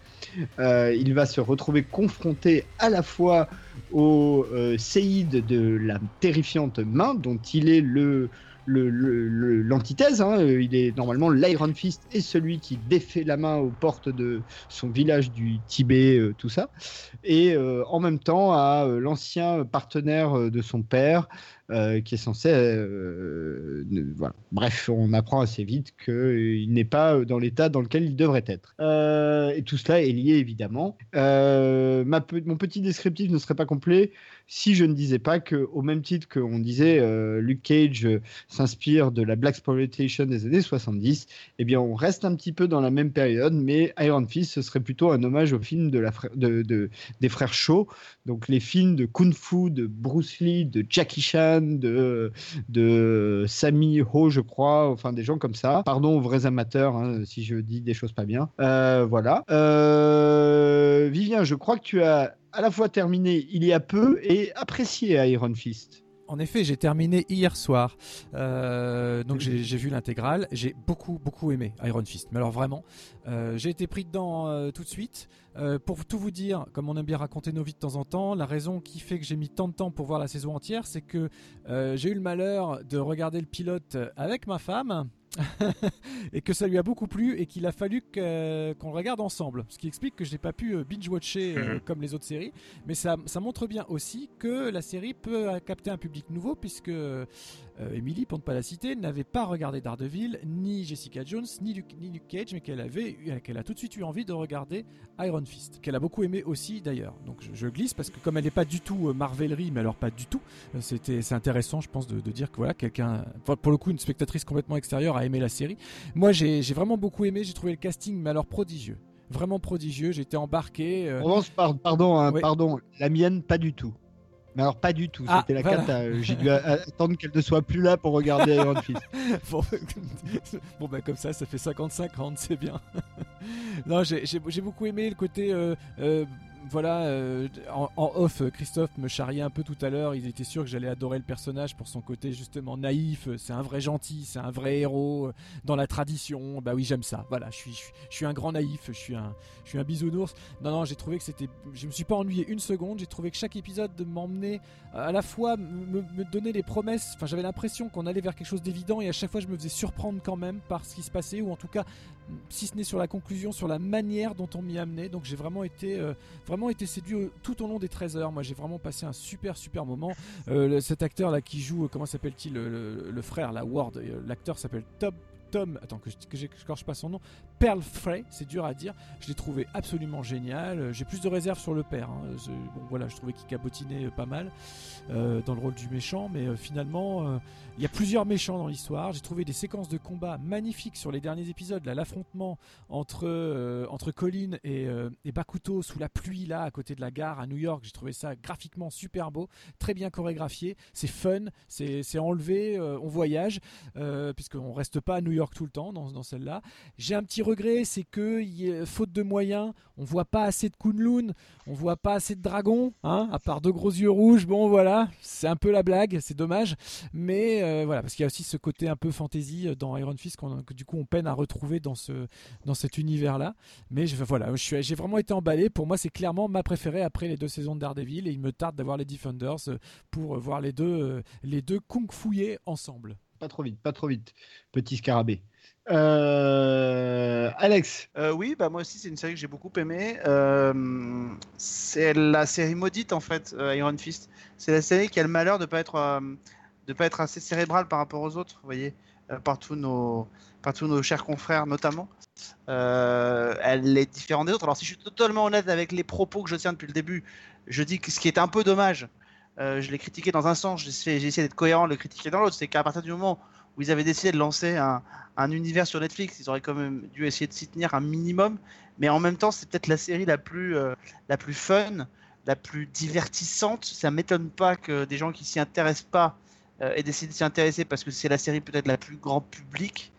Il va se retrouver confronté à la fois au séide de la terrifiante main, dont il est le- l'antithèse. hein. Euh, Il est normalement l'Iron Fist et celui qui défait la main aux portes de son village du Tibet, euh, tout ça. Et euh, en même temps à l'ancien partenaire de son père, euh, qui est censé. euh, voilà. Bref, on apprend assez vite qu'il n'est pas dans l'état dans lequel il devrait être. Euh, et tout cela est lié évidemment. Mon petit descriptif ne serait pas complet si je ne disais pas que, au même titre qu'on disait, Luke Cage s'inspire de la Black Exploitation des années 70, eh bien, on reste un petit peu dans la même période, mais Iron Fist, ce serait plutôt un hommage de- de- des frères Shaw, donc les films de Kung Fu, de Bruce Lee, de Jackie Chan, de, de Ho, je crois, enfin des gens comme ça. Pardon aux vrais amateurs hein, si je dis des choses pas bien. Euh, voilà. Euh, Vivien, je crois que tu as à la fois terminé il y a peu et apprécié Iron Fist. En effet, j'ai terminé hier soir. Euh, donc j'ai vu l'intégrale. J'ai beaucoup, beaucoup aimé Iron Fist. Mais alors vraiment, euh, j'ai été pris dedans euh, tout de suite. Pour tout vous dire, comme on aime bien raconter nos vies de temps en temps, la raison qui fait que j'ai mis tant de temps pour voir la saison entière, c'est que j'ai eu le malheur de regarder le pilote avec ma femme. *laughs* et que ça lui a beaucoup plu et qu'il a fallu qu'on le regarde ensemble. Ce qui explique que je n'ai pas pu euh, binge-watcher euh, Mhm. comme les autres séries. Mais ça, ça montre bien aussi que la série peut euh, capter un public nouveau puisque Emily, pour ne pas la citer, n'avait pas regardé Daredevil, ni Jessica Jones, ni Luke, ni Luke Cage, mais qu'elle avait, qu'elle a tout de suite eu envie de regarder Iron Fist, qu'elle a beaucoup aimé aussi d'ailleurs. Donc je, je glisse parce que comme elle n'est pas du tout Marvelerie, mais alors pas du tout, c'était c'est intéressant, je pense, de, de dire que voilà quelqu'un, pour le coup, une spectatrice complètement extérieure a aimé la série. Moi, j'ai vraiment beaucoup aimé, j'ai trouvé le casting, mais alors prodigieux. Vraiment prodigieux, été embarqué. euh, On par, pardon, hein, Oui. pardon, la mienne, pas du tout. Mais alors, pas du tout. Ah, C'était la voilà. cata. euh, J'ai dû attendre qu'elle ne soit plus là pour regarder Iron *laughs* Fist. bon, *laughs* bon, bah comme ça, ça fait 50-50, c'est bien. *laughs* non, j'ai beaucoup aimé le côté. euh, voilà, euh, en, off, euh, Christophe me charriait un peu tout à l'heure. Il était sûr que j'allais adorer le personnage pour son côté justement naïf. C'est un vrai gentil, c'est un vrai héros euh, dans la tradition. Bah oui, j'aime ça. Voilà, je suis, je, suis- un grand naïf, je suis un, je suis un bisounours. Non, non, j'ai trouvé que c'était. Je me suis pas ennuyé une seconde. J'ai trouvé que chaque épisode m'emmenait à la fois me, me donnait les promesses. Enfin, j'avais l'impression qu'on allait vers quelque chose d'évident et à chaque fois, je me faisais surprendre quand même par ce qui se passait ou en tout cas, si ce n'est sur la conclusion, sur la manière dont on m'y amenait. Donc, j'ai vraiment été, euh, vraiment été séduit au- tout au long des 13 heures. Moi, j'ai vraiment passé un super, super moment. Euh, cet acteur là qui joue, euh, comment s'appelle-t-il, le, frère, la Ward. euh, L'acteur s'appelle Tom. Tom, attends que je que j'écorche pas son nom, Pearl Frey, c'est dur à dire. Je l'ai trouvé absolument génial. Euh, J'ai plus de réserves sur le père. hein. Bon, voilà, je trouvais qu'il cabotinait euh, pas mal euh, dans le rôle du méchant, mais finalement, il y a plusieurs méchants dans l'histoire. J'ai trouvé des séquences de combat magnifiques sur les derniers épisodes. L'affrontement entre entre Colin et, et Bakuto sous la pluie là, à côté de la gare à New York. J'ai trouvé ça graphiquement super beau, très bien chorégraphié. C'est fun, c'est enlevé, on voyage puisqu'on reste pas à New York tout le temps dans, dans celle-là. J'ai un petit regret, c'est que faute de moyens, on voit pas assez de Kunlun, on voit pas assez de dragons, hein, à part deux gros yeux rouges. Bon voilà, c'est un peu la blague, c'est dommage, mais euh, voilà parce qu'il y a aussi ce côté un peu fantasy euh, dans Iron Fist qu'on- que du coup on peine à retrouver dans ce dans cet univers-là. Mais je, voilà, j'ai vraiment été emballé. Pour moi, c'est clairement ma préférée après les deux saisons de Daredevil et il me tarde d'avoir les Defenders euh, pour voir les deux les deux kung fouiller ensemble. Pas trop vite, pas trop vite, petit scarabée. Euh, Alex, Euh, oui, bah moi aussi c'est une série que j'ai beaucoup aimée. Euh, c'est la série maudite en fait, Iron Fist. C'est la série qui a le malheur de pas être pas être assez cérébrale par rapport aux autres, vous voyez, par tous nos par tous nos chers confrères notamment. Elle est différente des autres. Alors si je suis totalement honnête avec les propos que je tiens depuis le début, je dis que ce qui est un peu dommage. Euh, je l'ai critiqué dans un sens, j'ai essayé d'être cohérent, le critiquer dans l'autre. C'est qu'à partir du moment où ils avaient décidé de lancer un, un univers sur Netflix, ils auraient quand même dû essayer de s'y tenir un minimum. Mais en même temps, c'est peut-être la série la plus, euh, la plus fun, la plus divertissante. Ça m'étonne pas que des gens qui s'y intéressent pas euh, aient décidé de s'y intéresser parce que c'est la série peut-être la plus grand public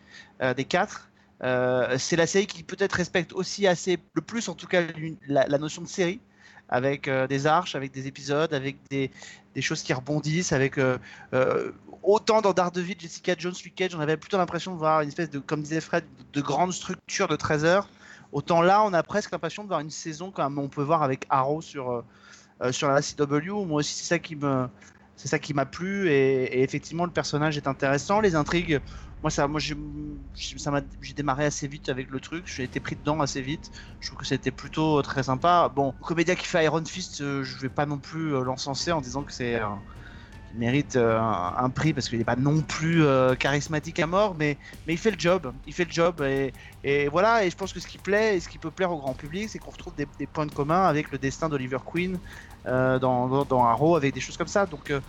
des quatre. C'est la série qui peut-être respecte aussi assez, le plus en tout cas, la notion de série, avec euh, des arches, avec des épisodes, avec des, des choses qui rebondissent, avec euh, euh, autant dans Daredevil, Jessica Jones, Luke Cage, on avait plutôt l'impression de voir une espèce de, comme disait Fred, de grande structure de 13 heures. Autant là, on a presque l'impression de voir une saison comme on peut voir avec Arrow sur, sur la CW. Moi aussi, c'est ça qui me, c'est ça qui m'a plu et effectivement, le personnage est intéressant. Les intrigues, moi, ça, moi, j'ai, démarré assez vite avec le truc. J'ai été pris dedans assez vite. Je trouve que c'était plutôt très sympa. Bon, le comédien qui fait Iron Fist, euh, je vais pas non plus euh, l'encenser en disant que c'est euh, mérite euh, un, prix parce qu'il n'est pas non plus euh, charismatique à mort, mais, mais il fait le job. Il fait le job et, voilà. Et je pense que ce qui plaît et ce qui peut plaire au grand public, c'est qu'on retrouve des, points de commun avec le destin d'Oliver Queen euh, dans, dans, dans avec des choses comme ça. Donc euh,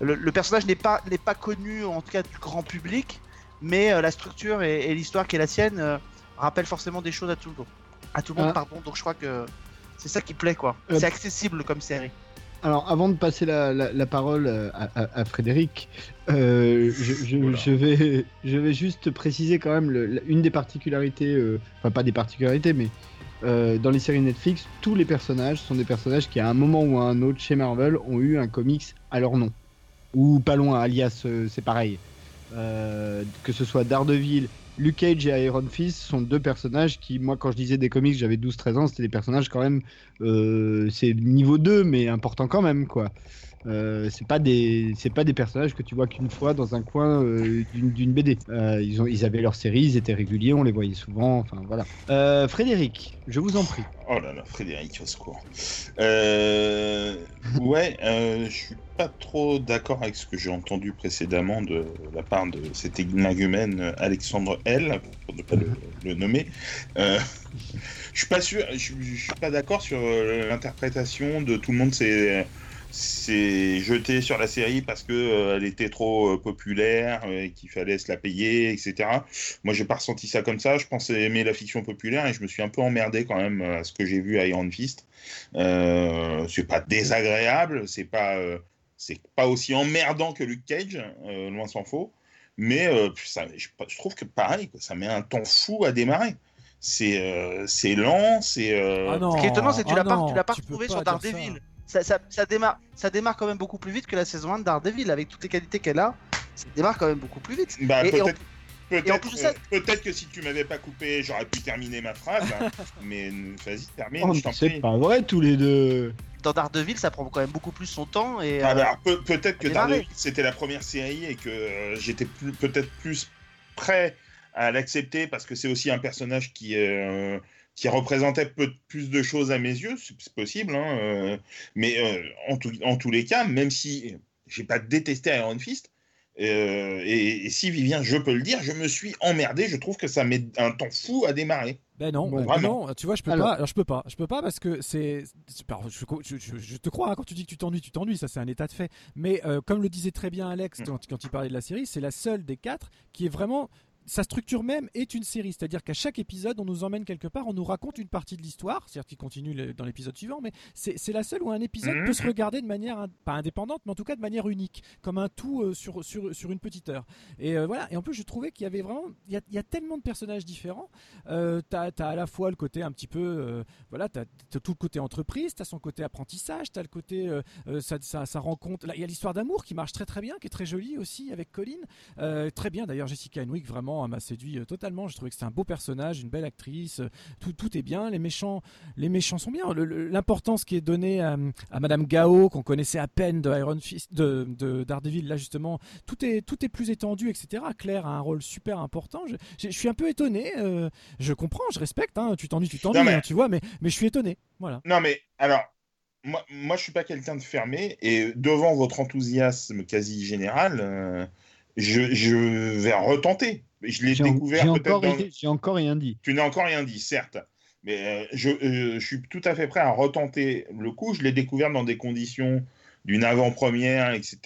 le, le personnage n'est pas, n'est pas connu en tout cas du grand public, mais euh, la structure et, et l'histoire qui est la sienne euh, rappellent forcément des choses à tout le monde. À tout le monde, Ah. pardon. Donc je crois que c'est ça qui plaît, quoi. Euh, C'est accessible comme série. alors avant de passer la, la- la parole à, à- à Frédéric, euh, je, je- Oula. je vais, je vais juste préciser quand même le- une des particularités, euh, enfin pas des particularités, mais euh, dans les séries Netflix, tous les personnages sont des personnages qui à un moment ou à un autre chez Marvel ont eu un comics à leur nom. ou pas loin, alias c'est pareil. Euh, que ce soit Daredevil, Luke Cage et Iron Fist sont deux personnages qui, moi, quand je disais des comics, j'avais 12-13 ans, c'était des personnages quand même, euh, c'est niveau 2, mais important quand même, quoi. Euh, c'est pas des c'est pas des personnages que tu vois qu'une fois dans un coin euh, d'une BD. Euh, ils ont ils avaient leur série, ils étaient réguliers, on les voyait souvent. Enfin voilà. Euh, Frédéric, je vous en prie. Oh là là, Frédéric, au secours. Ouais, je suis pas trop d'accord avec ce que j'ai entendu précédemment de la part de cet énagumène Alexandre L, pour ne pas le, le nommer. Je suis pas sûr, je, suis pas d'accord sur l'interprétation de tout le monde s'est s'est jeté sur la série parce que euh, elle était trop euh, populaire euh, et qu'il fallait se la payer, etc. Moi, j'ai pas ressenti ça comme ça. Je pensais aimer la fiction populaire et je me suis un peu emmerdé quand même euh, à ce que j'ai vu à Iron Fist. Euh, c'est pas désagréable, c'est pas, euh, c'est pas aussi emmerdant que Luke Cage, euh, loin s'en faut. Mais euh, ça, je, je trouve que pareil, quoi, ça met un temps fou à démarrer. C'est euh, c'est lent, c'est. euh, Ah non, Ce qui est étonnant, c'est que tu ah l'as pas, tu l'as pas retrouvé sur. Daredevil. Ça, ça, ça démarre, ça démarre quand même beaucoup plus vite que la saison 1 de Daredevil, avec toutes les qualités qu'elle a. Ça démarre quand même beaucoup plus vite. Bah, Et- et en- peut-être. plus ça- euh, que si tu m'avais pas coupé, j'aurais pu terminer ma phrase. hein. *laughs* mais euh, vas-y, termine, Oh, je t'en c'est prie. pas vrai tous les deux. Dans Daredevil, ça prend quand même beaucoup plus son temps. Et, Ah, euh, bah, alors, peut- peut-être que démarrer. Daredevil c'était la première série et que euh, j'étais plus- peut-être plus prêt à l'accepter parce que c'est aussi un personnage qui euh, qui représentait peu plus de choses à mes yeux, c'est possible, hein, euh, mais euh, en, tout- en tous les cas, même si j'ai pas détesté Iron Fist, euh, et, et si Vivien, je peux le dire, je me suis emmerdé. Je trouve que ça met un temps fou à démarrer. Ben non, Bon, ben vraiment. non, tu vois, je peux Alors. pas. Alors, je peux pas. Je peux pas parce que c'est. Je, je- je- je te crois hein, quand tu dis que tu t'ennuies, tu t'ennuies. Ça, c'est un état de fait. Mais euh, comme le disait très bien Alex Mm. quand, quand il parlait de la série, c'est la seule des quatre qui est vraiment. Sa structure même est une série, c'est-à-dire qu'à chaque épisode, on nous emmène quelque part, on nous raconte une partie de l'histoire, c'est-à-dire qu'il continue le- dans l'épisode suivant, mais c'est c'est la seule où un épisode Mhm. peut se regarder de manière, pas indépendante, mais en tout cas de manière unique, comme un tout euh, sur, sur, sur une petite heure. Et euh, voilà, et en plus, je trouvais qu'il y avait vraiment, il y a, il y a tellement de personnages différents, euh, t'as as à la fois le côté un petit peu, euh, voilà, t'as as tout le côté entreprise, t'as son côté apprentissage, t'as le côté, ça, ça, ça rencontre, il y a l'histoire d'amour qui marche très très bien, qui est très jolie aussi avec Colin, très bien d'ailleurs Jessica Henwick vraiment elle m'a séduit euh, totalement, je trouvais que c'était un beau personnage, une belle actrice, euh, tout, tout est bien, les méchants, les méchants sont bien, l'importance qui est donnée à, à Madame Gao qu'on connaissait à peine de Iron Fist, de, de Daredevil, là justement, tout est, tout est plus étendu, etc. Claire a un rôle super important. Je, je- je suis un peu étonné. euh, je comprends, je respecte. hein, tu t'ennuies, tu t'ennuies, mais- hein, tu vois. Mais, mais je suis étonné. Voilà. Non, mais alors, moi, moi je suis pas quelqu'un de fermé et devant votre enthousiasme quasi général, euh, je, je vais retenter. Je l'ai découvert peut-être dans- j'ai encore rien dit. Tu n'as encore rien dit, certes. Mais euh, je, euh, je suis tout à fait prêt à retenter le coup. Je l'ai découvert dans des conditions d'une avant-première, etc.,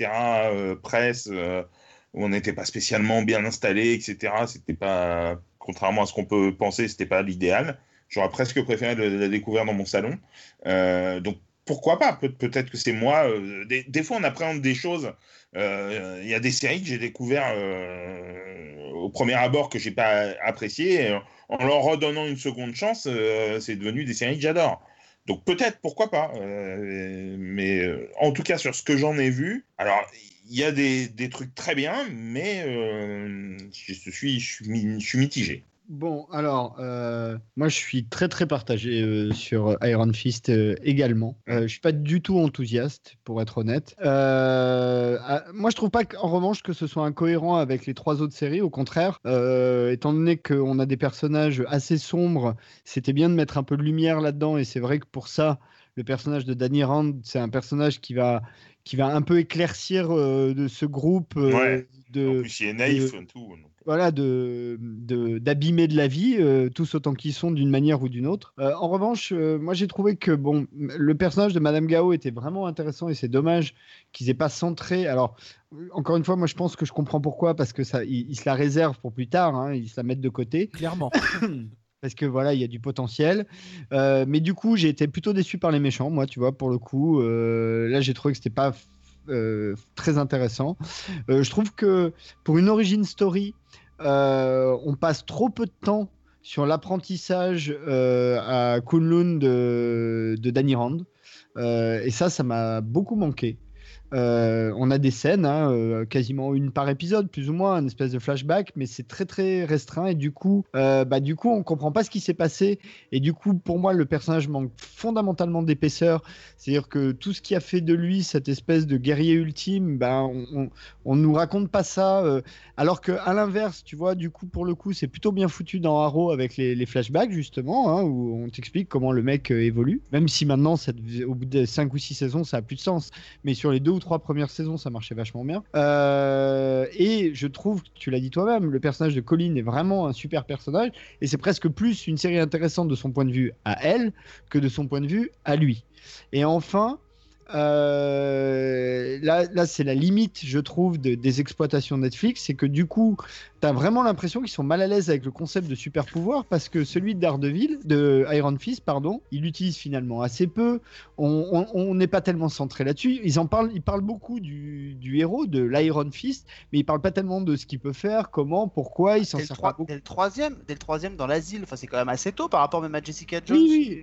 euh, presse, où on n'était pas spécialement bien installé, etc. C'était pas, contrairement à ce qu'on peut penser, c'était pas l'idéal. J'aurais presque préféré le- la découvrir dans mon salon. Donc pourquoi pas? Peut- Peut-être que c'est moi. euh, des, fois, on appréhende des choses. Euh, Il y a des séries que j'ai découvert euh, au premier abord que j'ai pas apprécié. Et en leur redonnant une seconde chance, c'est devenu des séries que j'adore. Donc peut-être, pourquoi pas. Mais en tout cas, sur ce que j'en ai vu, alors il y a des, trucs très bien, mais je suis mitigé. Bon, alors, euh, moi je suis très très partagé euh, sur Iron Fist euh, également. Je suis pas du tout enthousiaste, pour être honnête. Ah, moi je trouve pas qu'en revanche que ce soit incohérent avec les trois autres séries. Au contraire, étant donné qu'on a des personnages assez sombres, c'était bien de mettre un peu de lumière là-dedans. Et c'est vrai que pour ça, le personnage de Danny Rand, c'est un personnage qui va qui va un peu éclaircir euh, de ce groupe euh, Ouais. de en plus, il est naïf, euh, tout. donc. voilà, de, de- d'abîmer de la vie, euh, tous autant qu'ils sont d'une manière ou d'une autre. Euh, en revanche, euh, moi j'ai trouvé que bon, le personnage de Madame Gao était vraiment intéressant et c'est dommage qu'ils aient pas centré. Alors, encore une fois, moi je pense que je comprends pourquoi, parce que ça, ils, ils se la réservent pour plus tard, hein, ils se la mettent de côté Clairement. *coughs* parce que voilà, il y a du potentiel. Euh, mais du coup, j'ai été plutôt déçu par les méchants, moi, tu vois, pour le coup. Euh, là, j'ai trouvé que c'était pas euh, très intéressant. Je trouve que pour une origin story, on passe trop peu de temps sur l'apprentissage à Kunlun de, de Danny Rand. Et ça, ça m'a beaucoup manqué. Euh, on a des scènes, hein, euh, quasiment une par épisode, plus ou moins, un espèce de flashback, mais c'est très très restreint et du coup, euh, bah, du coup, on comprend pas ce qui s'est passé et du coup, pour moi, le personnage manque fondamentalement d'épaisseur. C'est-à-dire que tout ce qui a fait de lui cette espèce de guerrier ultime, ben, on, on nous raconte pas ça. euh, alors que à l'inverse, tu vois, du coup, pour le coup, c'est plutôt bien foutu dans Arrow avec les, flashbacks justement, hein, où on t'explique comment le mec évolue. Même si maintenant, au bout de 5 ou 6 saisons, ça a plus de sens. Mais sur les deux ou trois premières saisons, ça marchait vachement bien. Euh, et je trouve, tu l'as dit toi-même, le personnage de Colin est vraiment un super personnage. Et c'est presque plus une série intéressante de son point de vue à elle que de son point de vue à lui. Et enfin, euh, là, là c'est la limite, je trouve, de- des exploitations Netflix, c'est que du coup, tu as vraiment l'impression qu'ils sont mal à l'aise avec le concept de super pouvoir parce que celui de Daredevil, de Iron Fist, pardon, il l'utilise finalement assez peu. On n'est pas tellement centré là-dessus. Ils en parlent, ils parlent beaucoup du, du héros, de l'Iron Fist, mais ils parlent pas tellement de ce qu'il peut faire, comment, pourquoi. Il s'en pas beaucoup. dès le troisième, dès le troisième dans l'asile, enfin c'est quand même assez tôt par rapport même à Jessica Jones. Oui, oui.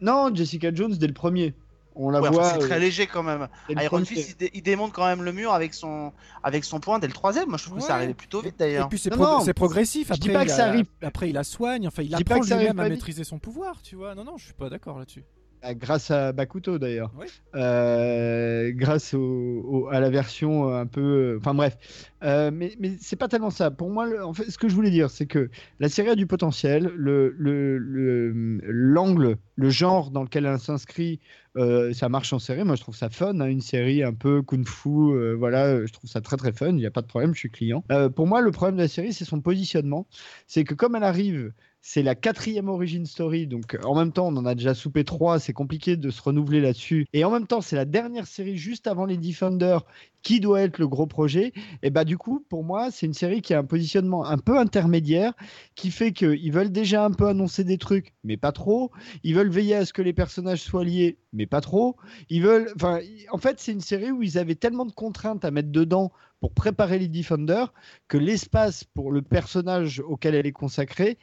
Non, Jessica Jones dès le premier. On la Ouais, enfin, voit. c'est très euh, léger quand même. Iron. Fist, il, dé- il démonte quand même le mur avec son, avec son point dès le troisième. Moi, je trouve que ça arrivait plutôt vite Et d'ailleurs. puis c'est Non, pro- non, c'est progressif. je dis Après, pas il que a- ça arrive. Après, il la soigne. Enfin, il apprend que ça lui-même arrive à maîtriser son pouvoir. Tu vois Non, non, je suis pas d'accord là-dessus. Ah, Grâce à Bakuto d'ailleurs. Oui. Euh, grâce au, au- à la version un peu. euh, Enfin bref. Euh, mais mais c'est pas tellement ça. Pour moi, le- en fait, ce que je voulais dire, c'est que la série a du potentiel. Le le- le- l'angle, le, genre dans lequel elle s'inscrit, euh, ça marche en série. Moi, je trouve ça fun. hein, une série un peu kung-fu. euh, voilà, euh, je trouve ça très très fun. Il n'y a pas de problème, je suis client. Euh, pour moi, le problème de la série, c'est son positionnement. C'est que comme elle arrive c'est la quatrième origin story, donc en même temps, on en a déjà soupé trois, c'est compliqué de se renouveler là-dessus. Et en même temps, c'est la dernière série juste avant les Defenders qui doit être le gros projet. Et bah du coup, pour moi, c'est une série qui a un positionnement un peu intermédiaire, qui fait qu'ils veulent déjà un peu annoncer des trucs, mais pas trop. Ils veulent veiller à ce que les personnages soient liés, mais pas trop. Ils veulent, enfin, en fait, c'est une série où ils avaient tellement de contraintes à mettre dedans pour préparer les Defenders que l'espace pour le personnage auquel elle est consacrée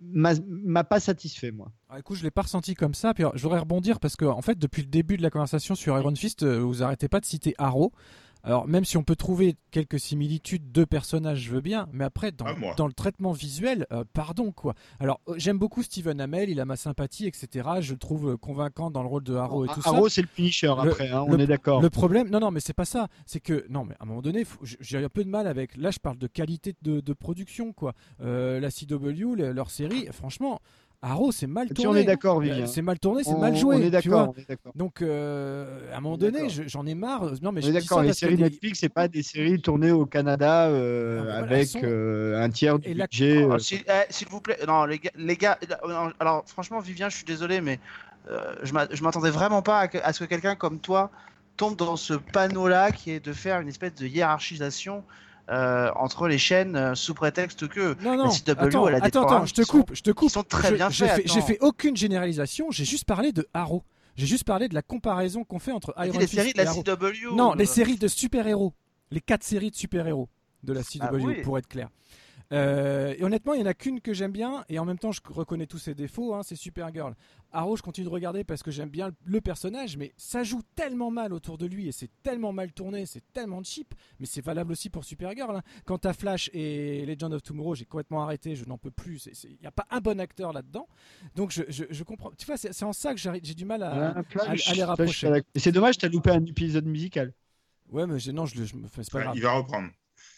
m'a pas satisfait moi. Ah, écoute, je l'ai pas ressenti comme ça. Puis alors, je voudrais rebondir parce que en fait, depuis le début de la conversation sur Iron Fist, euh, vous arrêtez pas de citer Arrow. Alors même si on peut trouver quelques similitudes de personnages, je veux bien, mais après dans, Ah, dans le traitement visuel, euh, pardon quoi. Alors euh, j'aime beaucoup Steven Amell, il a ma sympathie, etc. Je le trouve euh, convaincant dans le rôle de Arrow et tout ça. Arrow c'est le Punisher Le- après, hein, on le- est d'accord. Le problème, non, non, mais c'est pas ça. C'est que, non, mais à un moment donné, j'ai un peu de mal avec. Là, je parle de qualité de, de production, quoi. Euh, la CW, le- leur série, franchement, Arrow, c'est mal tourné. on est d'accord, Euh, Vivien. C'est mal tourné, c'est mal joué. on est d'accord. Donc, euh, à un moment donné, j'en ai marre. Non, mais On je est d'accord, les séries des- Netflix, c'est pas des séries tournées au Canada euh, avec sont- euh, un tiers du la- budget. Oh, euh, s'il eh, s'il vous plaît, non, les gars, les gars euh, non, alors franchement, Vivien, je suis désolé, mais euh, je m'a- je m'attendais vraiment pas à, que- à ce que quelqu'un comme toi tombe dans ce panneau-là qui est de faire une espèce de hiérarchisation euh, entre les chaînes euh, sous prétexte que Non, non, la CW, attends, elle a des attends, je te qui sont- coupe, je te coupe. sont très Je- bien j'ai faits, fait, j'ai attends. fait aucune généralisation, j'ai juste parlé de Arrow. J'ai juste parlé de la comparaison qu'on fait entre dit Iron Fist séries de et la. CW. Non, euh, les séries de super-héros. Les quatre séries de super-héros de la CW, Ah oui. pour être clair. Euh, et honnêtement, il y en a qu'une que j'aime bien, et en même temps, je reconnais tous ses défauts. Hein, c'est Supergirl. Arrow, je continue de regarder parce que j'aime bien le personnage, mais ça joue tellement mal autour de lui et c'est tellement mal tourné, c'est tellement cheap. Mais c'est valable aussi pour Supergirl. Hein. Quant à Flash et Legend of Tomorrow, j'ai complètement arrêté. Je n'en peux plus. Il n'y a pas un bon acteur là-dedans. Donc je, je, je comprends. Tu vois, c'est en ça que j'ai du mal à, un flash, à- à les rapprocher. c'est dommage, t'as loupé un épisode musical. Ouais, mais non, je, me fais c'est pas Ouais, grave. il va reprendre.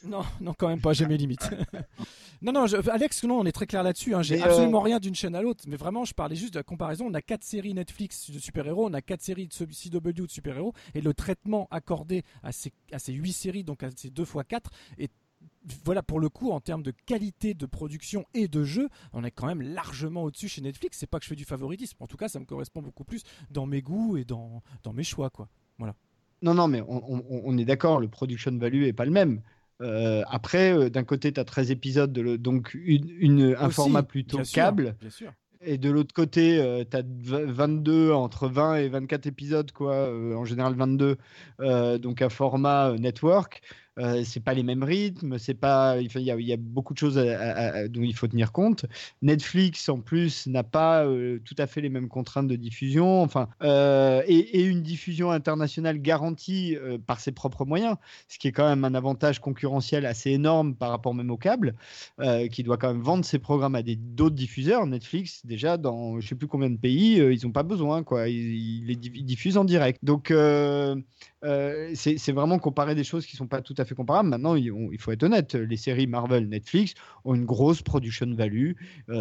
Non, non, quand même pas, j'ai mes limites. *laughs* non, non, je- Alex, non, on est très clair là-dessus. hein, J'ai Mais, absolument rien d'une chaîne à l'autre. Mais vraiment, je parlais juste de la comparaison. On a quatre séries Netflix de super-héros, on a quatre séries de CW de super-héros, et le traitement accordé à ces, à ces huit séries, donc à ces deux fois quatre, est voilà pour le coup en termes de qualité de production et de jeu, on est quand même largement au-dessus chez Netflix. C'est pas que je fais du favoritisme, en tout cas, ça me correspond beaucoup plus dans mes goûts et dans, dans mes choix, quoi. Non, non, mais on, on- on est d'accord, le production value est pas le même. Euh, après, euh, d'un côté, tu as 13 épisodes, de le- donc une, une- un Aussi, format plutôt bien sûr, câble. bien sûr. Et de l'autre côté, tu as 22, entre 20 et 24 épisodes, quoi, euh, en général 22, euh, donc un format network. Euh, c'est pas les mêmes rythmes, c'est pas, il y, a- beaucoup de choses dont il faut tenir compte. Netflix en plus n'a pas euh, tout à fait les mêmes contraintes de diffusion, enfin, euh, et, une diffusion internationale garantie euh, par ses propres moyens, ce qui est quand même un avantage concurrentiel assez énorme par rapport même au câble, qui doit quand même vendre ses programmes à d'autres diffuseurs. Netflix déjà dans je sais plus combien de pays, ils ont pas besoin quoi, ils, ils les diffusent en direct. Donc c'est vraiment comparer des choses qui sont pas tout à fait comparables. Maintenant, il, faut être honnête, les séries Marvel, Netflix ont une grosse production value.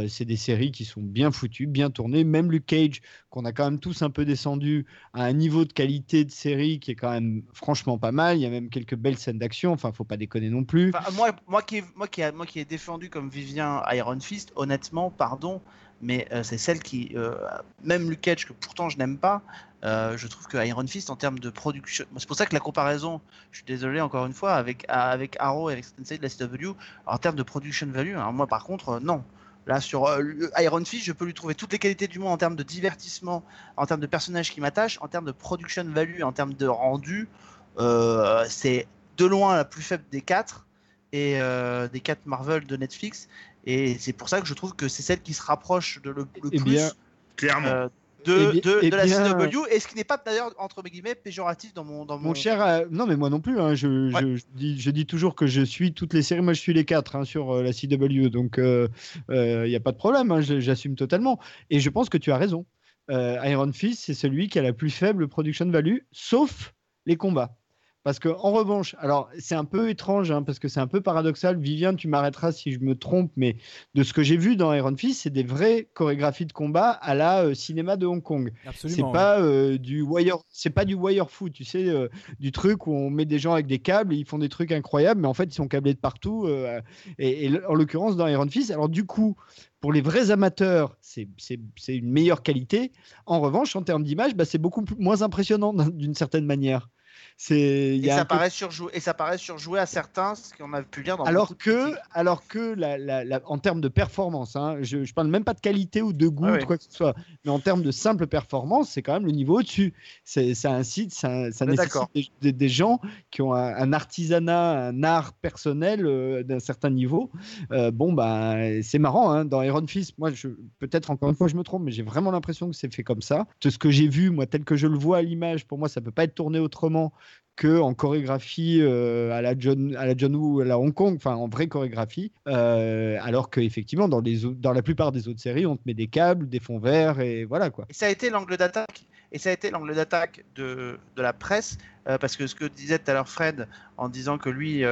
C'est des séries qui sont bien foutues, bien tournées. Même Luke Cage, qu'on a quand même tous un peu descendu à un niveau de qualité de série qui est quand même franchement pas mal. Il y a même quelques belles scènes d'action. Enfin, faut pas déconner non plus. Moi, moi, qui, moi, qui, moi qui ai défendu comme Vivien Iron Fist, honnêtement, pardon, mais euh, c'est celle qui, euh, même Luke Cage, que pourtant je n'aime pas, euh, je trouve que Iron Fist, en termes de production, c'est pour ça que la comparaison, je suis désolé encore une fois, avec, avec Arrow et avec séries de la CW, en termes de production value, alors moi par contre, non. Là, sur Iron Fist, je peux lui trouver toutes les qualités du monde en termes de divertissement, en termes de personnages qui m'attachent, en termes de production value, en termes de rendu. C'est de loin la plus faible des quatre et des quatre Marvel de Netflix. Et c'est pour ça que je trouve que c'est celle qui se rapproche de le, le Eh plus bien, Clairement. euh, de, eh bien- de, eh de la bien- CW. Et ce qui n'est pas d'ailleurs entre guillemets péjoratif dans mon dans mon. Mon cher, euh, non mais moi non plus. hein, je, Ouais. je- je dis, je dis toujours que je suis toutes les séries. Moi, je suis les quatre hein, sur euh, la CW, donc il n'y a pas de problème. hein, J'assume totalement. Et je pense que tu as raison. Euh, Iron Fist, c'est celui qui a la plus faible production value, sauf les combats. Parce que en revanche, alors c'est un peu étrange, hein, parce que c'est un peu paradoxal. Vivien, tu m'arrêteras si je me trompe, mais de ce que j'ai vu dans Iron Fist, c'est des vraies chorégraphies de combat à la euh, cinéma de Hong Kong. C'est Absolument. pas euh, du wire, c'est pas du wire foot, tu sais, euh, du truc où on met des gens avec des câbles et ils font des trucs incroyables, mais en fait ils sont câblés de partout. et, et en l'occurrence dans Iron Fist, alors du coup, pour les vrais amateurs, c'est une meilleure qualité. En revanche, en termes d'image, bah, c'est beaucoup plus- moins impressionnant d'un- d'une certaine manière. C'est Et ça, peu- paraît surjoué, et ça paraît surjoué à certains, ce qu'on a pu lire dans alors de que, alors que la, la- la- en termes de performance, hein, je, je parle même pas de qualité ou de goût, ouais. quoi que ce soit, mais en termes de simple performance, c'est quand même le niveau au-dessus. C'est, ça incite, ça, ça nécessite des, des- des gens qui ont un, un artisanat, un art personnel euh, d'un certain niveau. Euh, bon, bah, c'est marrant, hein, dans Iron Fist, moi, je, peut-être encore une fois, je me trompe, mais j'ai vraiment l'impression que c'est fait comme ça. De ce que j'ai vu, moi, tel que je le vois à l'image, pour moi, ça peut pas être tourné autrement que en chorégraphie euh, à la John à la John Woo à la Hong Kong enfin en vraie chorégraphie euh, alors que effectivement dans la plupart des autres séries on te met des câbles des fonds verts et voilà quoi Et ça a été l'angle d'attaque. Et ça a été l'angle d'attaque de, la presse, euh, parce que ce que disait tout à l'heure Fred, en disant que lui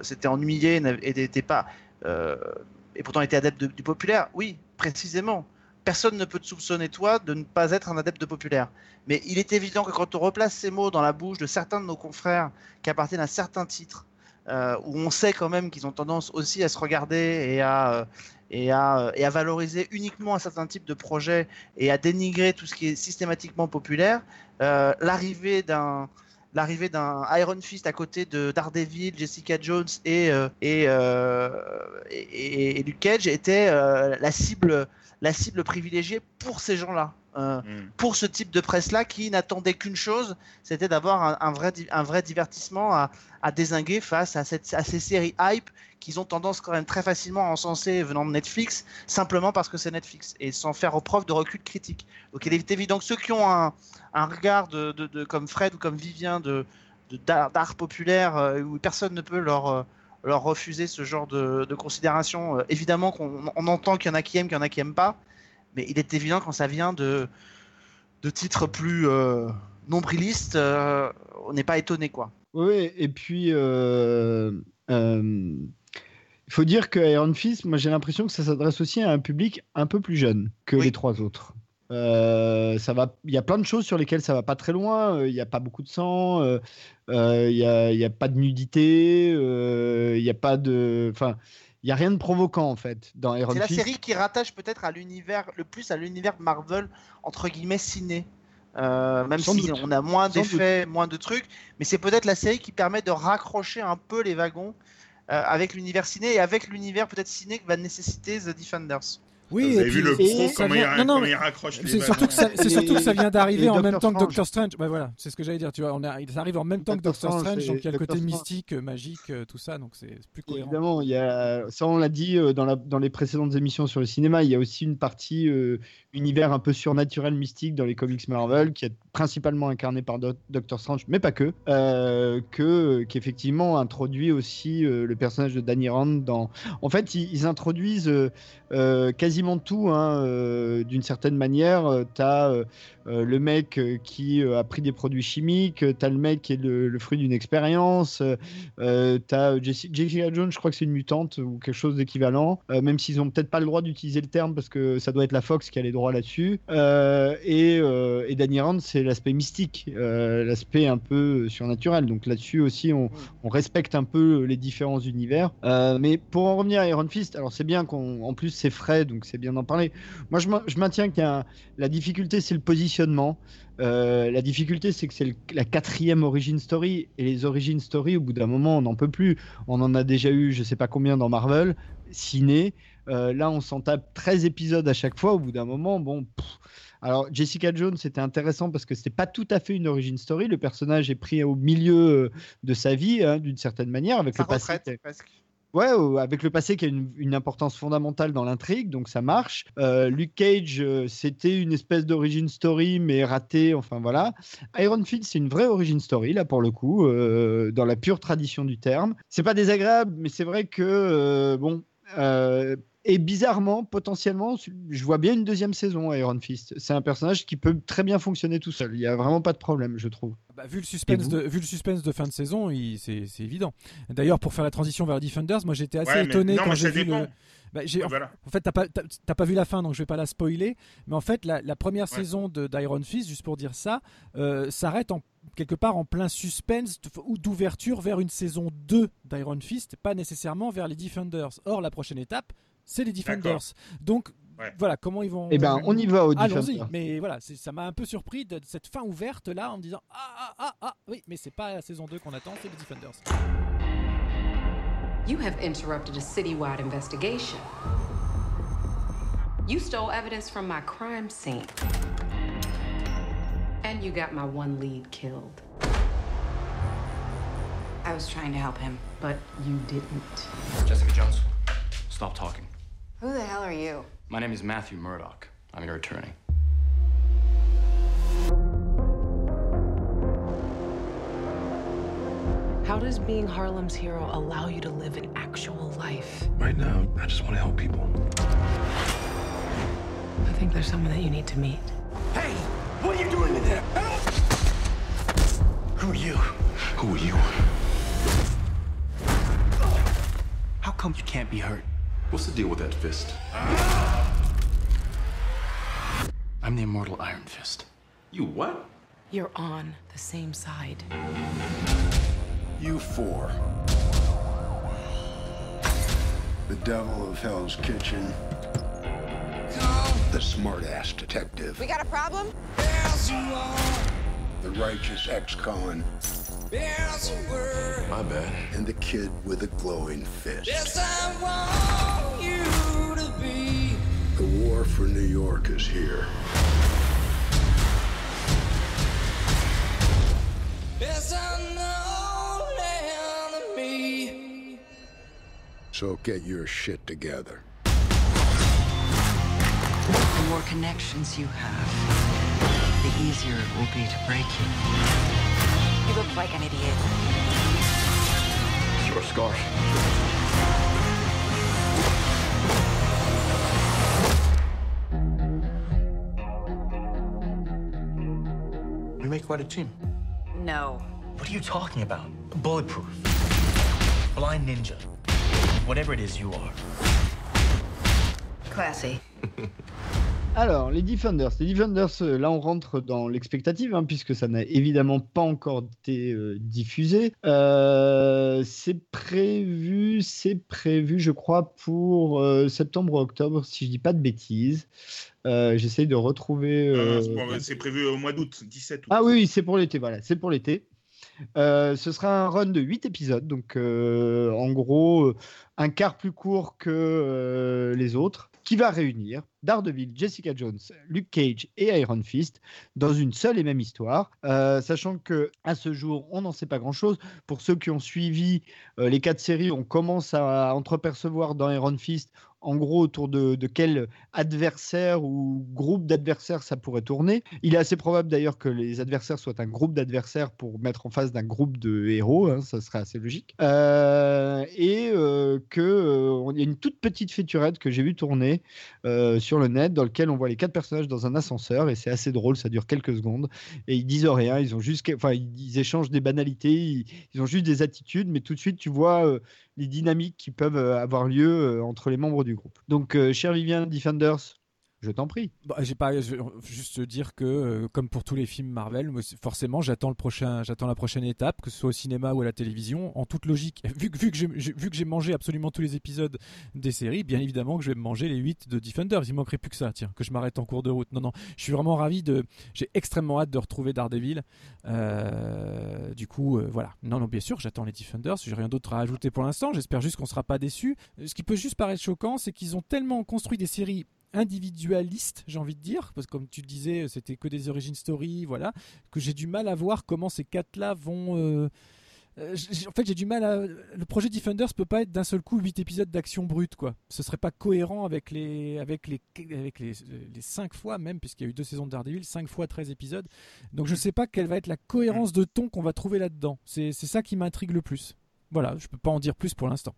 s'était ennuyé et n'était pas, et pourtant était adepte de- du populaire, oui, précisément. Personne ne peut te soupçonner toi de ne pas être un adepte de populaire. Mais il est évident que quand on replace ces mots dans la bouche de certains de nos confrères qui appartiennent à certains titres, euh, où on sait quand même qu'ils ont tendance aussi à se regarder et à, euh, et à, euh, et à valoriser uniquement un certain type de projet et à dénigrer tout ce qui est systématiquement populaire, euh, l'arrivée d'un l'arrivée d'un Iron Fist à côté de Daredevil, Jessica Jones et et, et, Luke Cage était la cible la cible privilégiée pour ces gens-là. Euh, Mm. pour ce type de presse-là qui n'attendait qu'une chose, c'était d'avoir un, un vrai, un vrai divertissement à, à désinguer face à, cette, à ces séries hype qu'ils ont tendance quand même très facilement à encenser venant de Netflix, simplement parce que c'est Netflix, et sans faire preuve de recul critique. Donc il est évident que ceux qui ont un, un regard de, de- de- comme Fred ou comme Vivien de de- d'art d'art populaire, euh, où personne ne peut leur... leur refuser ce genre de, de considération. Euh, évidemment qu'on on entend qu'il y en a qui aiment, qu'il y en a qui aiment pas, mais il est évident quand ça vient de, de titres plus euh, nombrilistes, euh, on n'est pas étonné quoi. Oui, et puis euh, il faut dire que Iron Fist, moi j'ai l'impression que ça s'adresse aussi à un public un peu plus jeune que Oui. les trois autres. Euh, ça va, il y a plein de choses sur lesquelles ça va pas très loin. euh, Il n'y a pas beaucoup de sang, euh, euh, il y a, il y a pas de nudité, euh, il n'y a pas de, enfin, il y a rien de provoquant en fait dans Iron C'est la série qui rattache peut-être à l'univers le plus à l'univers Marvel entre guillemets ciné. Euh, même Sans si doute. on a moins d'effets, moins de trucs, mais c'est peut-être la série qui permet de raccrocher un peu les wagons euh, avec l'univers ciné et avec l'univers peut-être ciné que va nécessiter The Defenders. Oui, Vous et avez vu le pro, comment, vient- il, non, non, comment mais il raccroche les C'est surtout que ça, c'est Et- surtout que ça vient d'arriver en même temps que. Doctor Strange. Bah voilà, c'est ce que j'allais dire. Tu vois, on a, ça arrive en même temps que Doctor Strange, Strange, donc il y a le côté Strange. mystique, euh, magique, euh, tout ça, donc c'est plus cohérent. Évidemment, il y a, ça on l'a dit euh, dans, la, dans les précédentes émissions sur le cinéma, il y a aussi une partie euh, univers un peu surnaturel, mystique dans les comics Marvel, qui est principalement incarné par Do- Doctor Strange, mais pas que, euh, que qui effectivement introduit aussi euh, le personnage de Danny Rand dans. En fait, ils, ils introduisent euh, euh, quasiment tout, hein, euh, d'une certaine manière. Euh, T'as euh, euh, le mec qui a pris des produits chimiques, euh, t'as le mec qui est le, fruit d'une expérience. euh, t'as Jessi- Jessica Jones, je crois que c'est une mutante ou quelque chose d'équivalent, même s'ils ont peut-être pas le droit d'utiliser le terme parce que ça doit être la Fox qui a les droits là-dessus. Et, Danny Rand, c'est l'aspect mystique, l'aspect un peu surnaturel. Donc là-dessus aussi, on, on respecte un peu les différents univers. Mais pour en revenir à Iron Fist, alors c'est bien qu'on, en plus c'est frais, donc c'est bien d'en parler. Moi, je, ma- je maintiens qu'il un- la difficulté, c'est le positionnement. Euh, la difficulté, c'est que c'est le- la quatrième origin story et les origin story, au bout d'un moment, on n'en peut plus. On en a déjà eu, je sais pas combien dans Marvel, ciné. Euh, là, on s'en tape 13 épisodes à chaque fois. Au bout d'un moment, bon. pff. Alors, Jessica Jones, c'était intéressant parce que c'était pas tout à fait une origin story. Le personnage est pris au milieu euh, de sa vie, hein, d'une certaine manière, avec Sa le passé. retraite, presque. Ouais, avec le passé qui a une, importance fondamentale dans l'intrigue, donc ça marche. Euh, Luke Cage, euh, c'était une espèce d'origin story, mais ratée, enfin voilà. Iron Fist, c'est une vraie origin story, là, pour le coup, euh, dans la pure tradition du terme. C'est pas désagréable, mais c'est vrai que, bon. Et bizarrement, potentiellement, je vois bien une deuxième saison à Iron Fist. C'est un personnage qui peut très bien fonctionner tout seul. Il y a vraiment pas de problème, je trouve. Bah, vu, le suspense de, vu le suspense de fin de saison, c'est évident. D'ailleurs, pour faire la transition vers Defenders, moi j'étais assez Ouais, mais- étonné non, quand mais j'ai vu dépend. le. Bah, voilà. En fait, t'as pas, pas vu la fin, donc je vais pas la spoiler. Mais en fait, la, la première Ouais. saison d'Iron Fist, juste pour dire ça, euh, s'arrête en quelque part en plein suspense ou d'ouverture vers une saison 2 d'Iron Fist, pas nécessairement vers les Defenders. Or, la prochaine étape, c'est les Defenders. Donc, Ouais. voilà, comment ils vont. Eh ben, on y va au Allons-y, mais voilà, ça m'a un peu surpris de, de cette fin ouverte là en me disant ah ah ah ah oui, mais c'est pas la saison 2 qu'on attend, c'est les Defenders. You have interrupted a citywide investigation. You stole evidence from my crime scene. And you got my one lead killed. I was trying to help him. But you didn't. Jessica Jones, stop talking. Who the hell are you? My name is Matthew Murdoch. I'm your attorney. How does being Harlem's hero allow you to live an actual life? Right now, I just want to help people. I think there's someone that you need to meet. Hey, what are you doing in there? Who are you? Who are you? How come you can't be hurt? What's the deal with that fist? I'm the immortal Iron Fist. You what? You're on the same side. You four. The devil of Hell's Kitchen. The smart-ass detective. We got a problem? The righteous ex-con. My bad. And the kid with a glowing fist. Yes, I want you to be. The war for New York is here. So get your shit together. The more connections you have, the easier it will be to break you. You look like an idiot. Your scarf. We make quite a team. No. What are you talking about? Bulletproof. Blind ninja. Whatever it is you are. Classy. *laughs* Alors, les Defenders. Les Defenders, euh, là, on rentre dans l'expectative, hein, puisque ça n'a évidemment pas encore été euh, diffusé. Euh, c'est prévu, c'est prévu, je crois, pour euh, septembre ou octobre, si je dis pas de bêtises. J'essaye de retrouver. Euh, c'est prévu au mois d'août, 17 août. Ah oui, c'est pour l'été, voilà, c'est pour l'été. Euh, ce sera un run de 8 épisodes, donc euh, en gros, un quart plus court que euh, les autres. Qui va réunir Daredevil, Jessica Jones, Luke Cage et Iron Fist dans une seule et même histoire. Euh, sachant que à ce jour, on n'en sait pas grand-chose. Pour ceux qui ont suivi euh, les quatre séries, on commence à entrepercevoir dans Iron Fist en gros autour de, quel adversaire ou groupe d'adversaires ça pourrait tourner. Il est assez probable d'ailleurs que les adversaires soient un groupe d'adversaires pour mettre en face d'un groupe de héros, hein, ça serait assez logique. Euh, et euh, que euh, il y a une toute petite featurette que j'ai vu tourner euh, sur le net dans lequel on voit les quatre personnages dans un ascenseur et c'est assez drôle, ça dure quelques secondes et ils disent rien, ils ont juste, ils, échangent des banalités, ils, ont juste des attitudes, mais tout de suite tu vois les dynamiques qui peuvent euh, avoir lieu euh, entre les membres du groupe. Donc, euh, cher Vivian Defenders, je t'en prie. Bah, j'ai pas juste dire que euh, comme pour tous les films Marvel, forcément j'attends le prochain, j'attends la prochaine étape, que ce soit au cinéma ou à la télévision. En toute logique, *laughs* vu que j'ai vu que j'ai mangé absolument tous les épisodes des séries, bien évidemment que je vais manger les 8 de Defenders. Il manquerait plus que ça, tiens, que je m'arrête en cours de route. Non non, je suis vraiment ravi de, j'ai extrêmement hâte de retrouver Daredevil. Euh, du coup, euh, voilà. Non non, bien sûr, j'attends les Defenders. J'ai rien d'autre à ajouter pour l'instant. J'espère juste qu'on sera pas déçus. Ce qui peut juste paraître choquant, c'est qu'ils ont tellement construit des séries individualiste, j'ai envie de dire, parce que comme tu disais, c'était que des origin story, voilà, que j'ai du mal à voir comment ces quatre-là vont. euh, euh, en fait, j'ai du mal à. Le projet Defenders peut pas être d'un seul coup 8 épisodes d'action brute, quoi. Ce serait pas cohérent avec les, avec les, avec les, les 5 fois, même, puisqu'il y a eu deux saisons de Daredevil, 5 fois 13 épisodes. Donc je sais pas quelle va être la cohérence de ton qu'on va trouver là-dedans. C'est c'est ça qui m'intrigue le plus. Voilà, je peux pas en dire plus pour l'instant.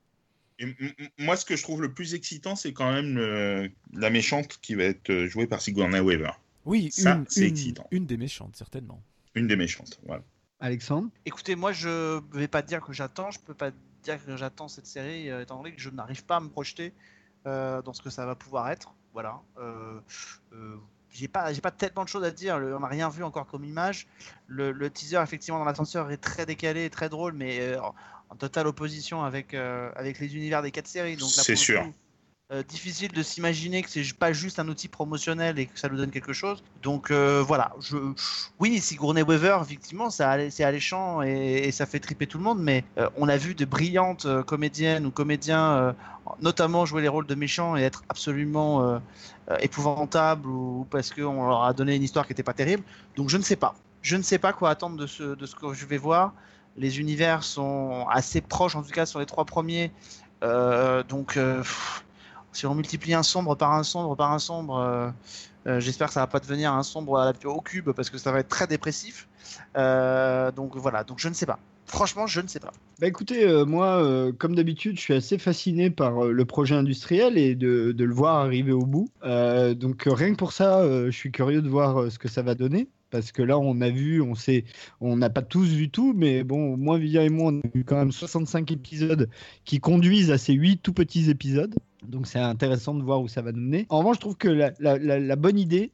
Et moi, ce que je trouve le plus excitant, c'est quand même le- la méchante qui va être euh, jouée par Sigourney Weaver. Oui, Ça, c'est une- excitant. une des méchantes, certainement. Une des méchantes, voilà. Alexandre? Écoutez, moi je vais pas dire que j'attends, je peux pas dire que j'attends cette série, euh, étant donné que je n'arrive pas à me projeter euh, dans ce que ça va pouvoir être. Voilà. Euh, euh, j'ai pas, j'ai pas tellement de choses à dire. le- on n'a rien vu encore comme image. Le, le teaser effectivement dans l'ascenseur est très décalé, très drôle, mais euh, en totale opposition avec euh, avec les univers des quatre séries. Donc C'est sûr. coup, euh, difficile de s'imaginer que c'est pas juste un outil promotionnel et que ça nous donne quelque chose. Donc euh, voilà, je... oui, Sigourney Weaver, effectivement, c'est alléchant et, et ça fait triper tout le monde, mais on a vu de brillantes comédiennes ou comédiens, notamment jouer les rôles de méchants et être absolument épouvantables ou parce qu'on leur a donné une histoire qui n'était pas terrible. Donc je ne sais pas. Je ne sais pas quoi attendre de ce, de ce que je vais voir. Les univers sont assez proches, en tout cas sur les trois premiers. Euh, donc, euh, si on multiplie un sombre par un sombre par un sombre, euh, j'espère que ça va pas devenir un sombre à la- au cube parce que ça va être très dépressif. Donc voilà, donc je ne sais pas. Franchement, je ne sais pas. Bah écoutez, moi, comme d'habitude, je suis assez fasciné par le projet industriel et de, le voir arriver au bout. Donc rien que pour ça, je suis curieux de voir ce que ça va donner. Parce que là, on a vu, on sait, on n'a pas tous vu tout, mais bon, moi, Vivien et moi, on a vu quand même 65 épisodes qui conduisent à ces 8 tout petits épisodes. Donc c'est intéressant de voir où ça va nous mener. En revanche, je trouve que la, la- la- la bonne idée,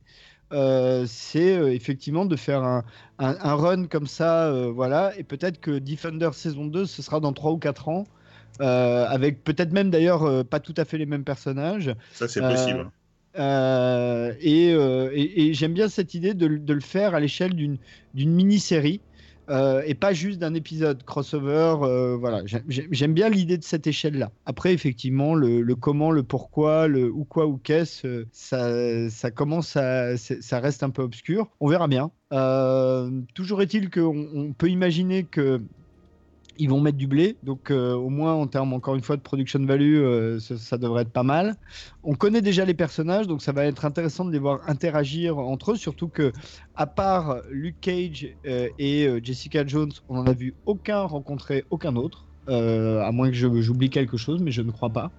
euh, c'est euh, effectivement de faire un, un- un run comme ça, euh, voilà, et peut-être que Defender saison 2, ce sera dans 3 ou 4 ans, avec peut-être même d'ailleurs pas tout à fait les mêmes personnages. Ça, c'est possible. Euh, et euh, et- j'aime bien cette idée de, le- faire à l'échelle d'une mini-série. euh, et pas juste d'un épisode crossover, voilà. J'ai- j'ai- J'aime bien l'idée de cette échelle-là. Après, effectivement, le, comment, le pourquoi, le ou quoi ou qu'est-ce, ça, commence à, ça reste un peu obscur. On verra bien. Toujours est-il qu'on on peut imaginer que ils vont mettre du blé, donc euh, au moins en termes encore une fois de production value, euh, ça, ça devrait être pas mal. On connaît déjà les personnages, donc ça va être intéressant de les voir interagir entre eux, surtout que à part Luke Cage euh, et Jessica Jones, on n'en a vu aucun rencontrer aucun autre, à moins que j'oublie quelque chose, mais je ne crois pas.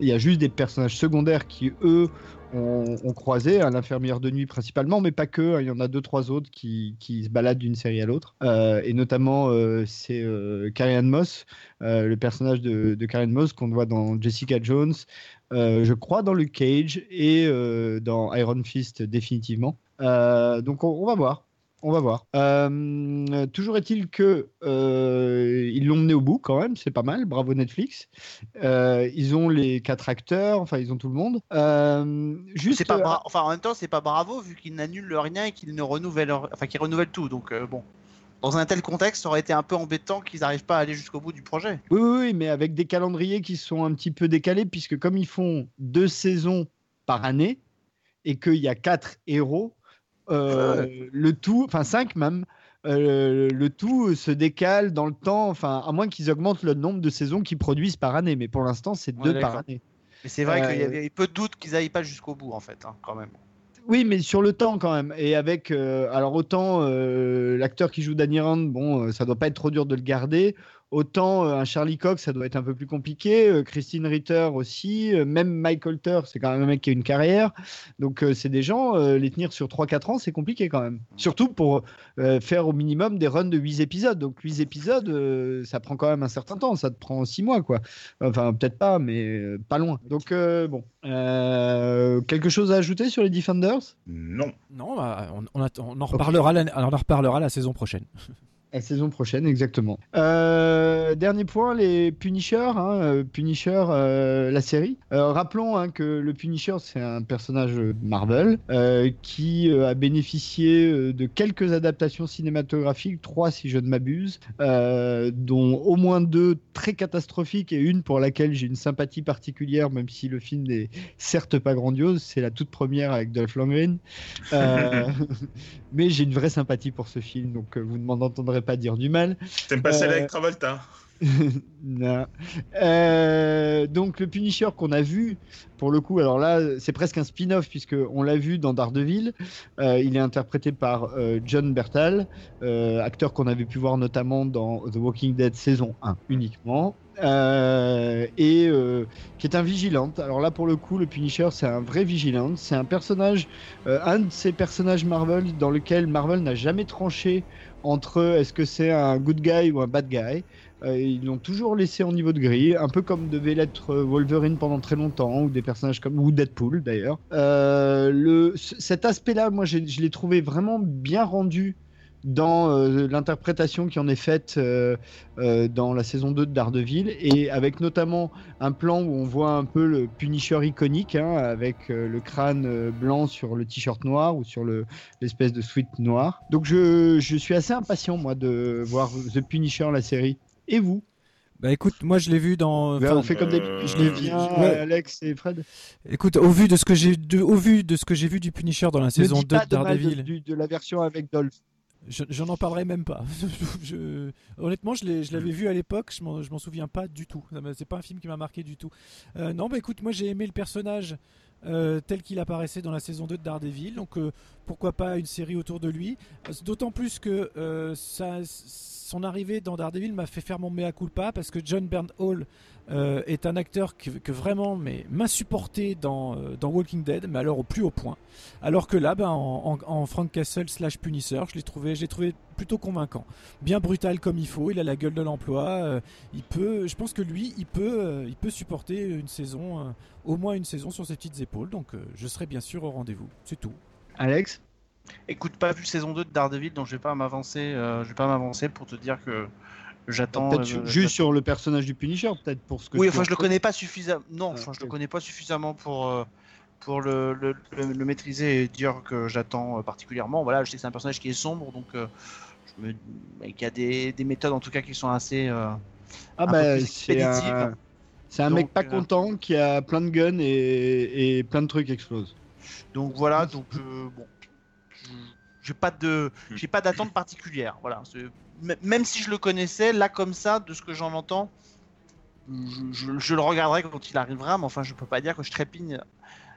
Il y a juste des personnages secondaires qui, eux, ont croisé, à l'infirmière de nuit principalement, mais pas que. hein. Il y en a deux, trois autres qui, qui se baladent d'une série à l'autre. Euh, et notamment, euh, c'est euh, Carrie Ann Moss, euh, le personnage de, de Carrie Ann Moss qu'on voit dans Jessica Jones, je crois dans Luke Cage et dans Iron Fist définitivement. Donc on, on va voir. On va voir. Euh, toujours est-il que euh, ils l'ont mené au bout quand même, c'est pas mal. Bravo Netflix. Euh, ils ont les quatre acteurs, enfin ils ont tout le monde. Juste. C'est pas bra- enfin en même temps, c'est pas bravo vu qu'ils n'annulent rien et qu'ils ne renouvellent, enfin qu'ils renouvellent tout. Donc bon, dans un tel contexte, ça aurait été un peu embêtant qu'ils n'arrivent pas à aller jusqu'au bout du projet. Oui, oui, oui, mais avec des calendriers qui sont un petit peu décalés, puisque comme ils font deux saisons par année et qu'il y a quatre héros, euh, le tout, enfin cinq même, euh, le tout se décale dans le temps, enfin à moins qu'ils augmentent le nombre de saisons qu'ils produisent par année, mais pour l'instant c'est deux est par année. Mais c'est vrai qu'il y Euh, avait peu de doute qu'ils n'aillent pas jusqu'au bout, en fait, hein, quand même. Oui, mais sur le temps quand même. Et avec, alors autant l'acteur qui joue Danny Rand, bon, ça doit pas être trop dur de le garder. Autant euh, un Charlie Cox, ça doit être un peu plus compliqué. Euh, Christine Ritter aussi. Euh, même Mike Holter, c'est quand même un mec qui a une carrière. Donc euh, c'est des gens, euh, les tenir sur 3-4 ans, c'est compliqué quand même. Surtout pour euh, faire au minimum des runs de 8 épisodes. Donc 8 épisodes, euh, ça prend quand même un certain temps. Ça te prend 6 mois, quoi. Enfin, peut-être pas, mais euh, pas loin. Donc euh, bon. Euh, quelque chose à ajouter sur les Defenders? Non. Non, bah, on, on attend- on en reparlera, on en reparlera la saison prochaine. *laughs* La saison prochaine, exactement. Euh, dernier point, les Punishers. hein, euh, Punisher, euh, la série. Euh, rappelons hein, que le Punisher, c'est un personnage Marvel qui a bénéficié de quelques adaptations cinématographiques, trois si je ne m'abuse, dont au moins deux très catastrophiques et une pour laquelle j'ai une sympathie particulière, même si le film n'est certes pas grandiose. C'est la toute première avec Dolph Lundgren. *laughs* *laughs* Mais j'ai une vraie sympathie pour ce film, donc vous ne m'en entendrez pas dire du mal. T'aimes pas celle Euh, avec Travolta? *laughs* non. Euh, donc le Punisher qu'on a vu, pour le coup, alors là c'est presque un spin-off puisque on l'a vu dans Daredevil. Euh, il est interprété par euh, John Bertal, acteur qu'on avait pu voir notamment dans The Walking Dead saison 1 uniquement. Et qui est un vigilante. Alors là, pour le coup, le Punisher, c'est un vrai vigilante. C'est un personnage, un de ces personnages Marvel dans lequel Marvel n'a jamais tranché entre est-ce que c'est un good guy ou un bad guy. Euh, ils l'ont toujours laissé en niveau de gris, un peu comme devait l'être euh, Wolverine pendant très longtemps, ou des personnages comme Deadpool d'ailleurs. Euh, cet aspect-là, moi, je l'ai trouvé vraiment bien rendu dans l'interprétation qui en est faite dans la saison 2 de Daredevil, et avec notamment un plan où on voit un peu le Punisher iconique, hein, avec le crâne blanc sur le t-shirt noir ou sur le- l'espèce de sweat noir. Donc je, je suis assez impatient, moi, de voir The Punisher, la série. Et vous Bah écoute, moi je l'ai vu dans. Ben, enfin, On fait comme d'habitude. euh, Je l'ai vu, ouais. Alex et Fred. Écoute, au vu de ce que j'ai de, au vu de ce que j'ai vu du Punisher dans la saison ne dis 2 pas de de mal de, Daredevil, de la version avec Dolph. je, je n'en parlerai même pas. *laughs* Je- honnêtement, je l'ai- je l'avais vu à l'époque, je m'en je m'en souviens pas du tout. C'est pas un film qui m'a marqué du tout. Euh, non, bah écoute, moi j'ai aimé le personnage euh, tel qu'il apparaissait dans la saison 2 de Daredevil, donc euh, pourquoi pas une série autour de lui. Euh, D'autant plus que son arrivée dans Daredevil m'a fait faire mon mea culpa parce que John Bernthal euh, est un acteur que, que vraiment m'insupportait dans, euh, dans Walking Dead, mais alors au plus haut point. Alors que là, ben, en, en- en Frank Castle slash Punisher, je l'ai trouvé, plutôt convaincant, bien brutal comme il faut. Il a la gueule de l'emploi. euh, il peut, je pense que lui, il peut, euh, il peut supporter une saison, euh, au moins une saison sur ses petites épaules. Donc, euh, je serai bien sûr au rendez-vous. C'est tout. Alex? Écoute, pas vu saison 2 de Daredevil, donc je vais pas m'avancer. euh, je vais pas m'avancer pour te dire que j'attends. Peut-être euh, juste sur le personnage du Punisher, peut-être pour ce que Oui, enfin, en je le connais pas suffisamment. Non, Ah, enfin, je le connais pas suffisamment pour euh, pour le, le, le- le maîtriser et dire que j'attends euh, particulièrement. Voilà, je sais que c'est un personnage qui est sombre, donc euh, je me et qu'il y a des, des méthodes en tout cas qui sont assez. euh, Ah bah, c'est un, c'est un Donc, mec pas euh, content qui a plein de guns et, et plein de trucs explosent. Donc voilà, donc euh, bon, je- j'ai pas de, j'ai pas d'attente particulière. Voilà, même si je le connaissais, là comme ça, de ce que j'en entends, je, je- je le regarderai quand il arrivera, mais enfin, je peux pas dire que je trépigne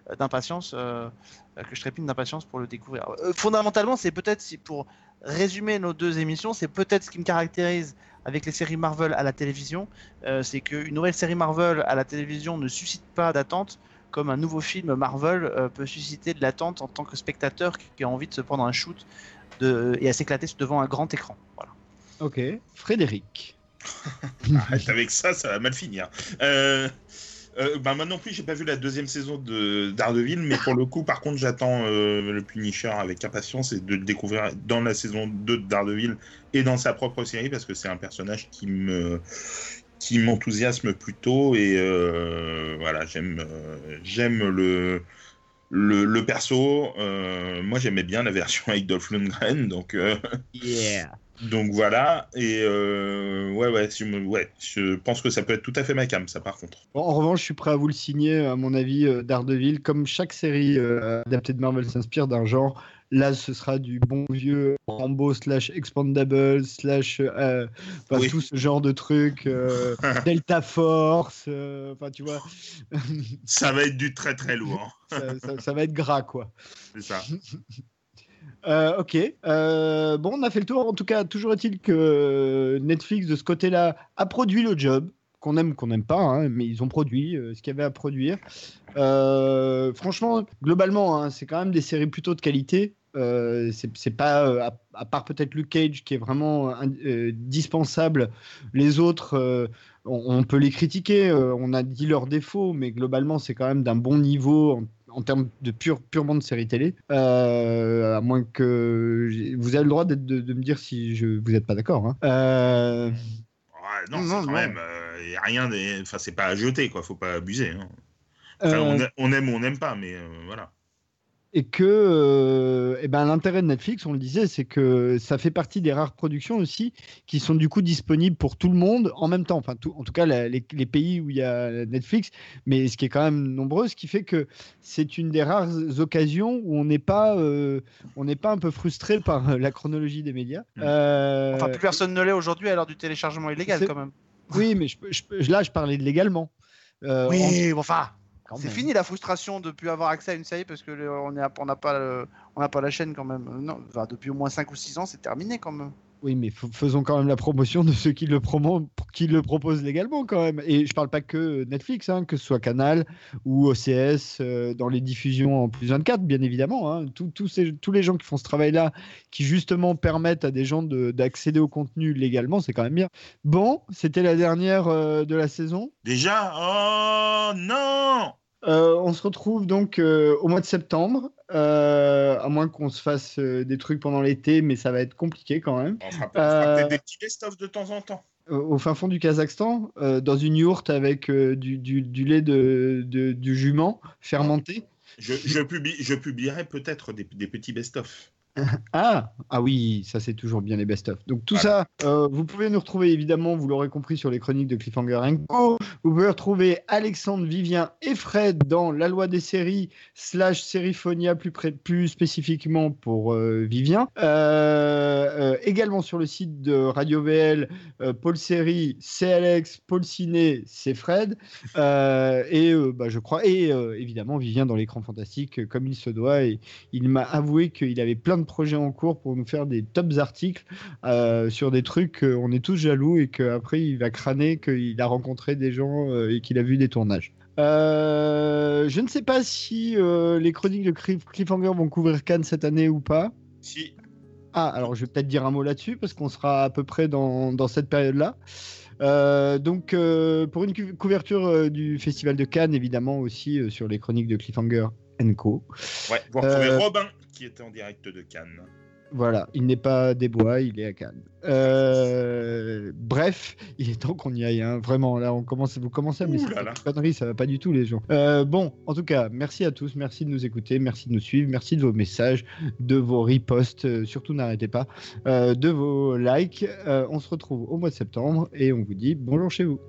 euh, d'impatience, euh, que je trépigne d'impatience pour le découvrir. Euh, fondamentalement, c'est peut-être si pour résumer nos deux émissions, c'est peut-être ce qui me caractérise avec les séries Marvel à la télévision, euh, c'est qu'une nouvelle série Marvel à la télévision ne suscite pas d'attente comme un nouveau film Marvel euh, peut susciter de l'attente en tant que spectateur qui a envie de se prendre un shoot de, et à s'éclater devant un grand écran. Voilà. Ok. Frédéric. *laughs* Arrête avec ça, ça va mal finir. Euh, euh, bah, moi non plus, j'ai pas vu la deuxième saison de Daredevil, mais pour le coup, par contre, j'attends euh, le Punisher avec impatience et de le découvrir dans la saison 2 de Daredevil et dans sa propre série parce que c'est un personnage qui me qui m'enthousiasme plutôt et euh, voilà, j'aime euh, j'aime le le, le perso. Euh, moi, j'aimais bien la version *laughs* avec Dolph Lundgren, donc euh, Yeah. *laughs* Donc voilà, et euh, ouais, ouais, je ouais, je pense que ça peut être tout à fait ma cam, ça par contre. Bon, en revanche, je suis prêt à vous le signer, à mon avis, euh, Daredevil. Comme chaque série euh, adaptée de Marvel s'inspire d'un genre, là, ce sera du bon vieux Rambo slash Expandable slash euh, enfin, Oui. tout ce genre de trucs, euh, *laughs* Delta Force, euh, enfin, tu vois, *laughs* Ça va être du très très lourd, hein. ça, ça- ça va être gras, quoi. c'est ça. *laughs* Euh, ok. Euh, bon, on a fait le tour. En tout cas, toujours est-il que Netflix, de ce côté-là, a produit le job. Qu'on aime, qu'on n'aime pas, hein, mais ils ont produit euh, ce qu'il y avait à produire. Euh, franchement, globalement, hein, c'est quand même des séries plutôt de qualité. Euh, c'est pas, à, part peut-être Luke Cage, qui est vraiment indispensable. Les autres, on, peut les critiquer. on a dit leurs défauts, mais globalement, c'est quand même d'un bon niveau en, termes de pure, purement de série télé. À moins que vous avez le droit de, me dire si vous n'êtes pas d'accord. hein. Euh, Ouais, non, Non, c'est quand non. même, a rien, enfin c'est pas à jeter quoi, faut pas abuser. hein. Enfin, euh, on, a- on aime ou on n'aime pas, mais euh, voilà. Et que euh, eh ben, l'intérêt de Netflix, on le disait, c'est que ça fait partie des rares productions aussi qui sont du coup disponibles pour tout le monde en même temps. Enfin, tout- en tout cas, la- les, les pays où il y a Netflix, mais ce qui est quand même nombreux, ce qui fait que c'est une des rares occasions où on n'est pas, euh, on n'est pas un peu frustré par *laughs* la chronologie des médias. Mm. Euh, Enfin, plus personne ne l'est aujourd'hui à l'heure du téléchargement illégal, quand même. Oui, mais je, je là, je parlais de légalement. Oui, en- enfin, c'est fini la frustration de ne plus avoir accès à une série parce que le- on n'a pas, le- on n'a pas la chaîne quand même. Non, enfin, depuis au moins 5 ou 6 ans, c'est terminé quand même. Oui, mais faisons quand même la promotion de ceux qui le, proposent légalement quand même. Et je parle pas que Netflix, hein, que ce soit Canal ou OCS euh, dans les diffusions en plus 24, bien évidemment. hein. Tous- les gens qui font ce travail-là, qui justement permettent à des gens de- d'accéder au contenu légalement, c'est quand même bien. Bon, c'était la dernière euh, de la saison. Déjà, oh non Euh, on se retrouve donc euh, au mois de septembre, euh, à moins qu'on se fasse des trucs pendant l'été, mais ça va être compliqué quand même. On fera, peut-être des petits best-of de temps en temps. au fin fond du Kazakhstan, dans une yourte avec du, du- du lait de, de- du jument fermenté. Je, je, publie, je publierai peut-être des, des petits best-of. *laughs* Ah, ah oui, ça c'est toujours bien les best-of. Donc tout ça, euh, vous pouvez nous retrouver évidemment, vous l'aurez compris, sur les chroniques de Cliffhanger Co. Vous pouvez retrouver Alexandre, Vivien et Fred dans La Loi des séries slash Sériphonia plus, près, plus spécifiquement pour euh, Vivien. Euh, également sur le site de Radio VL, Paul Série, c'est Alex, Paul Ciné, c'est Fred. Et bah, je crois, et évidemment Vivien dans l'écran fantastique comme il se doit. Et il m'a avoué qu'il avait plein de projets en cours pour nous faire des tops articles euh, sur des trucs, euh, on est tous jaloux et qu'après il va crâner qu'il a rencontré des gens euh, et qu'il a vu des tournages. Euh, je ne sais pas si euh, les chroniques de Cliff- Cliffhanger vont couvrir Cannes cette année ou pas. Si, Ah, alors je vais peut-être dire un mot là-dessus parce qu'on sera à peu près dans, dans cette période-là. Euh, donc, pour une couverture du Festival de Cannes, évidemment aussi sur les chroniques de Cliffhanger Co. ouais, vous retrouvez Robin qui était en direct de Cannes. Voilà, il n'est pas des bois, il est à Cannes. Euh, bref, il est temps qu'on y aille. hein. Vraiment, là, on commence, vous commencez à me laisser des conneries, ça va pas du tout, les gens. Euh, bon, en tout cas, merci à tous, merci de nous écouter, merci de nous suivre, merci de vos messages, de vos reposts, euh, surtout n'arrêtez pas, de vos likes. On se retrouve au mois de septembre et on vous dit bonjour chez vous.